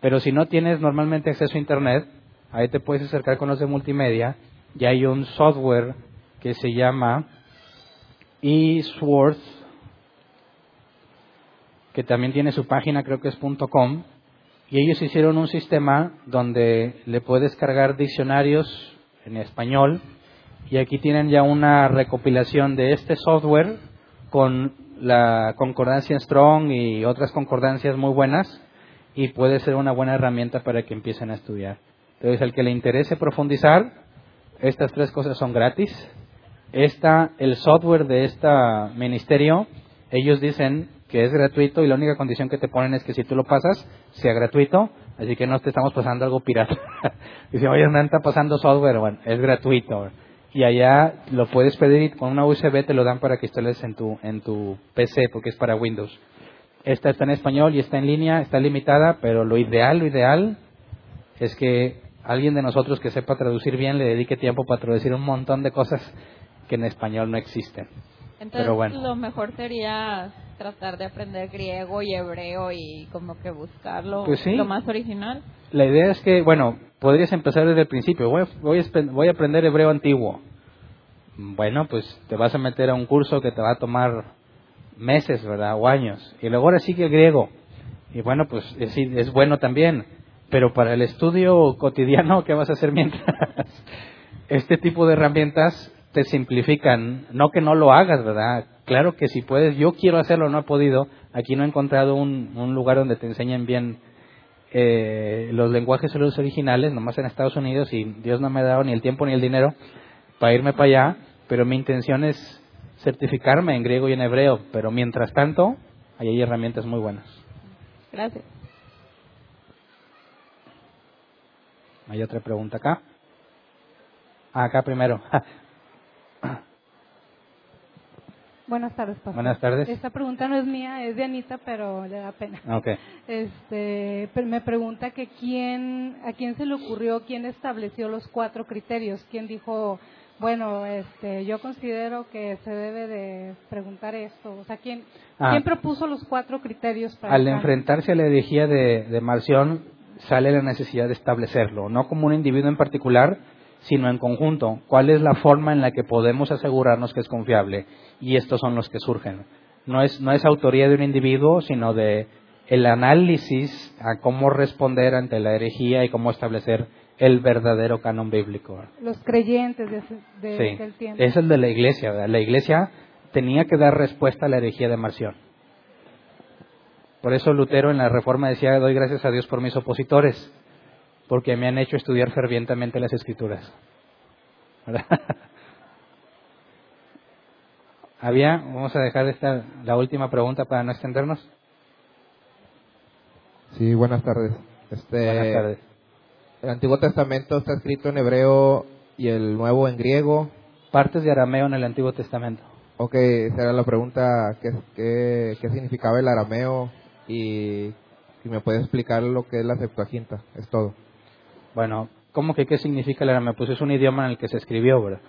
Pero si no tienes normalmente acceso a Internet, ahí te puedes acercar con los de multimedia y hay un software que se llama eSworth, que también tiene su página, creo que es .com, y ellos hicieron un sistema donde le puedes cargar diccionarios en español y aquí tienen ya una recopilación de este software con la concordancia Strong y otras concordancias muy buenas y puede ser una buena herramienta para que empiecen a estudiar. Entonces, el que le interese profundizar, estas tres cosas son gratis. Esta, el software de este ministerio, ellos dicen que es gratuito y la única condición que te ponen es que si tú lo pasas, sea gratuito, así que no te estamos pasando algo pirata. Dice, oye, me está pasando software, bueno, es gratuito. Y allá lo puedes pedir y con una USB te lo dan para que instales en tu, en tu PC, porque es para Windows. Esta está en español y está en línea, está limitada, pero lo ideal, lo ideal es que alguien de nosotros que sepa traducir bien le dedique tiempo para traducir un montón de cosas que en español no existen.
Entonces, Pero bueno. lo mejor sería tratar de aprender griego y hebreo y como que buscarlo
pues
lo más original.
La idea es que, bueno, podrías empezar desde el principio. Voy a, voy a aprender hebreo antiguo. Bueno, pues te vas a meter a un curso que te va a tomar meses, ¿verdad? O años. Y luego ahora sigue griego. Y bueno, pues es, es bueno también. Pero para el estudio cotidiano, ¿qué vas a hacer mientras? este tipo de herramientas te simplifican, no que no lo hagas, ¿verdad? Claro que si puedes, yo quiero hacerlo, no he podido, aquí no he encontrado un, lugar donde te enseñen bien eh, los lenguajes originales, nomás en Estados Unidos, y Dios no me ha dado ni el tiempo ni el dinero para irme para allá, pero mi intención es certificarme en griego y en hebreo, pero mientras tanto, ahí hay herramientas muy buenas.
Gracias.
¿Hay otra pregunta acá? Ah, acá primero.
Buenas tardes, pastor.
Buenas tardes.
Esta pregunta no es mía, es de Anita, pero le da pena.
Okay.
Este, me pregunta que quién, a quién se le ocurrió, quién estableció los cuatro criterios, quién dijo, bueno, este, yo considero que se debe de preguntar esto, o sea, quién, ah. quién propuso los cuatro criterios para.
Al enfrentarse a la herejía de, de Marción, sale la necesidad de establecerlo, no como un individuo en particular, sino en conjunto. ¿Cuál es la forma en la que podemos asegurarnos que es confiable? Y estos son los que surgen. No es, no es autoría de un individuo, sino de el análisis a cómo responder ante la herejía y cómo establecer el verdadero canon bíblico.
Los creyentes de, de tiempo.
Es el de la iglesia. La iglesia tenía que dar respuesta a la herejía de Marción. Por eso Lutero en la Reforma decía, doy gracias a Dios por mis opositores, porque me han hecho estudiar fervientemente las escrituras. Había, vamos a dejar esta la última pregunta para no extendernos.
Sí, buenas tardes. Este,
Buenas tardes.
El Antiguo Testamento está escrito en hebreo y el Nuevo en griego.
Partes de arameo en el Antiguo Testamento.
Ok, esa era la pregunta, ¿qué, qué, qué significaba el arameo? Y si me puedes explicar lo que es la Septuaginta, es todo.
Bueno, ¿cómo que qué significa el arameo? Pues es un idioma en el que se escribió.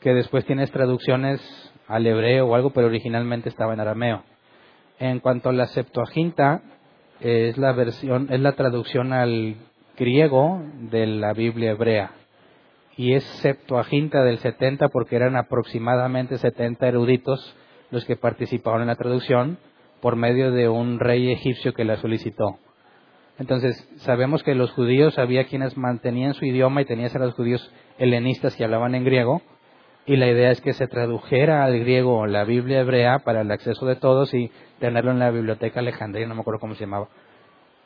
Que después tienes traducciones al hebreo o algo, pero originalmente estaba en arameo. En cuanto a la Septuaginta, es la versión, es la traducción al griego de la Biblia hebrea. Y es Septuaginta del 70 porque eran aproximadamente 70 eruditos los que participaron en la traducción por medio de un rey egipcio que la solicitó. Entonces, sabemos que los judíos había quienes mantenían su idioma y tenías a los judíos helenistas que hablaban en griego, y la idea es que se tradujera al griego la Biblia hebrea para el acceso de todos y tenerlo en la biblioteca alejandrina, no me acuerdo cómo se llamaba.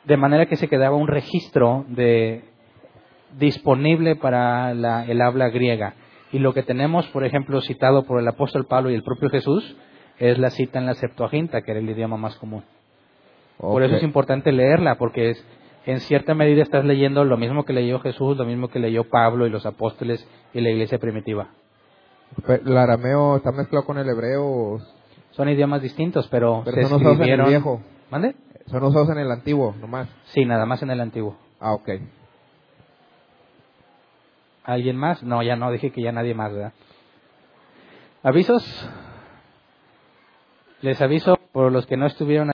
De manera que se quedaba un registro de disponible para la, el habla griega. Y lo que tenemos, por ejemplo, citado por el apóstol Pablo y el propio Jesús, es la cita en la Septuaginta, que era el idioma más común. Por eso es importante leerla, porque es, en cierta medida estás leyendo lo mismo que leyó Jesús, lo mismo que leyó Pablo y los apóstoles y la iglesia primitiva.
¿El arameo está mezclado con el hebreo?
Son idiomas distintos, pero,
Pero
se
son usados en el
escribieron...
viejo.
¿Mande?
Son usados en el antiguo, nomás.
Sí, nada más en el antiguo.
Ah, ok.
¿Alguien más? No, ya no, dije que ya nadie más, ¿verdad? ¿Avisos? Les aviso por los que no estuvieron